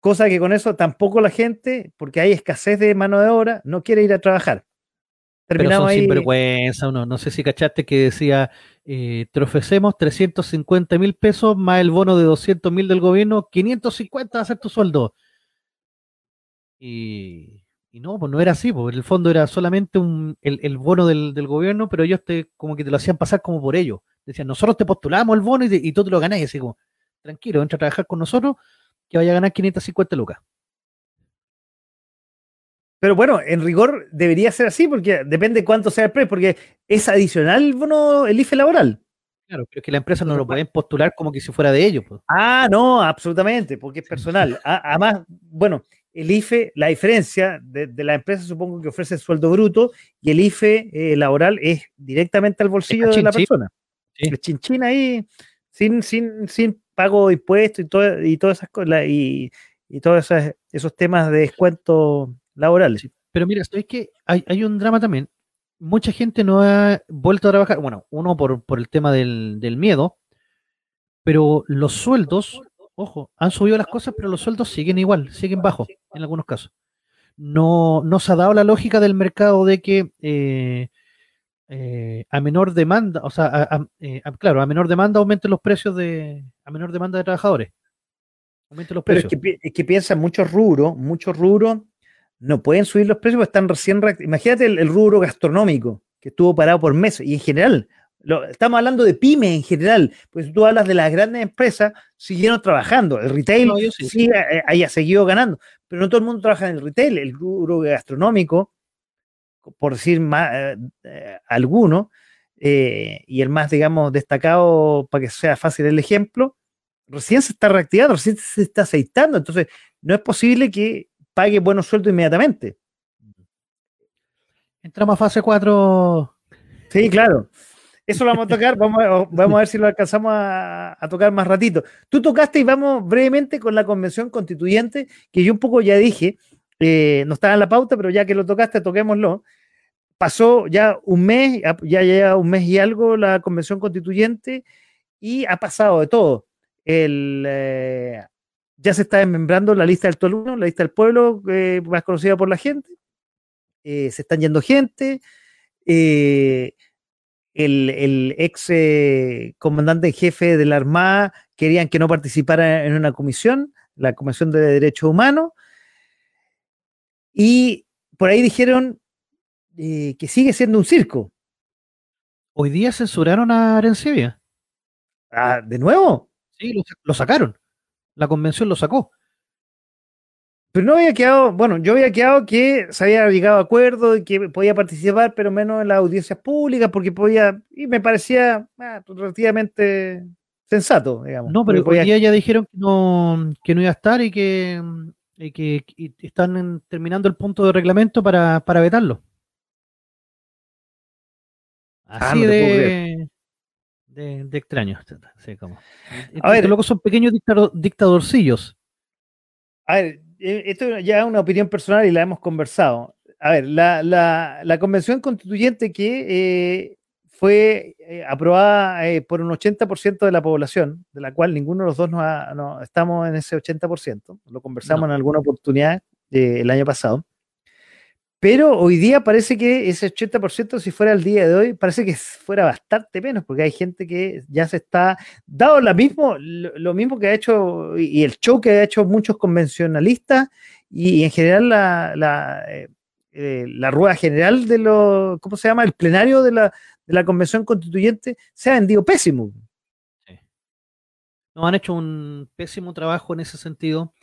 Cosa que con eso tampoco la gente, porque hay escasez de mano de obra, no quiere ir a trabajar. Terminamos Pero son sinvergüenza, uno. No sé si cachaste que decía, eh, te ofrecemos 350 mil pesos más el bono de 200 mil del gobierno, 550 va a ser tu sueldo. Y, no, pues no era así, porque el fondo era solamente un, el, bono del, gobierno, pero ellos te, como que te lo hacían pasar como por ello. Decían, nosotros te postulamos el bono y, y tú te lo ganás. Y así como, tranquilo, entra a trabajar con nosotros que vaya a ganar 550 lucas. Pero bueno, en rigor debería ser así porque depende cuánto sea el precio, porque es adicional el bono, el IFE laboral. Claro, pero es que la empresa no lo pueden postular como que si fuera de ellos. Pues. Ah, no, absolutamente, porque es personal. Además, bueno, el IFE, la diferencia de, la empresa supongo que ofrece el sueldo bruto y el IFE eh, laboral es directamente al bolsillo de la persona. El chinchín ahí, sin, sin, sin pago de impuestos y, todo, y todas esas cosas, y, y todos esos temas de descuento laborales. Pero mira, es que hay, un drama también. Mucha gente no ha vuelto a trabajar. Bueno, uno por, el tema del, miedo, pero los sueldos, ojo, han subido las cosas, pero los sueldos siguen igual, siguen bajos en algunos casos. No, no se ha dado la lógica del mercado de que eh, eh, a menor demanda, o sea, eh, claro, a menor demanda aumenten los precios de, a menor demanda de trabajadores. Aumenten los precios. Pero es que, es que piensa muchos rubros, muchos rubros no pueden subir los precios porque están recién. Imagínate el, rubro gastronómico que estuvo parado por meses y en general. estamos hablando de pymes en general, pues tú hablas de las grandes empresas, siguieron trabajando. El retail sí, eh, haya seguido ganando, pero no todo el mundo trabaja en el retail. El rubro gastronómico, por decir más, eh, eh, alguno, y el más, digamos, destacado para que sea fácil el ejemplo, recién se está reactivando, recién se está aceitando. Entonces, no es posible que pague buenos sueldos inmediatamente. Entramos a fase 4. Sí, claro. Eso lo vamos a tocar, vamos a, vamos a ver si lo alcanzamos a, tocar más ratito. Tú tocaste y vamos brevemente con la convención constituyente, que yo un poco ya dije, eh, no estaba en la pauta, pero ya que lo tocaste, toquémoslo. Pasó ya un mes, ya lleva un mes y algo la convención constituyente y ha pasado de todo. El, eh, ya se está desmembrando la lista del Tolueno, la lista del pueblo, eh, más conocida por la gente. se están yendo gente. Eh, el, ex eh, comandante en jefe de la Armada querían que no participara en una comisión, la Comisión de Derechos Humanos, y por ahí dijeron eh, que sigue siendo un circo. Hoy día censuraron a Arencibia. Ah, ¿De nuevo? Sí, lo sacaron. La convención lo sacó. Pero no había quedado, bueno, yo había quedado que se había llegado a acuerdo y que podía participar, pero menos en las audiencias públicas, porque podía, y me parecía ah, relativamente sensato, digamos. No, pero hoy día ya dijeron que no, que no iba a estar y que, que están terminando el punto de reglamento para, para vetarlo. Ah, Así de, de, de, extraño. Sí, como. A ver, locos son pequeños dictadorcillos. A ver, eh, esto ya es una opinión personal y la hemos conversado. A ver, la, convención constituyente que eh, fue eh, aprobada por un 80% de la población, de la cual ninguno de los dos no, estamos en ese 80%, lo conversamos en alguna oportunidad el año pasado. Pero hoy día parece que ese 80%, si fuera el día de hoy, parece que fuera bastante menos, porque hay gente que ya se está, dado lo mismo, lo, mismo que ha hecho y el show que ha hecho muchos convencionalistas y, en general la, la, eh, eh, la, rueda general de lo, ¿cómo se llama? El plenario de la, de la convención constituyente se ha vendido pésimo. Sí. No, han hecho un pésimo trabajo en ese sentido.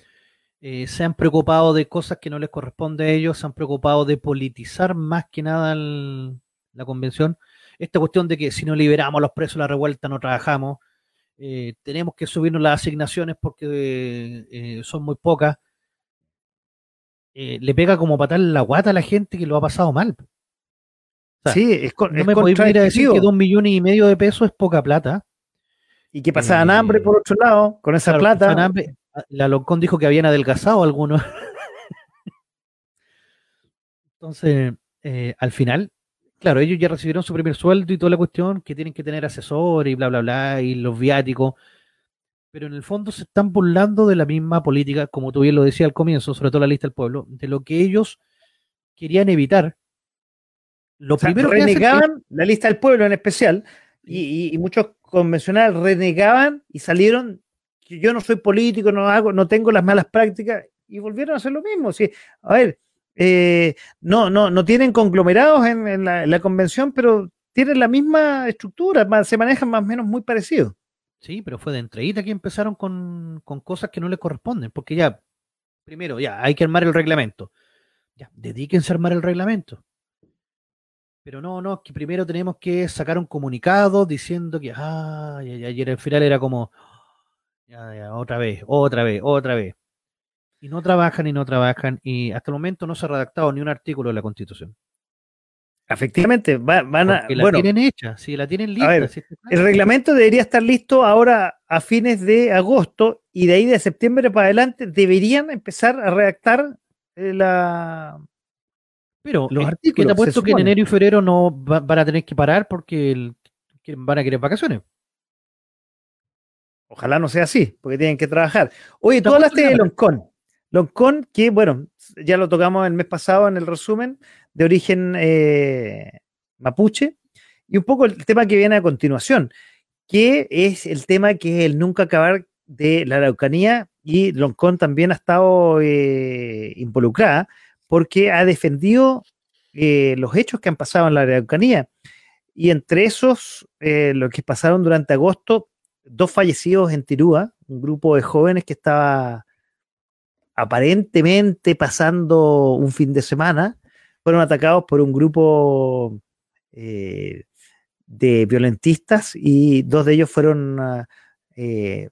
Eh, se han preocupado de cosas que no les corresponde a ellos, se han preocupado de politizar más que nada la convención. Esta cuestión de que si no liberamos a los presos de la revuelta no trabajamos, eh, tenemos que subirnos las asignaciones porque eh, son muy pocas. le pega como patar la guata a la gente que lo ha pasado mal. sí, es con, no me podéis venir a decir que dos millones y medio de pesos es poca plata. Y que pasaban hambre por otro lado, con esa plata. Ah, la Loncón dijo que habían adelgazado algunos. Entonces, eh, al final, claro, ellos ya recibieron su primer sueldo y toda la cuestión, que tienen que tener asesor y bla, bla, bla, y los viáticos. Pero en el fondo se están burlando de la misma política, como tú bien lo decías al comienzo, sobre todo la lista del pueblo, de lo que ellos querían evitar. Lo primero renegaban la lista del pueblo en especial, y, y muchos convencionales renegaban y salieron yo no soy político, no hago, no tengo las malas prácticas, y volvieron a hacer lo mismo. Sí, a ver, eh, no, no, no tienen conglomerados en, la, convención, pero tienen la misma estructura, se manejan más o menos muy parecidos. Sí, pero fue de entreguita que empezaron con, cosas que no les corresponden, porque ya, primero, ya, hay que armar el reglamento. Ya, dedíquense a armar el reglamento. Pero no, no, que primero tenemos que sacar un comunicado diciendo que, ah, ayer al final era como, ya, ya, otra vez, otra vez, otra vez. Y no trabajan y no trabajan y hasta el momento no se ha redactado ni un artículo de la Constitución. Efectivamente, van a. la tienen hecha, si la tienen lista. el reglamento debería estar listo ahora a fines de agosto y de ahí de septiembre para adelante deberían empezar a redactar eh, la. Pero los artículos. Que te apuesto que en enero y febrero no van a tener que parar porque van a querer vacaciones. Ojalá no sea así, porque tienen que trabajar. Oye, tú hablaste de Loncón. Loncón, que bueno, ya lo tocamos el mes pasado en el resumen, de origen eh, mapuche, y un poco el tema que viene a continuación, que es el tema que es el nunca acabar de la Araucanía, y Loncón también ha estado eh, involucrada, porque ha defendido eh, los hechos que han pasado en la Araucanía. Y entre esos, lo que pasaron durante agosto, dos fallecidos en Tirúa, un grupo de jóvenes que estaba aparentemente pasando un fin de semana, fueron atacados por un grupo eh, de violentistas y dos de ellos fueron ah, eh,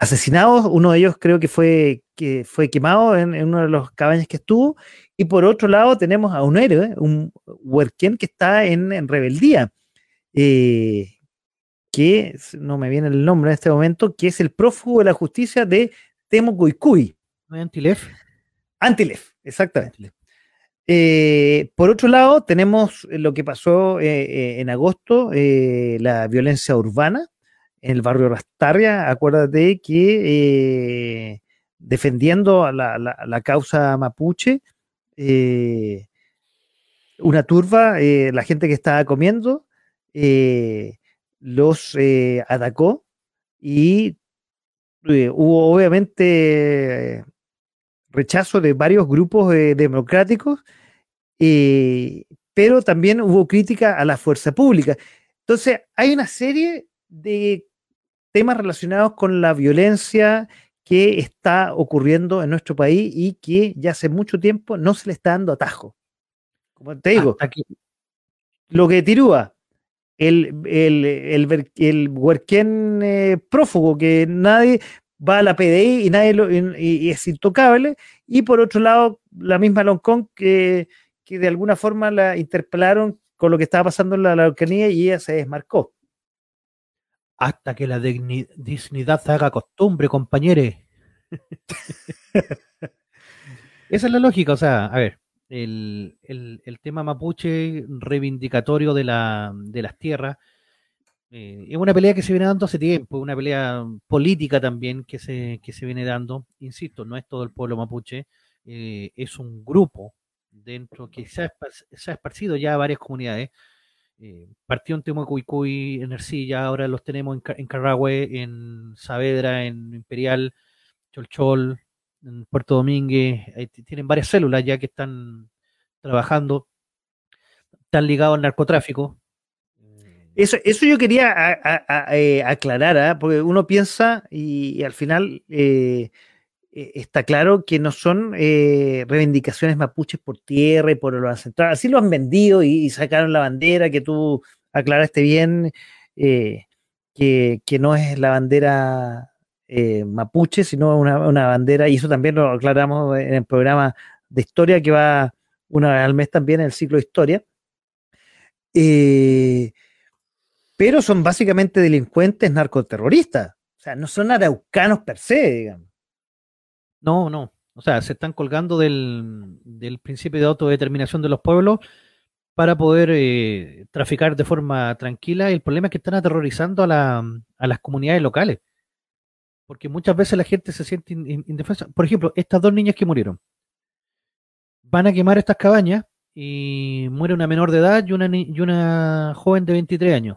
asesinados. Uno de ellos creo que fue, que fue quemado en, uno de los cabañas que estuvo. Y por otro lado tenemos a un héroe, un huerquén que está en, rebeldía, que no me viene el nombre en este momento, que es el prófugo de la justicia de Temo Cuicuy. Antilef. Antilef, exactamente. Eh, por otro lado, tenemos lo que pasó eh, eh, en agosto, la violencia urbana en el barrio Rastarria. Acuérdate que defendiendo la, la, causa mapuche, una turba, la gente que estaba comiendo, los atacó y hubo obviamente rechazo de varios grupos democráticos, eh, pero también hubo crítica a la fuerza pública. Entonces, hay una serie de temas relacionados con la violencia que está ocurriendo en nuestro país y que ya hace mucho tiempo no se le está dando atajo. Como te digo, lo que tirúa, el, el, el, el huerquén eh, prófugo, que nadie, va a la PDI y nadie lo, y, es intocable. Y por otro lado, la misma Loncón que, que de alguna forma la interpelaron con lo que estaba pasando en la Araucanía y ella se desmarcó. Hasta que la dignidad haga costumbre, compañeros. Esa es la lógica, o sea, a ver, el, el, el tema mapuche reivindicatorio de, la, de las tierras eh, es una pelea que se viene dando hace tiempo, una pelea política también que se, que se viene dando. Insisto, no es todo el pueblo mapuche, eh, es un grupo dentro que se ha, esparcido ya a varias comunidades. Eh, partió en Temucuicuy, en Ercilla, ahora los tenemos en, en Carrahue, en Saavedra, en Imperial, Cholchol, en Puerto Domínguez. tienen varias células ya que están trabajando, están ligados al narcotráfico, eso, eso yo quería eh, aclarar, ¿ah? porque uno piensa y, al final eh, e, está claro que no son eh, reivindicaciones mapuches por tierra y por lo ancestral. Así lo han vendido y, sacaron la bandera que tú aclaraste bien, que, no es la bandera mapuche, sino una, una, bandera, y eso también lo aclaramos en el programa de historia que va una vez al mes también en el ciclo de historia. Eh, pero son básicamente delincuentes narcoterroristas. O sea, no son araucanos per se, digamos. No, no. O sea, se están colgando del, principio de autodeterminación de los pueblos para poder eh, traficar de forma tranquila. El problema es que están aterrorizando a, las comunidades locales. Porque muchas veces la gente se siente indefensa. Por ejemplo, estas dos niñas que murieron van a quemar estas cabañas y muere una menor de edad y una, y una joven de 23 años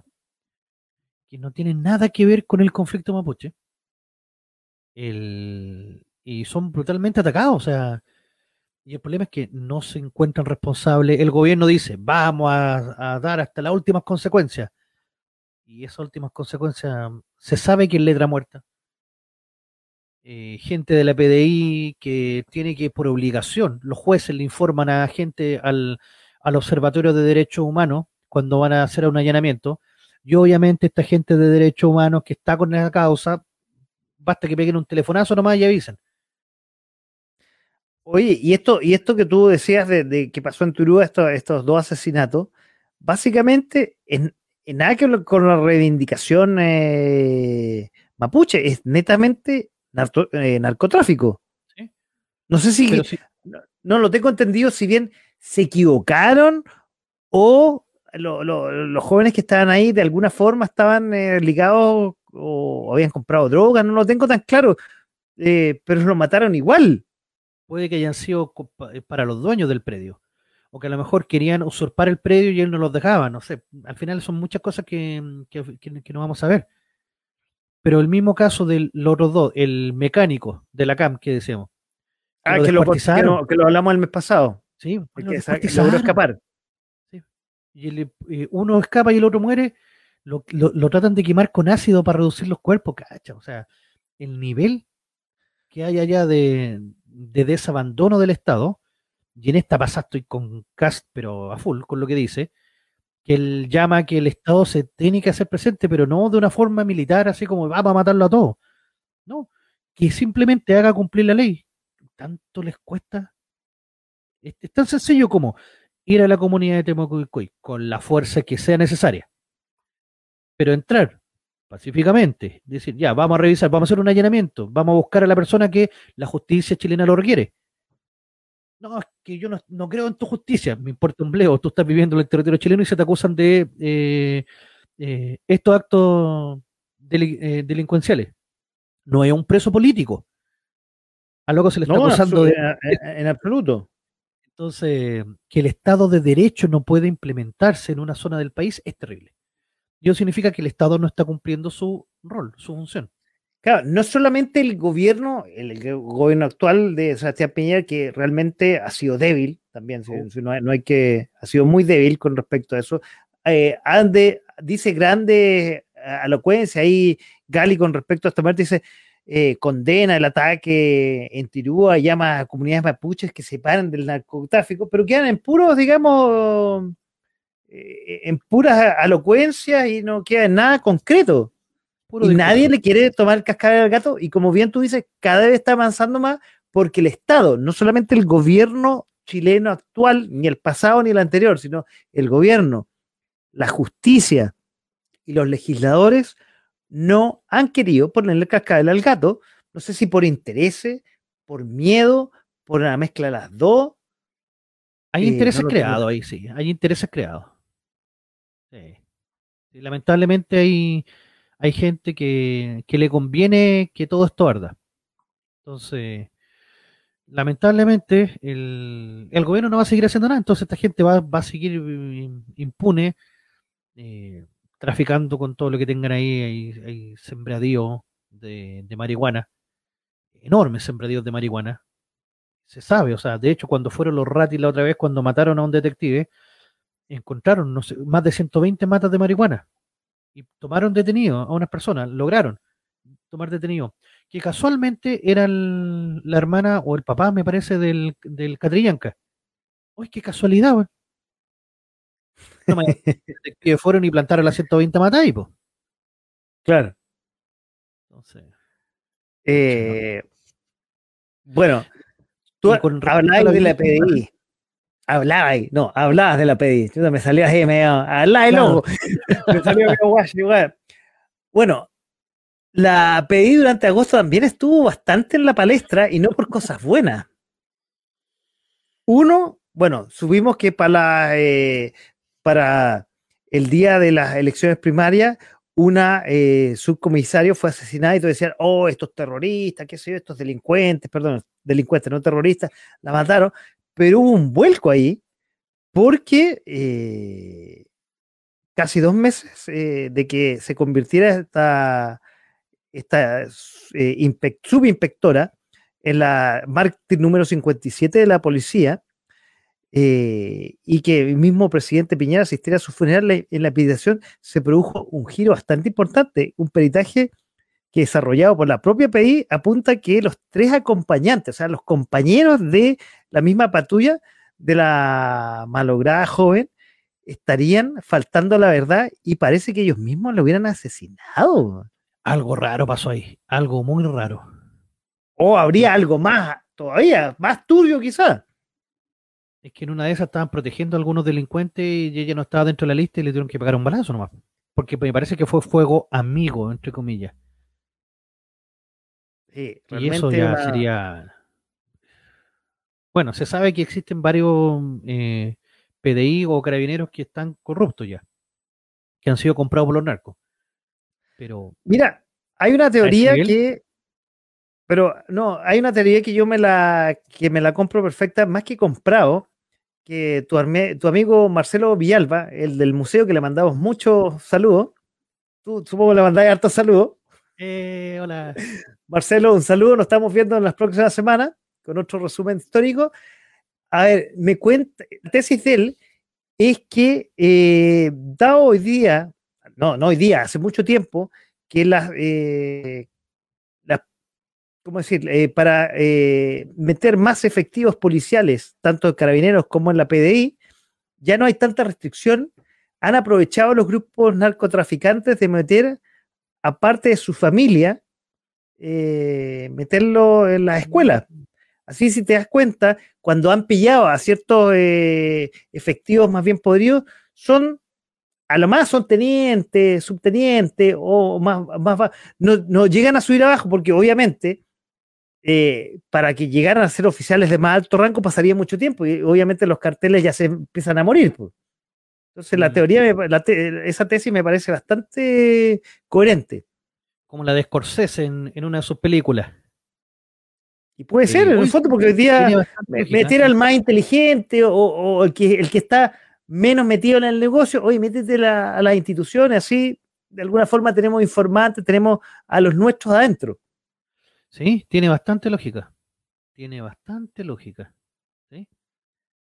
que no tienen nada que ver con el conflicto mapuche. y son brutalmente atacados, o sea, y el problema es que no se encuentran responsables. El gobierno dice, vamos a, dar hasta las últimas consecuencias. Y esas últimas consecuencias, se sabe que es letra muerta. Eh, gente de la PDI que tiene que, por obligación, los jueces le informan a gente al, al Observatorio de Derechos Humanos cuando van a hacer un allanamiento, y obviamente esta gente de derechos humanos que está con esa causa, basta que peguen un telefonazo nomás y avisen. Oye, y esto, y esto que tú decías de, que pasó en Turúa, estos, dos asesinatos, básicamente en, nada que con la reivindicación eh, mapuche, es netamente eh, narcotráfico. No sé si, no, lo tengo entendido, si bien se equivocaron o los jóvenes que estaban ahí de alguna forma estaban eh, ligados o habían comprado drogas, no lo tengo tan claro, eh, pero lo mataron igual. Puede que hayan sido para los dueños del predio, o que a lo mejor querían usurpar el predio y él no los dejaba, no sé. Al final son muchas cosas que, no vamos a ver. Pero el mismo caso del otros dos, el mecánico de la CAM que decíamos. Ah, que lo, que, lo, hablamos el mes pasado. Sí, que logró escapar y uno escapa y el otro muere, lo, tratan de quemar con ácido para reducir los cuerpos, cacha. O sea, el nivel que hay allá de, desabandono del Estado, y en esta pasada estoy con Cast, pero a full, con lo que dice, que él llama que el Estado se tiene que hacer presente, pero no de una forma militar, así como vamos a matarlo a todos, No, que simplemente haga cumplir la ley. ¿Tanto les cuesta? Es, tan sencillo como ir a la comunidad de Temucuicuy con la fuerza que sea necesaria. Pero entrar pacíficamente, decir, ya, vamos a revisar, vamos a hacer un allanamiento, vamos a buscar a la persona que la justicia chilena lo requiere. No, es que yo no, creo en tu justicia, me importa un bleo, tú estás viviendo en el territorio chileno y se te acusan de eh, eh, estos actos eh, delincuenciales. No es un preso político. A lo que se le está acusando de, en absoluto. Entonces, que el Estado de Derecho no puede implementarse en una zona del país es terrible. Y eso significa que el Estado no está cumpliendo su rol, su función. Claro, no solamente el gobierno, el, gobierno actual de Sebastián Piñera, que realmente ha sido débil, también, oh. no, hay, que, ha sido muy débil con respecto a eso. Eh, ande, dice grande elocuencia ahí, Gali, con respecto a esta muerte, dice, eh, condena el ataque en Tirúa, llama a comunidades mapuches que se paren del narcotráfico, pero quedan en puros, digamos, eh, en puras elocuencias y no queda en nada concreto. Y nadie le quiere tomar el cascabel al gato. Y como bien tú dices, cada vez está avanzando más porque el Estado, no solamente el gobierno chileno actual, ni el pasado ni el anterior, sino el gobierno, la justicia y los legisladores no han querido ponerle el cascabel al gato. No sé si por interés, por miedo, por una mezcla de las dos. Hay eh, intereses creados ahí, sí. Hay intereses creados. lamentablemente hay, hay gente que, le conviene que todo esto arda. Entonces, lamentablemente, el, gobierno no va a seguir haciendo nada. Entonces, esta gente va, a seguir impune, eh, traficando con todo lo que tengan ahí. Hay, hay sembradíos de, de marihuana, enormes sembradíos de marihuana. Se sabe, o sea, de hecho, cuando fueron los ratis la otra vez, cuando mataron a un detective, encontraron no sé, más de 120 matas de marihuana y tomaron detenido a unas personas, lograron tomar detenido, que casualmente eran la hermana o el papá, me parece, del, del Catrillanca. Uy, qué casualidad, que fueron y plantaron las 120 matas ahí, pues. Claro. Entonces. Eh, bueno, tú hablabas de la PDI hablaba ahí, no, hablabas de la. Yo me salía ahí medio, hablaba loco. me salió medio. Bueno, la PDI durante agosto también estuvo bastante en la palestra y no por cosas buenas. Uno, bueno, subimos que para, la, eh, para el día de las elecciones primarias, una eh, subcomisario fue asesinada y tú decías, oh, estos terroristas, qué sé yo, estos delincuentes, perdón, delincuentes, no terroristas, la mataron pero hubo un vuelco ahí porque eh, casi dos meses eh, de que se convirtiera esta, esta eh, subinspectora en la mártir número 57 de la policía y que el mismo presidente Piñera asistiera a su funeral en la pedición, se produjo un giro bastante importante, un peritaje que desarrollado por la propia PI apunta que los tres acompañantes, o sea, los compañeros de la misma patrulla de la malograda joven, estarían faltando a la verdad y parece que ellos mismos lo hubieran asesinado. Algo raro pasó ahí, algo muy raro. O habría algo más, todavía, más turbio quizás. Es que en una de esas estaban protegiendo a algunos delincuentes y ella no estaba dentro de la lista y le tuvieron que pagar un balazo nomás. Porque me parece que fue fuego amigo, entre comillas. Sí, y eso ya sería bueno, se sabe que existen varios eh, PDI o carabineros que están corruptos ya, que han sido comprados por los narcos. Pero. Mira, hay una teoría que. Pero no, hay una teoría que yo me la, que me la compro perfecta, más que comprado, que tu, tu amigo Marcelo Villalba, el del museo, que le mandamos muchos saludos. Tú supongo que le mandáis hartos saludos. Eh, hola. Marcelo, un saludo, nos estamos viendo en las próximas semanas con otro resumen histórico. A ver, me cuenta, la tesis de él es que, eh, dado hoy día, no, no hoy día, hace mucho tiempo, que las, eh, ¿cómo decir? Eh, para eh, meter más efectivos policiales, tanto de carabineros como en la PDI, ya no hay tanta restricción. Han aprovechado los grupos narcotraficantes de meter, aparte de su familia, meterlo en las escuelas. Así, si te das cuenta, cuando han pillado a ciertos eh, efectivos más bien podridos, son, a lo más son tenientes, subtenientes o más, más no, no llegan a subir abajo porque obviamente eh, para que llegaran a ser oficiales de más alto rango pasaría mucho tiempo y obviamente los carteles ya se empiezan a morir. Pues. Entonces la mm. teoría, esa tesis me parece bastante coherente. Como la de Scorsese en, en una de sus películas. Y puede ser, en el fondo, porque hoy día meter al más inteligente o, el, que, el que está menos metido en el negocio, oye, métete a las instituciones, así de alguna forma tenemos informantes, tenemos a los nuestros adentro. Sí, tiene bastante lógica. Tiene bastante lógica.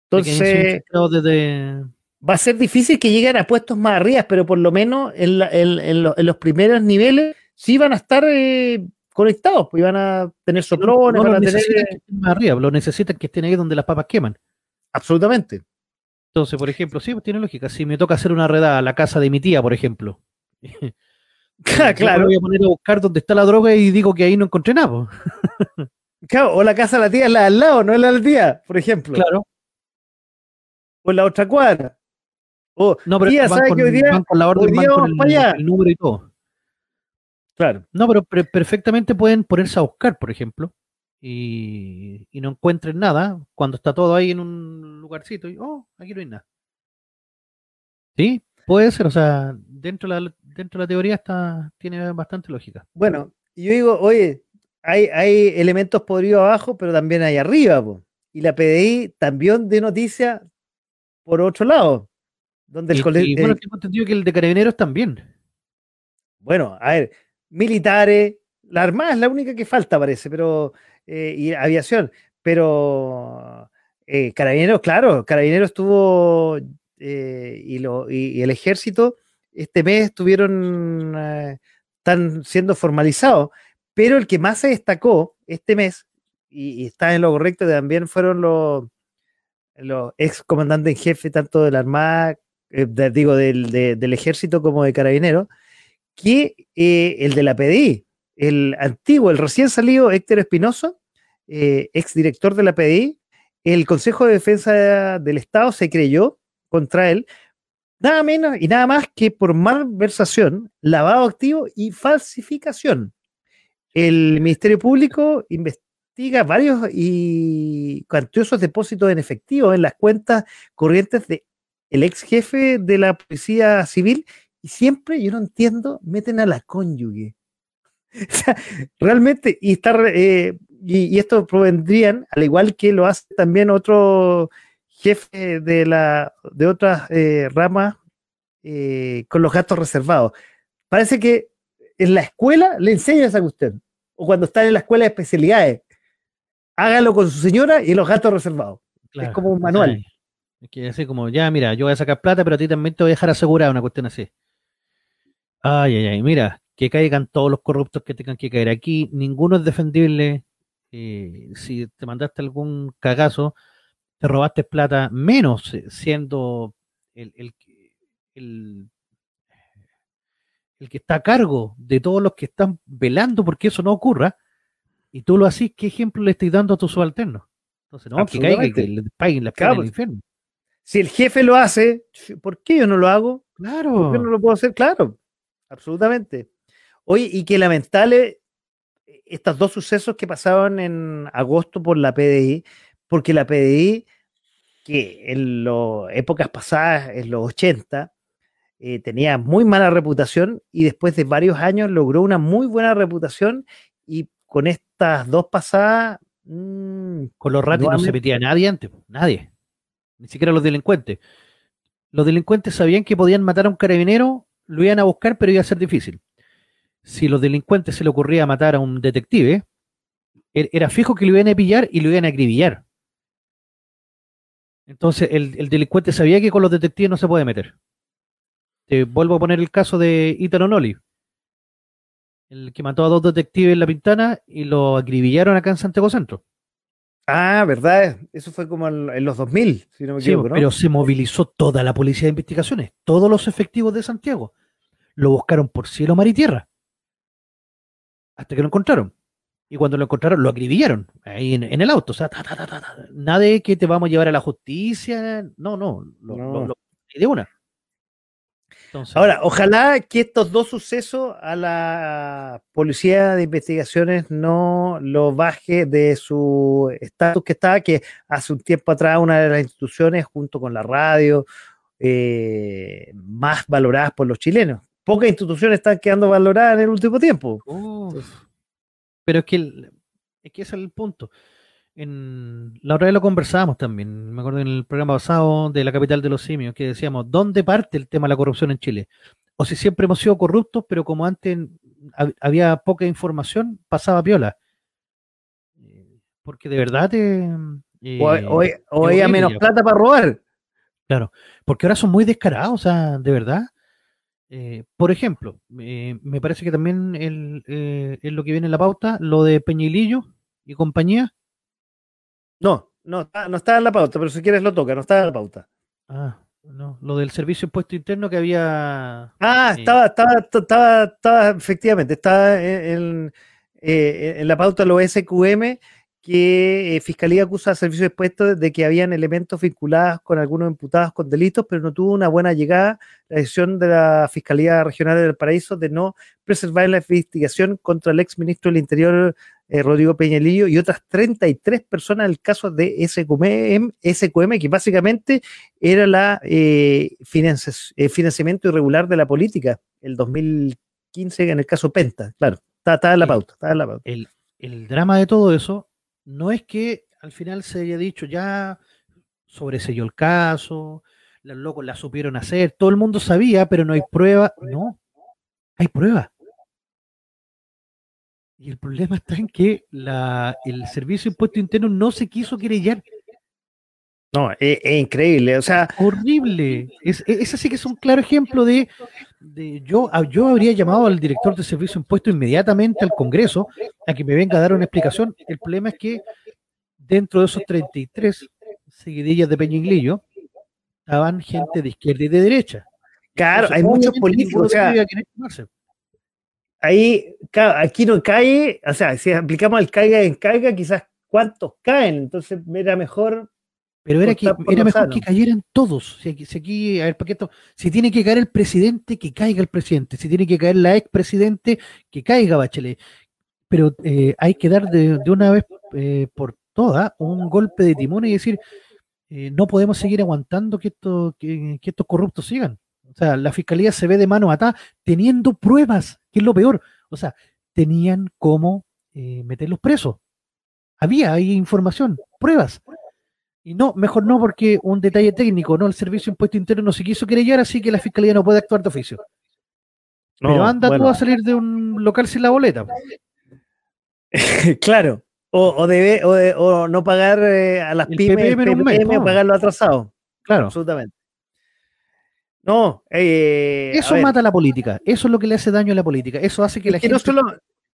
Entonces, va a ser difícil que lleguen a puestos más arriba, pero por lo menos en, los primeros niveles sí van a estar eh, conectados, pues van a tener soplones, van a tener. Más arriba, lo necesitan que estén ahí donde las papas queman. Absolutamente. Entonces, por ejemplo, sí, pues tiene lógica. Si me toca hacer una redada a la casa de mi tía, por ejemplo, claro. voy a poner a buscar dónde está la droga y digo que ahí no encontré nada. claro, o la casa de la tía es la al lado, no es la del tía, por ejemplo. Claro. O la otra cuadra. O, no, pero tía, ¿sabe que hoy día, con la orden, con el, número y todo. Claro. No, pero perfectamente pueden ponerse a buscar, por ejemplo, y, y, no encuentren nada cuando está todo ahí en un lugarcito y, oh, aquí no hay nada. Sí, puede ser, o sea, dentro de la, dentro de la teoría está, tiene bastante lógica. Bueno, yo digo, oye, hay, hay elementos podridos abajo, pero también hay arriba, y la PDI también de noticias por otro lado. Donde el colegio. Y bueno, tengo entendido que el de carabineros también. Bueno, a ver, militares, la Armada es la única que falta, parece, pero. Eh, y aviación, pero. Eh, carabineros, claro, Carabineros tuvo. Eh, y, lo, y, el ejército este mes estuvieron están siendo formalizados, pero el que más se destacó este mes, y, está en lo correcto, también fueron los, los ex comandantes en jefe, tanto de la Armada, digo, del, del, ejército como de carabineros, que eh, el de la PDI, el antiguo, el recién salido Héctor Espinosa, eh, ex director de la PDI, el Consejo de Defensa del Estado se creyó contra él, nada menos y nada más que por malversación, lavado activo y falsificación. El Ministerio Público investiga varios y cuantiosos depósitos en efectivo en las cuentas corrientes de el ex jefe de la Policía Civil y siempre, yo no entiendo, meten a la cónyuge. realmente, y, está, eh, y, esto provendrían, al igual que lo hace también otro jefe de, la, de otras eh, ramas eh, con los gastos reservados. Parece que en la escuela le enseñan esa cuestión, o cuando está en la escuela de especialidades, hágalo con su señora y los gastos reservados. es como un manual. Es que así como, ya, mira, yo voy a sacar plata, pero a ti también te voy a dejar asegurada una cuestión así. Ay, ay, ay, mira, que caigan todos los corruptos que tengan que caer aquí, ninguno es defendible. Eh, si te mandaste algún cagazo, te robaste plata, menos siendo el, el, el, el que está a cargo de todos los que están velando porque eso no ocurra, y tú lo haces, ¿qué ejemplo le estoy dando a tu subalterno? Entonces, no, que caiga, que le paguen la cara del pues. infierno. Si el jefe lo hace, ¿por qué yo no lo hago? Claro. ¿Por qué no lo puedo hacer? Claro absolutamente. Oye, y qué lamentable eh, estos dos sucesos que pasaban en agosto por la PDI, porque la PDI, que en las épocas pasadas, en los 80, eh, tenía muy mala reputación y después de varios años logró una muy buena reputación y con estas dos pasadas... Mm, con los ratos no se metía nadie antes, nadie, ni siquiera los delincuentes. Los delincuentes sabían que podían matar a un carabinero lo iban a buscar, pero iba a ser difícil. Si los delincuentes se le ocurría matar a un detective, er, era fijo que lo iban a pillar y lo iban a acribillar. Entonces, el, delincuente sabía que con los detectives no se puede meter. Te vuelvo a poner el caso de Italo Noli, el que mató a dos detectives en La Pintana y lo acribillaron acá en Santiago Centro. Ah, verdad, eso fue como en, los 2000, si no me equivoco, Pero se movilizó toda la policía de investigaciones, todos los efectivos de Santiago. Lo buscaron por cielo, mar y tierra. Hasta que lo encontraron. Y cuando lo encontraron, lo acribillaron ahí en, el auto. O sea, nada de que te vamos a llevar a la justicia. No, no, lo, de una. Ahora, ojalá que estos dos sucesos a la policía de investigaciones no lo baje de su estatus que estaba, que hace un tiempo atrás una de las instituciones, junto con la radio, eh, más valoradas por los chilenos. Pocas instituciones están quedando valoradas en el último tiempo. pero es que, es que ese es el punto. En, la otra vez lo conversábamos también, me acuerdo en el programa pasado de la capital de los simios, que decíamos, ¿dónde parte el tema de la corrupción en Chile? O si siempre hemos sido corruptos, pero como antes había poca información, pasaba piola. Eh, porque de verdad te... hoy, hoy, eh, menos plata para robar. Claro, porque ahora son muy descarados, o sea, de verdad. Eh, por ejemplo, me parece que también es lo que viene en la pauta, lo de Peñilillo y compañía, no, no, no está en la pauta, pero si quieres lo toca, no está en la pauta. Ah, no, lo del servicio impuesto interno que había. Ah, estaba, estaba, estaba, estaba, efectivamente, estaba en, eh, en la pauta lo SQM que eh, Fiscalía acusa al servicio expuesto de que habían elementos vinculados con algunos imputados con delitos, pero no tuvo una buena llegada la decisión de la Fiscalía Regional del Paraíso de no preservar la investigación contra el ex ministro del Interior, eh, Rodrigo Peñalillo, y otras 33 personas en el caso de SQM, SQM que básicamente era la eh, financiamiento irregular de la política, el 2015 en el caso Penta, claro, está, en la pauta. Está en la pauta. El, el drama de todo eso no es que al final se haya dicho ya sobreselló el caso, los locos la supieron hacer, todo el mundo sabía, pero no hay prueba. No, hay prueba. Y el problema está en que la, el Servicio de Impuesto Interno no se quiso querellar. No, es, increíble, o sea. Horrible. Es, ese sí que es un claro ejemplo de, de, yo, yo habría llamado al director de servicio impuesto inmediatamente al Congreso a que me venga a dar una explicación. El problema es que dentro de esos 33 seguidillas de Peña estaban gente de izquierda y de derecha. Claro, hay muchos políticos. Ahí, aquí no cae, o sea, si aplicamos el caiga en caiga, quizás cuántos caen, entonces era mejor pero era, que, era mejor que cayeran todos. Si aquí, a ver, Paqueto, si tiene que caer el presidente, que caiga el presidente. Si tiene que caer la expresidente, que caiga Bachelet. Pero eh, hay que dar de, una vez eh, por todas un golpe de timón y decir, eh, no podemos seguir aguantando que, esto, que, estos corruptos sigan. O sea, la fiscalía se ve de mano atada teniendo pruebas, que es lo peor. O sea, tenían cómo meterlos presos. Había ahí información, pruebas. Y no, mejor no, porque un detalle técnico, ¿no? El Servicio de Impuesto Interno no se quiso querellar, así que la Fiscalía no puede actuar de oficio. Pero anda tú a salir de un local sin la boleta. claro. O, o, debe, o, no pagar eh, a las pymes o pagarlo atrasado. Claro. Absolutamente. No. Eh, eso mata a la política. Eso es lo que le hace daño a la política. Eso hace que la gente. No solo,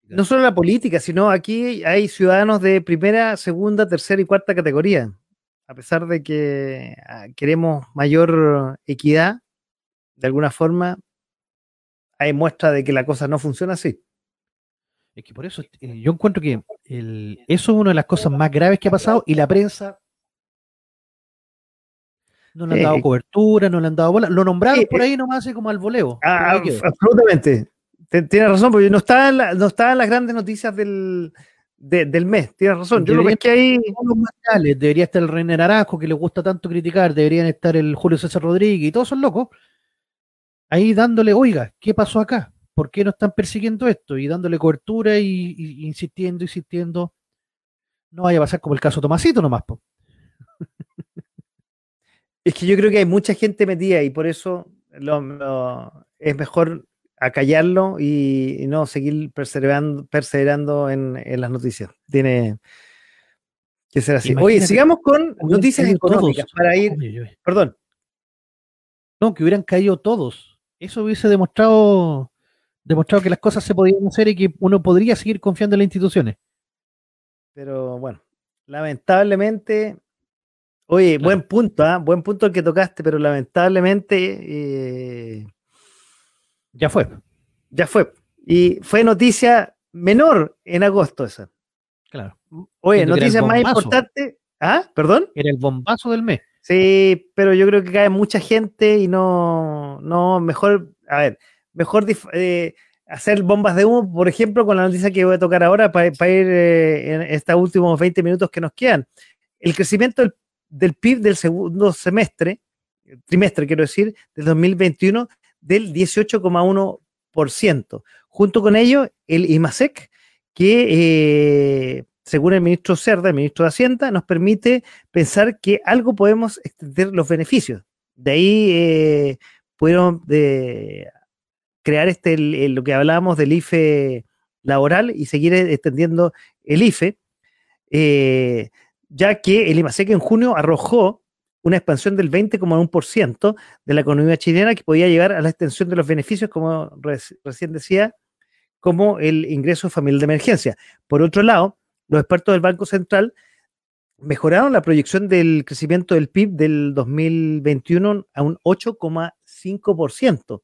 no solo la política, sino aquí hay ciudadanos de primera, segunda, tercera y cuarta categoría a pesar de que ah, queremos mayor equidad, de alguna forma hay muestra de que la cosa no funciona así. Es que por eso eh, yo encuentro que eso es una de las cosas más graves que ha pasado y la prensa no le han dado cobertura, no le han dado bola. Lo nombraron por ahí nomás como al voleo. Ah, absolutamente. Tienes razón, porque no está no en las grandes noticias del, del mes, tienes razón. Yo lo que ahí. debería estar el René Naranjo, que le gusta tanto criticar, deberían estar el Julio César Rodríguez y todos son locos. Ahí dándole, oiga, ¿qué pasó acá? ¿Por qué no están persiguiendo esto? Y dándole cobertura y, insistiendo, insistiendo. No vaya a pasar como el caso Tomasito nomás. Es que yo creo que hay mucha gente metida y por eso es mejor acallarlo y, no seguir perseverando, perseverando en, las noticias. Tiene que ser así. Oye, sigamos con noticias económicas para ir. Perdón. No, que hubieran caído todos. Eso hubiese demostrado, demostrado que las cosas se podían hacer y que uno podría seguir confiando en las instituciones. Pero bueno, lamentablemente, oye, buen punto, ¿ah? buen punto el que tocaste, pero lamentablemente eh, ya fue. Ya fue. Y fue noticia menor en agosto esa. Claro. Oye, noticia más importante. ¿Ah? ¿Perdón? Era el bombazo del mes. Sí, pero yo creo que cae mucha gente y no, no, mejor, a ver, mejor eh, hacer bombas de humo, por ejemplo, con la noticia que voy a tocar ahora para, ir eh, en estos últimos 20 minutos que nos quedan. El crecimiento del, del PIB del segundo semestre, trimestre quiero decir, de 2021 del 18,1%. Junto con ello, el IMASEC, que eh, según el ministro Cerda, el ministro de Hacienda, nos permite pensar que algo podemos extender los beneficios. De ahí eh, pudieron de crear este, lo que hablábamos del IFE laboral y seguir extendiendo el IFE, eh, ya que el IMASEC en junio arrojó una expansión del 20,1% de la economía chilena que podía llevar a la extensión de los beneficios, como recién decía, como el ingreso familiar de emergencia. Por otro lado, los expertos del Banco Central mejoraron la proyección del crecimiento del PIB del 2021 a un 8,5%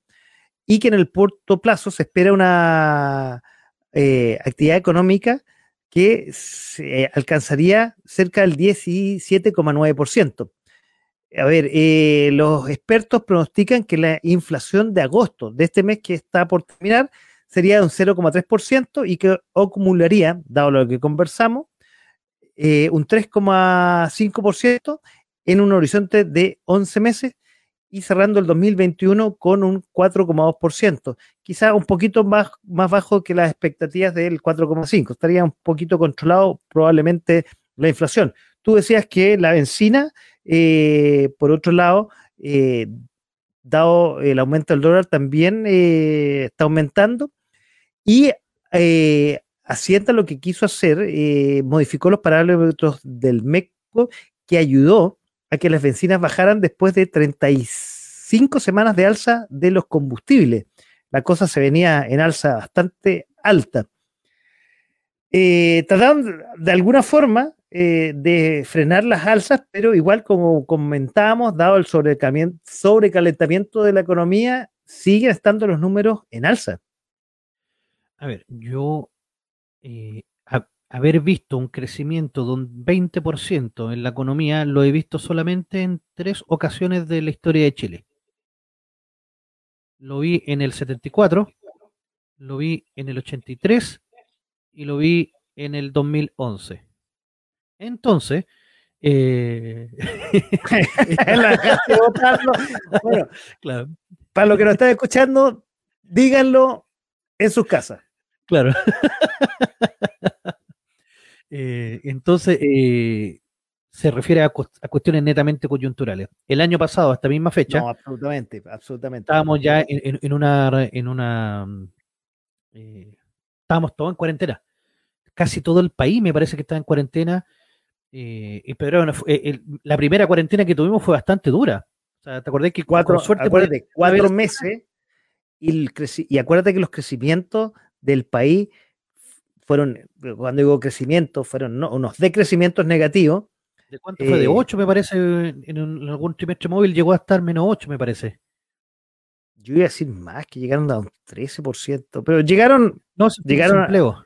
y que en el corto plazo se espera una eh, actividad económica que se alcanzaría cerca del 17,9%. A ver, eh, los expertos pronostican que la inflación de agosto de este mes que está por terminar sería de un 0,3% y que acumularía, dado lo que conversamos, eh, un 3,5% en un horizonte de 11 meses y cerrando el 2021 con un 4,2%, quizá un poquito más, más bajo que las expectativas del 4,5%, estaría un poquito controlado probablemente la inflación. Tú decías que la benzina, eh, por otro lado, eh, dado el aumento del dólar, también está aumentando y eh, Hacienda lo que quiso hacer, eh, modificó los parámetros del MECO que ayudó a que las bencinas bajaran después de 35 semanas de alza de los combustibles. La cosa se venía en alza bastante alta. Eh, trataron de alguna forma eh, de frenar las alzas, pero igual como comentábamos, dado el sobrecalentamiento de la economía, siguen estando los números en alza. A ver, yo eh, haber visto un crecimiento de un 20% en la economía lo he visto solamente en tres ocasiones de la historia de Chile. Lo vi en el 74, lo vi en el 83 y lo vi en el 2011. Entonces, eh... bueno, claro. para los que nos están escuchando, díganlo en sus casas. Claro. Eh, entonces, eh, se refiere a, cuestiones netamente coyunturales. El año pasado, a esta misma fecha. No, absolutamente, absolutamente. Estábamos ya en, una. En una eh, estábamos todos en cuarentena. Casi todo el país me parece que estaba en cuarentena. y pero la primera cuarentena que tuvimos fue bastante dura. O sea, ¿te acordás que cuatro, suerte, cuatro meses? Y, y acuérdate que los crecimientos del país fueron, cuando digo crecimiento, fueron unos decrecimientos negativos. ¿De cuánto fue? De 8 eh, me parece, en, algún trimestre móvil llegó a estar menos 8 me parece. Yo iba a decir más, que llegaron a un 13%, pero llegaron... No, llegaron desempleo.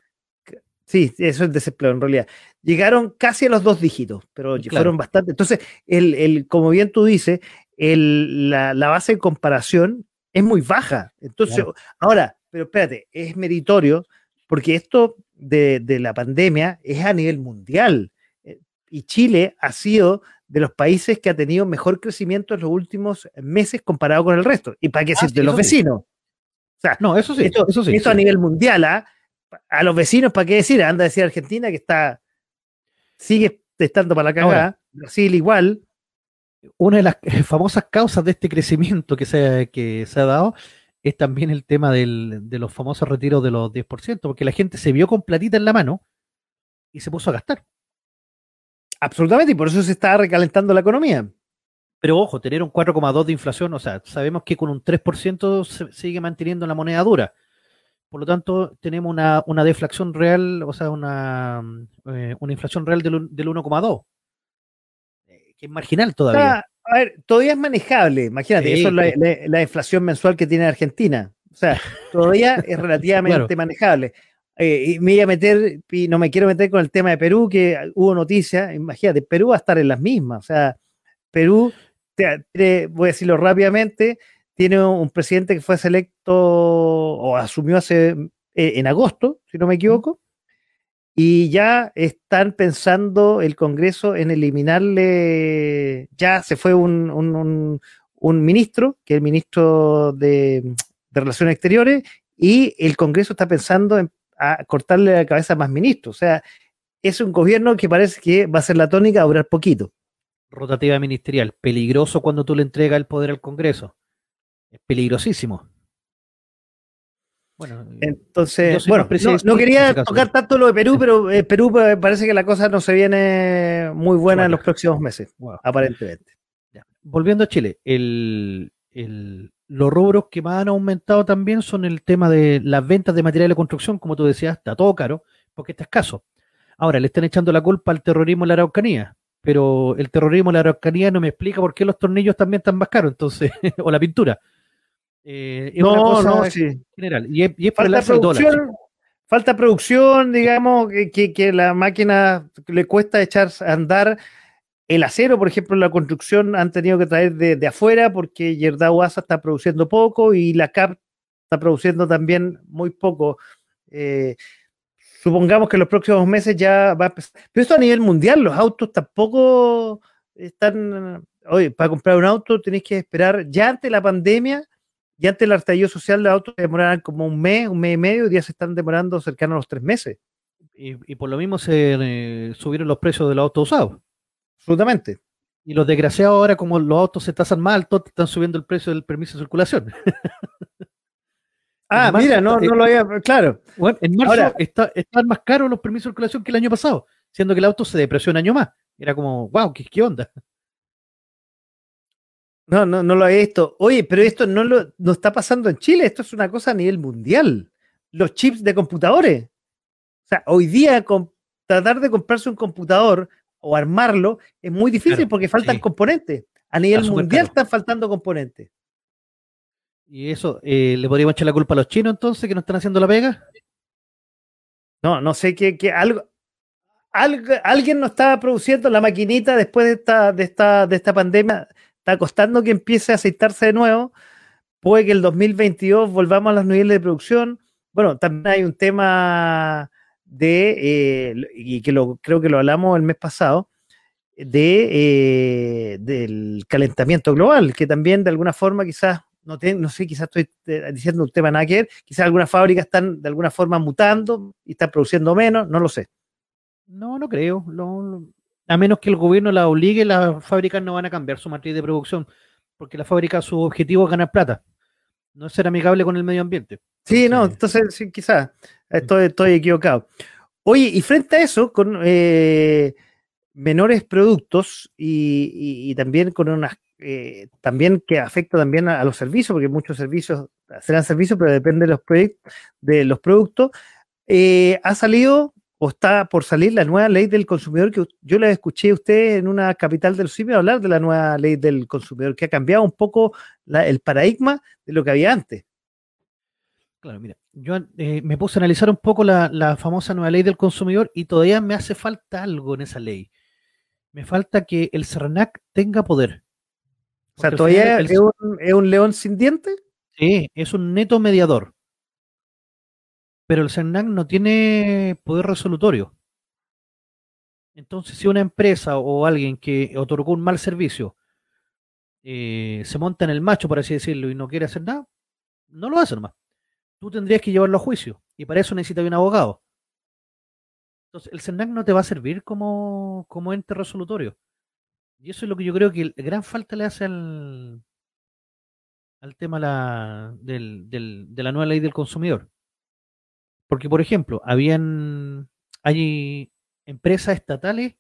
sí, eso es desempleo en realidad. Llegaron casi a los dos dígitos, pero fueron bastante. Entonces, el, el, como bien tú dices, el, la, la, base de comparación es muy baja. Entonces, ahora, pero espérate, es meritorio porque esto de, la pandemia es a nivel mundial eh, y Chile ha sido de los países que ha tenido mejor crecimiento en los últimos meses comparado con el resto. ¿Y para qué decir? de los vecinos? O sea, no, eso sí. Esto, eso sí, esto a nivel mundial, ¿ah? a los vecinos, ¿para qué decir? Anda a decir Argentina que está, sigue estando para la cagada, Brasil igual. Una de las famosas causas de este crecimiento que se, que se ha dado es también el tema del, de los famosos retiros de los 10%, porque la gente se vio con platita en la mano y se puso a gastar. Absolutamente, y por eso se está recalentando la economía. Pero ojo, tener un 4,2 de inflación, o sea, sabemos que con un 3% se sigue manteniendo la moneda dura. Por lo tanto, tenemos una, una deflación real, o sea, una, eh, una inflación real del, del 1,2, eh, que es marginal todavía a ver, todavía es manejable. Imagínate, eso es la, inflación mensual que tiene Argentina. O sea, todavía es relativamente manejable. eh, y me voy a meter, y no me quiero meter con el tema de Perú, que hubo noticias, imagínate, Perú va a estar en las mismas, o sea, Perú, voy a decirlo rápidamente, tiene un presidente que fue selecto o asumió hace eh, en agosto, si no me equivoco, y ya están pensando el Congreso en eliminarle, ya se fue un, ministro, que es el ministro de, Relaciones Exteriores, y el Congreso está pensando en cortarle la cabeza a más ministros. O sea, es un gobierno que parece que va a ser la tónica a durar poquito. Rotativa ministerial, peligroso cuando tú le entregas el poder al Congreso. Es peligrosísimo. Bueno, entonces, bueno, no, quería tocar tanto lo de Perú, pero eh, Perú parece que la cosa no se viene muy buena en los próximos meses, aparentemente. Volviendo a Chile, el, los rubros que más han aumentado también son el tema de las ventas de material de construcción, como tú decías, está todo caro, porque está escaso. Ahora, le están echando la culpa al terrorismo en la Araucanía, pero el terrorismo en la Araucanía no me explica por qué los tornillos también están más caros, entonces, o la pintura. Eh, no, no, sí. general. Y es, falta producción, falta producción, digamos, que, que, la máquina le cuesta echar a andar. El acero, por ejemplo, la construcción han tenido que traer de, afuera porque Yerdau Asa está produciendo poco y la CAP está produciendo también muy poco. Eh, supongamos que en los próximos meses ya va a empezar. Pero esto a nivel mundial, los autos tampoco están. Oye, para comprar un auto tenéis que esperar ya ante la pandemia y antes el estallido social de autos demoraban como un mes, un mes y medio, y ya se están demorando cercano a los tres meses. Y, por lo mismo se eh, subieron los precios de los autos usados. Absolutamente. Y los desgraciados ahora, como los autos se tasan mal, todos están subiendo el precio del permiso de circulación. ah, mira, no, no lo había, claro. Bueno, en marzo está, están más caros los permisos de circulación que el año pasado, siendo que el auto se depreció un año más. Era como, wow, ¿qué, qué onda? No, no, no lo he visto. Oye, pero esto no, lo, no está pasando en Chile, esto es una cosa a nivel mundial. Los chips de computadores. O sea, hoy día tratar de comprarse un computador o armarlo es muy difícil porque faltan componentes. A nivel mundial están faltando componentes. ¿Y eso eh, le podríamos echar la culpa a los chinos entonces que no están haciendo la pega? No, no sé qué, algo, algo, alguien no estaba produciendo la maquinita después de esta, de esta, de esta pandemia está costando que empiece a aceitarse de nuevo. Puede que el 2022 volvamos a los niveles de producción. Bueno, también hay un tema de, eh, y que lo, creo que lo hablamos el mes pasado, de, eh, del calentamiento global, que también de alguna forma quizás, no, sé, quizás estoy eh, diciendo un tema nada que ver, quizás algunas fábricas están de alguna forma mutando y están produciendo menos, no lo sé. No, no creo. A menos que el gobierno la obligue, las fábricas no van a cambiar su matriz de producción, porque la fábrica su objetivo es ganar plata, no es ser amigable con el medio ambiente. Sí, no, entonces sí, quizás estoy, estoy equivocado. Oye, y frente a eso, con eh, menores productos y, también con unas eh, también que afecta también a, los servicios, porque muchos servicios serán servicios, pero depende de los, de los productos. Eh, ha salido o está por salir la nueva ley del consumidor que yo le escuché a usted en una capital del CIME hablar de la nueva ley del consumidor, que ha cambiado un poco el paradigma de lo que había antes. Claro, mira, yo eh, me puse a analizar un poco la, famosa nueva ley del consumidor y todavía me hace falta algo en esa ley. Me falta que el CERNAC tenga poder. O sea, todavía es, un, es un león sin dientes. Sí, es un neto mediador pero el CERNAC no tiene poder resolutorio. Entonces, si una empresa o alguien que otorgó un mal servicio eh, se monta en el macho, por así decirlo, y no quiere hacer nada, no lo hace más. Tú tendrías que llevarlo a juicio y para eso necesitas un abogado. Entonces, el CERNAC no te va a servir como, ente resolutorio. Y eso es lo que yo creo que gran falta le hace al, al tema de la nueva ley del consumidor. Porque, por ejemplo, habían, hay empresas estatales,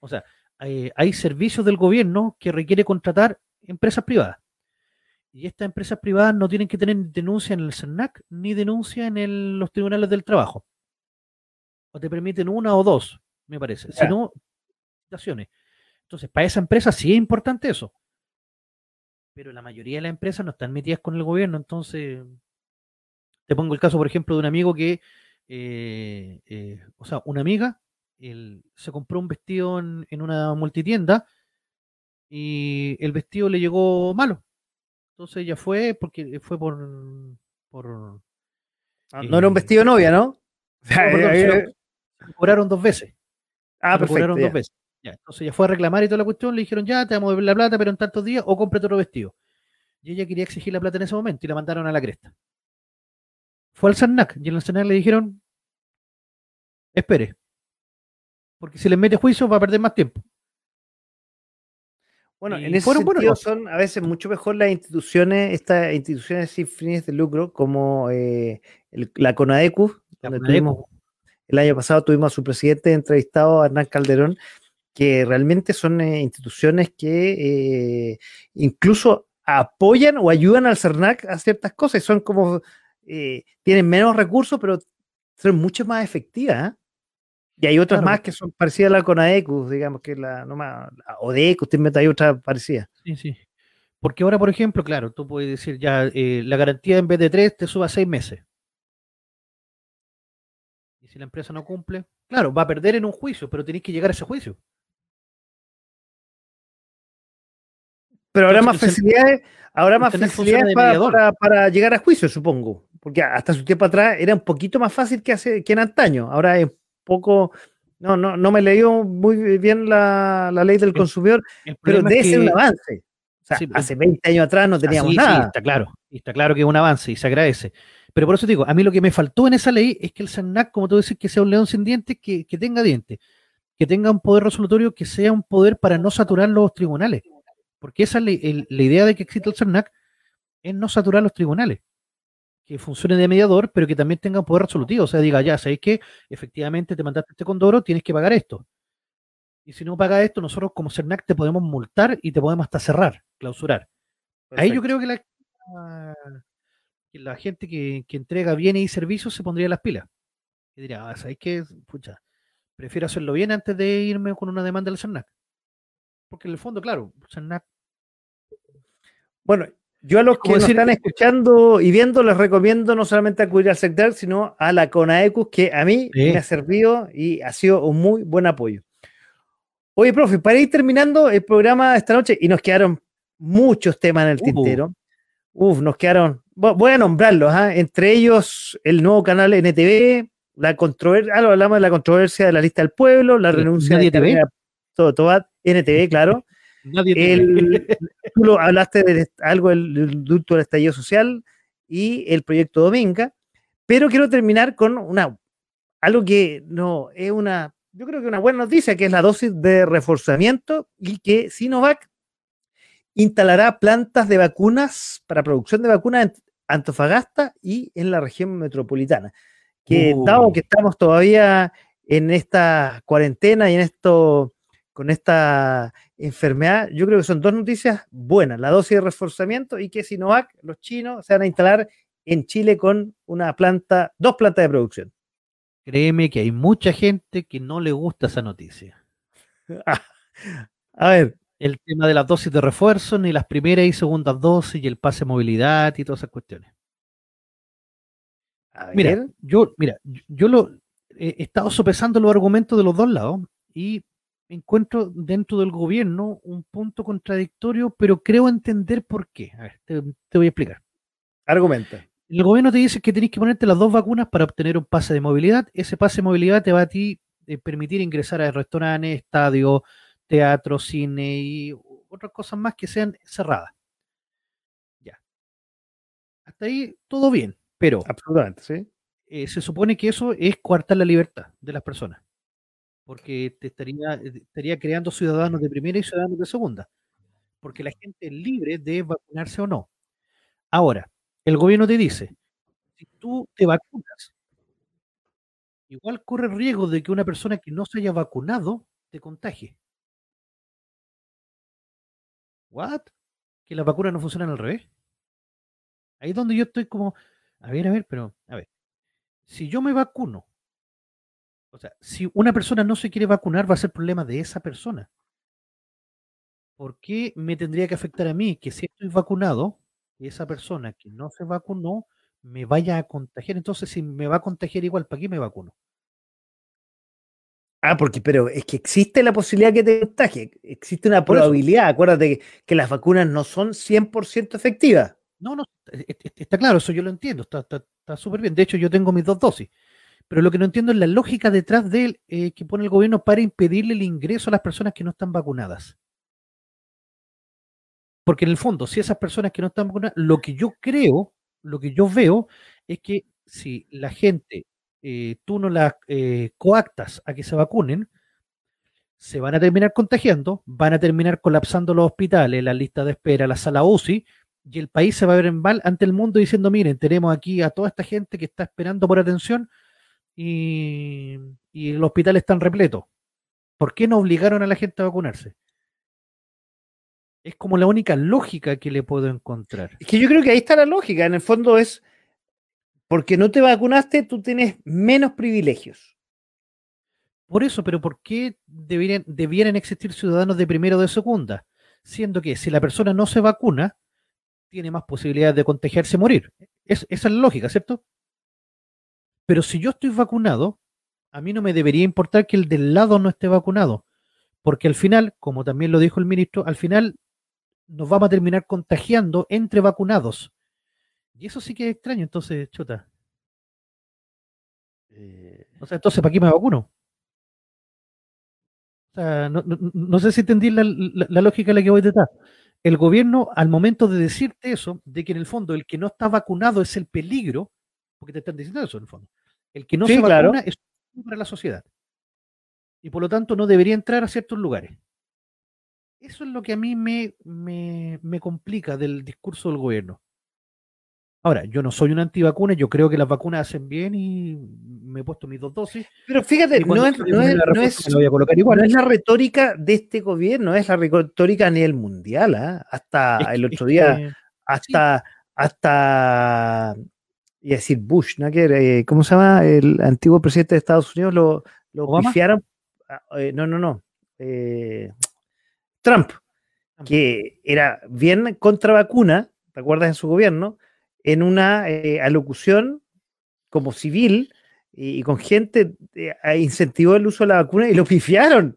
o sea, hay, servicios del gobierno que requiere contratar empresas privadas. Y estas empresas privadas no tienen que tener denuncia en el CERNAC ni denuncia en los tribunales del trabajo. O te permiten una o dos, me parece. Si no, Entonces, para esa empresa sí es importante eso. Pero la mayoría de las empresas no están metidas con el gobierno, entonces te pongo el caso, por ejemplo, de un amigo que eh, eh, o sea, una amiga se compró un vestido en, una multitienda y el vestido le llegó malo. Entonces ella fue porque fue por... por ah, no era un vestido novia, ¿no? se, cobraron dos veces. Ah, perfecto. dos veces. entonces ella fue a reclamar y toda la cuestión, le dijeron, ya, te vamos a ver la plata, pero en tantos días, o cómprate otro vestido. Y ella quería exigir la plata en ese momento y la mandaron a la cresta. Fue al Sarnac y en el Sarnac le dijeron, espere, porque si le mete juicio va a perder más tiempo. Bueno, en ese sentido son a veces mucho mejor las instituciones, estas instituciones sin fines de lucro, como eh, la CONAECU, donde tuvimos, el año pasado tuvimos a su presidente entrevistado, Hernán Calderón, que realmente son eh, instituciones que eh, incluso apoyan o ayudan al CERNAC a ciertas cosas, son como, tienen menos recursos, pero son mucho más efectivas. Y hay otras más que son parecidas a la CONAECUS, digamos que la, no más, la ODECUS, hay otra parecida. Sí, sí. Porque ahora, por ejemplo, claro, tú puedes decir ya, eh, la garantía en vez de tres te suba a seis meses. Y si la empresa no cumple, claro, va a perder en un juicio, pero tenéis que llegar a ese juicio. Pero habrá más facilidades, habrá más facilidades para, para, llegar a juicio, supongo. Porque hasta su tiempo atrás era un poquito más fácil que, hace, que en antaño. Ahora es poco, no, no, no me leyó muy bien la, ley del consumidor, pero debe ser un avance. O sea, hace 20 años atrás no teníamos nada. está claro, está claro que es un avance y se agradece. Pero por eso digo, a mí lo que me faltó en esa ley es que el SENAC, como tú dices, que sea un león sin dientes, que, tenga dientes, que tenga un poder resolutorio, que sea un poder para no saturar los tribunales. Porque esa es la, idea de que existe el SENAC, es no saturar los tribunales que funcione de mediador, pero que también tenga poder resolutivo. O sea, diga, ya, ¿sabéis que efectivamente te mandaste este condoro, tienes que pagar esto? Y si no pagas esto, nosotros como CERNAC te podemos multar y te podemos hasta cerrar, clausurar. Ahí yo creo que la, la gente que, entrega bienes y servicios se pondría las pilas. Y diría, ah, ¿sabéis qué? Pucha, prefiero hacerlo bien antes de irme con una demanda del CERNAC. Porque en el fondo, claro, CERNAC. Bueno, yo a los que nos están escuchando y viendo les recomiendo no solamente acudir al sector, sino a la CONAECUS, que a mí me ha servido y ha sido un muy buen apoyo. Oye, profe, para ir terminando el programa de esta noche, y nos quedaron muchos temas en el tintero. Uf, nos quedaron, voy a nombrarlos, ¿ah? entre ellos el nuevo canal NTV, la controversia, ah, hablamos de la controversia de la lista del pueblo, la renuncia de todo, todo, NTV, claro. El, tú lo hablaste de algo del ducto del estallido social y el proyecto Dominga, pero quiero terminar con una algo que no es una, yo creo que una buena noticia, que es la dosis de reforzamiento y que Sinovac instalará plantas de vacunas para producción de vacunas en Antofagasta y en la región metropolitana. Que dado que estamos todavía en esta cuarentena y en esto con esta enfermedad, yo creo que son dos noticias buenas, la dosis de reforzamiento y que Sinovac, los chinos, se van a instalar en Chile con una planta, dos plantas de producción. Créeme que hay mucha gente que no le gusta esa noticia. a ver. El tema de las dosis de refuerzo, ni las primeras y segundas dosis, y el pase de movilidad y todas esas cuestiones. Mira, yo, mira, yo lo he estado sopesando los argumentos de los dos lados y encuentro dentro del gobierno un punto contradictorio, pero creo entender por qué. A ver, te, voy a explicar. Argumenta. El gobierno te dice que tenés que ponerte las dos vacunas para obtener un pase de movilidad. Ese pase de movilidad te va a ti eh, permitir ingresar a restaurantes, estadios, teatro, cine y otras cosas más que sean cerradas. Ya. Hasta ahí todo bien, pero. Absolutamente, sí. Eh, se supone que eso es coartar la libertad de las personas porque te estaría, eh, estaría creando ciudadanos de primera y ciudadanos de segunda, porque la gente es libre de vacunarse o no. Ahora, el gobierno te dice, si tú te vacunas, igual corre el riesgo de que una persona que no se haya vacunado te contagie. ¿What? ¿Que las vacunas no funcionan al revés? Ahí es donde yo estoy como, a ver, a ver, pero, a ver, si yo me vacuno o sea, si una persona no se quiere vacunar, va a ser problema de esa persona. ¿Por qué me tendría que afectar a mí que si estoy vacunado, esa persona que no se vacunó me vaya a contagiar. Entonces, si me va a contagiar igual, ¿para qué me vacuno? Ah, porque, pero es que existe la posibilidad que te contagie, existe una probabilidad. Acuérdate que, las vacunas no son 100% efectivas. No, no, está claro, eso yo lo entiendo, está súper bien. De hecho, yo tengo mis dos dosis. Pero lo que no entiendo es la lógica detrás de él eh, que pone el gobierno para impedirle el ingreso a las personas que no están vacunadas. Porque en el fondo, si esas personas que no están vacunadas, lo que yo creo, lo que yo veo, es que si la gente, eh, tú no las eh, coactas a que se vacunen, se van a terminar contagiando, van a terminar colapsando los hospitales, la lista de espera, la sala UCI, y el país se va a ver en mal ante el mundo diciendo, miren, tenemos aquí a toda esta gente que está esperando por atención y, y el hospital está repleto. ¿Por qué no obligaron a la gente a vacunarse? Es como la única lógica que le puedo encontrar. Es que yo creo que ahí está la lógica. En el fondo es, porque no te vacunaste, tú tienes menos privilegios. Por eso, pero ¿por qué debieran existir ciudadanos de primera o de segunda? Siendo que si la persona no se vacuna, tiene más posibilidades de contagiarse y morir. esa es la lógica, ¿cierto? Pero si yo estoy vacunado, a mí no me debería importar que el del lado no esté vacunado, porque al final, como también lo dijo el ministro, al final nos vamos a terminar contagiando entre vacunados. Y eso sí que es extraño, entonces, chuta. Eh, o sea, entonces, ¿para qué me vacuno? O sea, no, sé si entendí la, lógica de la que voy detrás. El gobierno, al momento de decirte eso, de que en el fondo el que no está vacunado es el peligro, porque te están diciendo eso en el fondo, el que no se vacuna es para la sociedad. Y por lo tanto no debería entrar a ciertos lugares. Eso es lo que a mí me, me, complica del discurso del gobierno. Ahora, yo no soy un antivacuna, yo creo que las vacunas hacen bien y me he puesto mis dos dosis. Pero fíjate, no es, no, es, la retórica de este gobierno, es la retórica a nivel mundial. ¿ah? Hasta el otro día, hasta, hasta, y decir Bush, ¿no? Eh, ¿cómo se llama? El antiguo presidente de Estados Unidos lo, lo ah, eh, no, no, no. Eh, Trump, que era bien contra vacuna, ¿te acuerdas en su gobierno? En una eh, alocución como civil y, con gente incentivó el uso de la vacuna y lo pifiaron.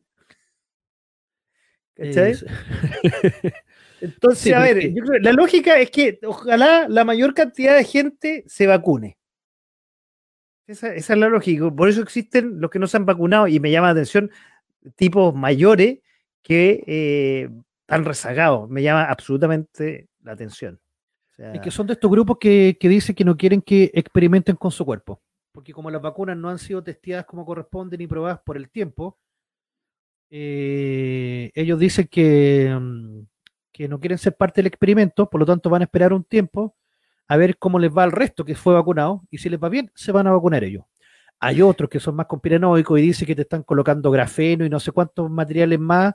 ¿Cachai? Entonces, a ver, la lógica es que ojalá la mayor cantidad de gente se vacune. Esa, esa, es la lógica. Por eso existen los que no se han vacunado y me llama la atención tipos mayores que eh, están rezagados. Me llama absolutamente la atención. Es que son de estos grupos que, que dicen que no quieren que experimenten con su cuerpo. Porque como las vacunas no han sido testeadas como corresponden y probadas por el tiempo, eh, ellos dicen que, mm, que no quieren ser parte del experimento, por lo tanto van a esperar un tiempo a ver cómo les va al resto que fue vacunado y si les va bien, se van a vacunar ellos. Hay otros que son más conspiranoicos y dicen que te están colocando grafeno y no sé cuántos materiales más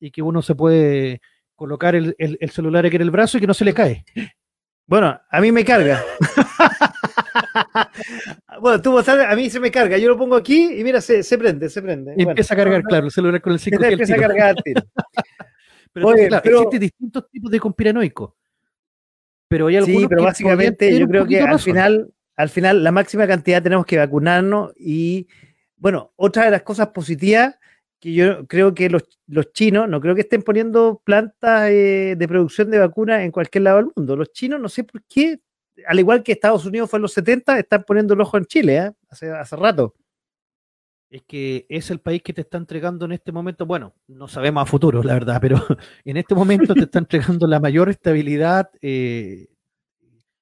y que uno se puede colocar el, celular aquí en el brazo y que no se le cae. Bueno, a mí me carga. bueno, tú a mí se me carga. Yo lo pongo aquí y mira, se, prende, se prende. Y empieza a cargar, claro, el celular con el 5 Empieza a cargar pero, claro, existen distintos tipos de conspiranoicos. Pero hay algunos sí, pero básicamente yo creo que al final, al final la máxima cantidad tenemos que vacunarnos y bueno, otra de las cosas positivas que yo creo que los, chinos, no creo que estén poniendo plantas eh, de producción de vacunas en cualquier lado del mundo. Los chinos, no sé por qué, al igual que Estados Unidos fue en los 70, están poniendo el ojo en Chile, ¿eh? hace, hace rato. Es que es el país que te está entregando en este momento, bueno, no sabemos a futuro, la verdad, pero en este momento te está entregando la mayor estabilidad eh,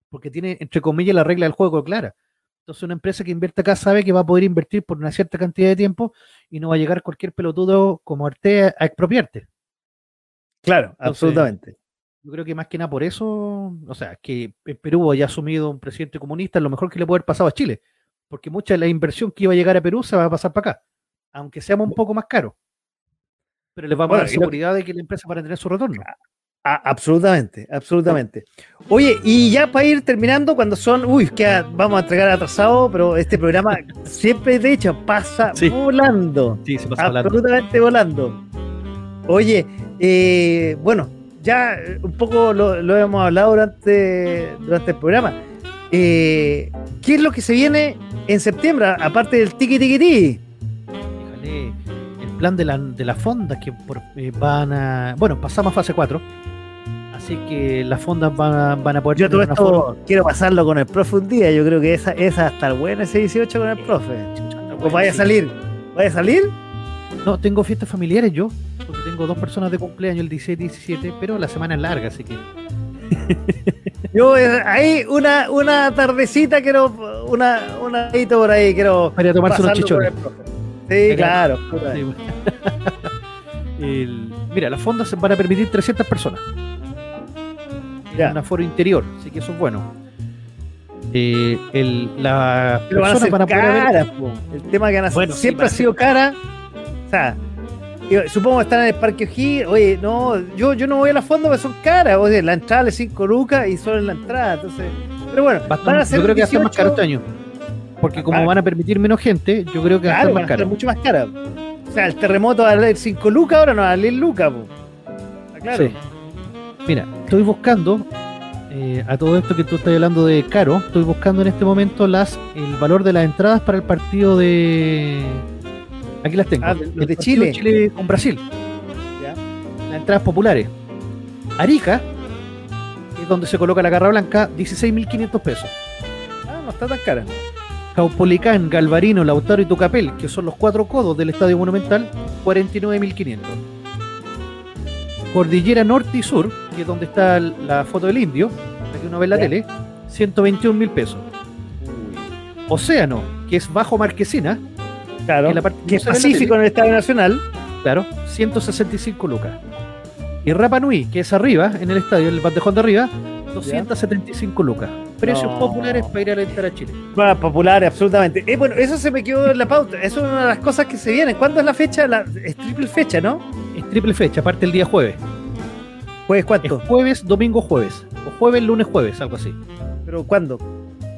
porque tiene, entre comillas, la regla del juego clara. Entonces una empresa que invierte acá sabe que va a poder invertir por una cierta cantidad de tiempo y no va a llegar cualquier pelotudo como Arte a expropiarte. Claro, absolutamente. Yo creo que más que nada por eso, o sea, que Perú haya asumido un presidente comunista es lo mejor que le puede haber pasado a Chile, porque mucha de la inversión que iba a llegar a Perú se va a pasar para acá, aunque seamos un poco más caros. Pero les vamos a dar seguridad de que la empresa va a tener su retorno absolutamente, absolutamente. Oye, y ya para ir terminando, cuando son, uy, que vamos a entregar atrasado, pero este programa siempre, de hecho, pasa volando. Sí, se pasa absolutamente volando. Oye, eh, bueno, ya un poco lo, hemos hablado durante, durante el programa. Eh, ¿Qué es lo que se viene en septiembre, aparte del tiki tiki tiki? el plan de la, de la fonda que eh, van a. Bueno, pasamos a fase 4. Así que las fondas van a, van a poder. Yo todo esto quiero pasarlo con el profe un día. Yo creo que esa, esa estar buena ese 18 con el profe. ¿O vaya a salir? ¿Vaya a salir? No, tengo fiestas familiares yo. Porque tengo dos personas de cumpleaños el 16 y 17, pero la semana es larga, así que. Yo eh, ahí una, una tardecita quiero, una, una por ahí quiero. Para tomarse unos chichones. Sí, claro. mira, las fondas van a permitir 300 personas. Ya. En un aforo interior, así que eso es bueno. Eh, el, la personas van a, cara, El tema que bueno, siempre ha sido cara. O sea, supongo que están en el Parque Ojí, oye, no, yo, yo no voy a la fonda porque son caras, oye, la entrada es 5 lucas y solo en la entrada, entonces, pero bueno, van a ser yo creo que va a ser más caro este año, porque como ah. van a permitir menos gente, yo creo que va a ser más caro. mucho más cara. O sea, el terremoto va a valer 5 lucas, ahora no va a valer lucas, claro. Mira, estoy buscando eh, a todo esto que tú estás hablando de caro, estoy buscando en este momento las el valor de las entradas para el partido de Aquí las tengo. Ah, los de Chile. Chile con Brasil. Las entradas populares. Arica, que es donde se coloca la garra blanca, 16.500 pesos. Ah, no está tan cara. Caupolicán, Galvarino, Lautaro y Tucapel, que son los cuatro codos del Estadio Monumental, 49.500. Cordillera Norte y Sur, que es donde está la foto del indio, la que uno ve en la tele, 121.000 pesos. Océano, que es bajo Marquesina, Claro. Que, es Pacífico en el Estadio Nacional. Claro, 165 lucas. Y Rapa Nui, que es arriba, en el estadio, el bandejón de arriba, 275 lucas. Precios populares para ir a alentar a Chile. Bueno, populares, absolutamente. Eh, bueno, eso se me quedó en la pauta. Eso es una de las cosas que se vienen. ¿Cuándo es la fecha? La, es triple fecha, ¿no? Es triple fecha, aparte el día jueves. ¿Jueves cuánto? jueves, domingo, jueves. O jueves, lunes, jueves, algo así. ¿Pero cuándo?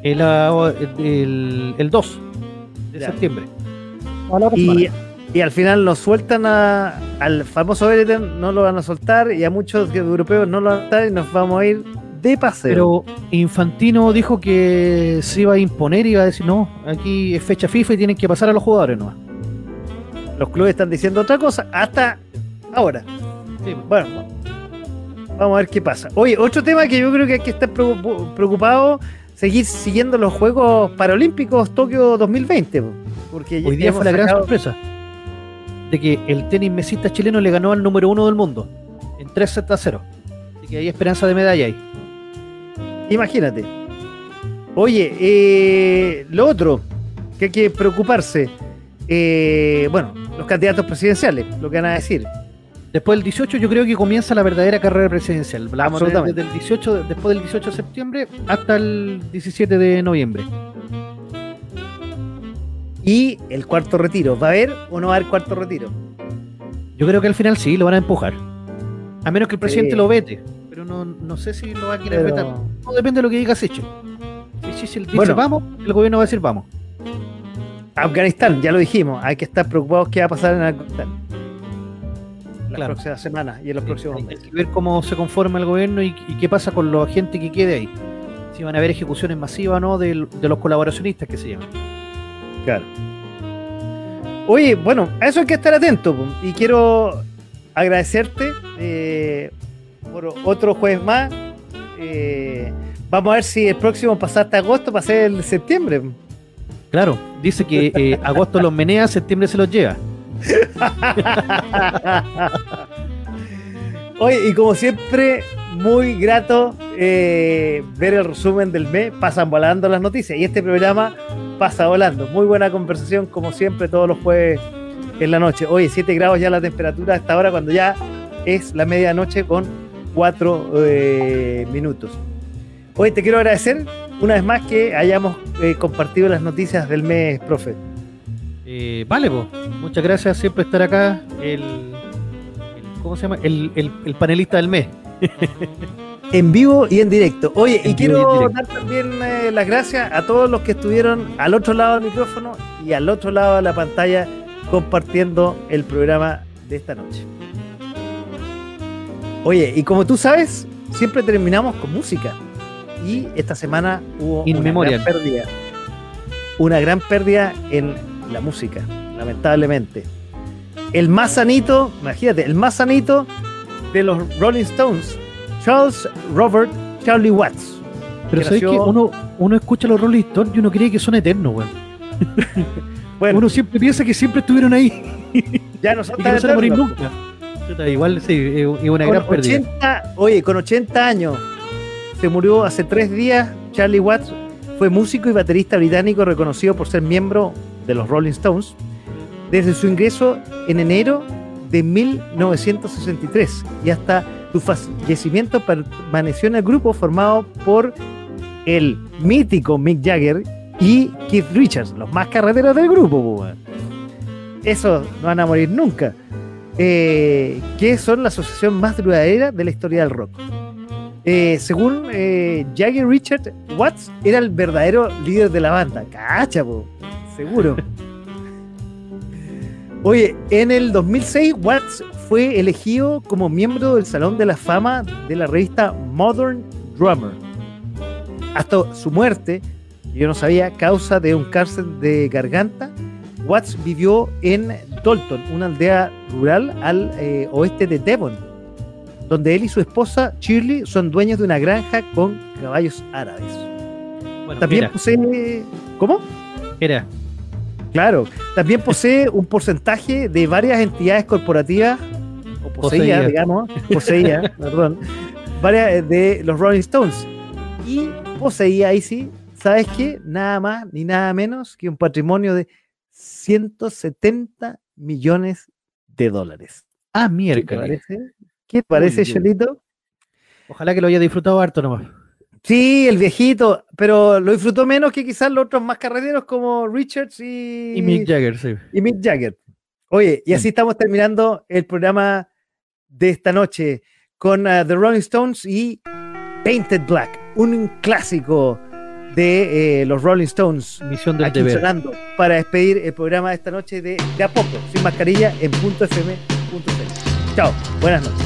El, el, el 2 de septiembre. Y, al final nos sueltan al famoso Bereten, no lo van a soltar, y a muchos europeos no lo van a soltar y nos vamos a ir de paseo. Pero Infantino dijo que se iba a imponer y iba a decir, no, aquí es fecha FIFA y tienen que pasar a los jugadores nomás. Los clubes están diciendo otra cosa hasta ahora. Bueno, vamos a ver qué pasa. Oye, otro tema que yo creo que hay que estar preocupado, seguir siguiendo los Juegos Paralímpicos Tokio 2020. Hoy día fue la gran sorpresa de que el tenis mesista chileno le ganó al número uno del mundo en 3 sets a 0. Así que hay esperanza de medalla ahí. Imagínate. Oye, eh, lo otro que hay que preocuparse, eh, bueno, los candidatos presidenciales, lo que van a decir. Después del 18 yo creo que comienza la verdadera carrera presidencial. Desde el 18, después del 18 de septiembre hasta el 17 de noviembre. Y el cuarto retiro, ¿va a haber o no va a haber cuarto retiro? Yo creo que al final sí, lo van a empujar. A menos que el presidente lo vete. Pero no, sé si lo va a querer vetar. No depende de lo que diga Secho. Si, él dice vamos, el gobierno va a decir vamos. Afganistán, ya lo dijimos, hay que estar preocupados qué va a pasar en Afganistán. Las próximas semanas y en los próximos meses. Hay que ver cómo se conforma el gobierno y, qué pasa con la gente que quede ahí. Si van a haber ejecuciones masivas o no de, de los colaboracionistas que se llaman. Claro. Oye, bueno, a eso hay que estar atento. Y quiero agradecerte eh, por otro jueves más. Eh, vamos a ver si el próximo pasa hasta agosto, para ser el septiembre. Claro, dice que eh, agosto los menea, septiembre se los lleva. Oye, y como siempre, muy grato ver el resumen del mes. Pasan volando las noticias. Y este programa pasa volando. Muy buena conversación, como siempre, todos los jueves en la noche. Hoy 7 grados ya la temperatura hasta ahora, cuando ya es la medianoche con 4 eh, minutos. Hoy te quiero agradecer una vez más que hayamos eh, compartido las noticias del mes, profe. Eh, vale, pues. muchas gracias siempre estar acá. El, ¿Cómo se llama? El panelista del mes. en vivo y en directo. Oye, y quiero dar también eh, las gracias a todos los que estuvieron al otro lado del micrófono y al otro lado de la pantalla compartiendo el programa de esta noche. Oye, y como tú sabes, siempre terminamos con música. y esta semana hubo In una gran pérdida. Una gran pérdida en la música, lamentablemente. El más sanito, imagínate, el más sanito de los Rolling Stones, Charles Robert Charlie Watts. Pero que sabes que nació- uno, uno escucha los Rolling Stones y uno cree que son eternos, weón. Bueno, Uno siempre piensa que siempre estuvieron ahí ya no son que tan no se van a morir nunca. Igual sí, es una Con gran pérdida. 80, oye, con 80 años, se murió hace tres días. Charlie Watts fue músico y baterista británico reconocido por ser miembro de los Rolling Stones desde su ingreso en enero de 1963 y hasta su fallecimiento permaneció en el grupo formado por el mítico Mick Jagger y Keith Richards, los más carreteros del grupo. Esos no van a morir nunca eh, que son la asociación más duradera de la historia del rock. Eh, según eh, Jagger Richard Watts, era el verdadero líder de la banda. Cacha, seguro. Oye, en el 2006 Watts fue elegido como miembro del Salón de la Fama de la revista Modern Drummer. Hasta su muerte, yo no sabía, causa de un cáncer de garganta, Watts vivió en Dalton, una aldea rural al eh, oeste de Devon, donde él y su esposa Shirley son dueños de una granja con caballos árabes. Bueno, También era, posee. ¿Cómo? era. Claro, también posee un porcentaje de varias entidades corporativas, o poseía, Poseía. digamos, poseía, perdón, varias eh, de los Rolling Stones. Y poseía ahí sí, ¿sabes qué? Nada más ni nada menos que un patrimonio de 170 millones de dólares. Ah, ¿Qué te miércoles. parece? ¿Qué te parece. Chelito? Ojalá que lo haya disfrutado harto nomás. Sí, el viejito, pero lo disfrutó menos que quizás los otros más carreteros como Richards y, Y Mick Jagger, sí. y Mick Jagger. Oye, y así estamos terminando el programa de esta noche con uh, The Rolling Stones y Painted Black, un clásico de eh, los Rolling Stones. Misión del Aquí deber. sonando para despedir el programa de esta noche de, de a poco, sin mascarilla, en punto FM. punto cl. Chao, buenas noches.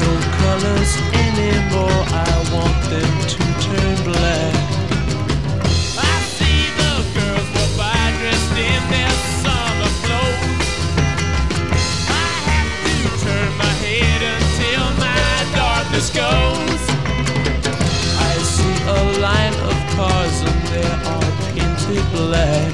No colors anymore, I want them to turn black. I see the girls by dressed in their summer clothes. I have to turn my head until my darkness goes. I see a line of cars and they are painted black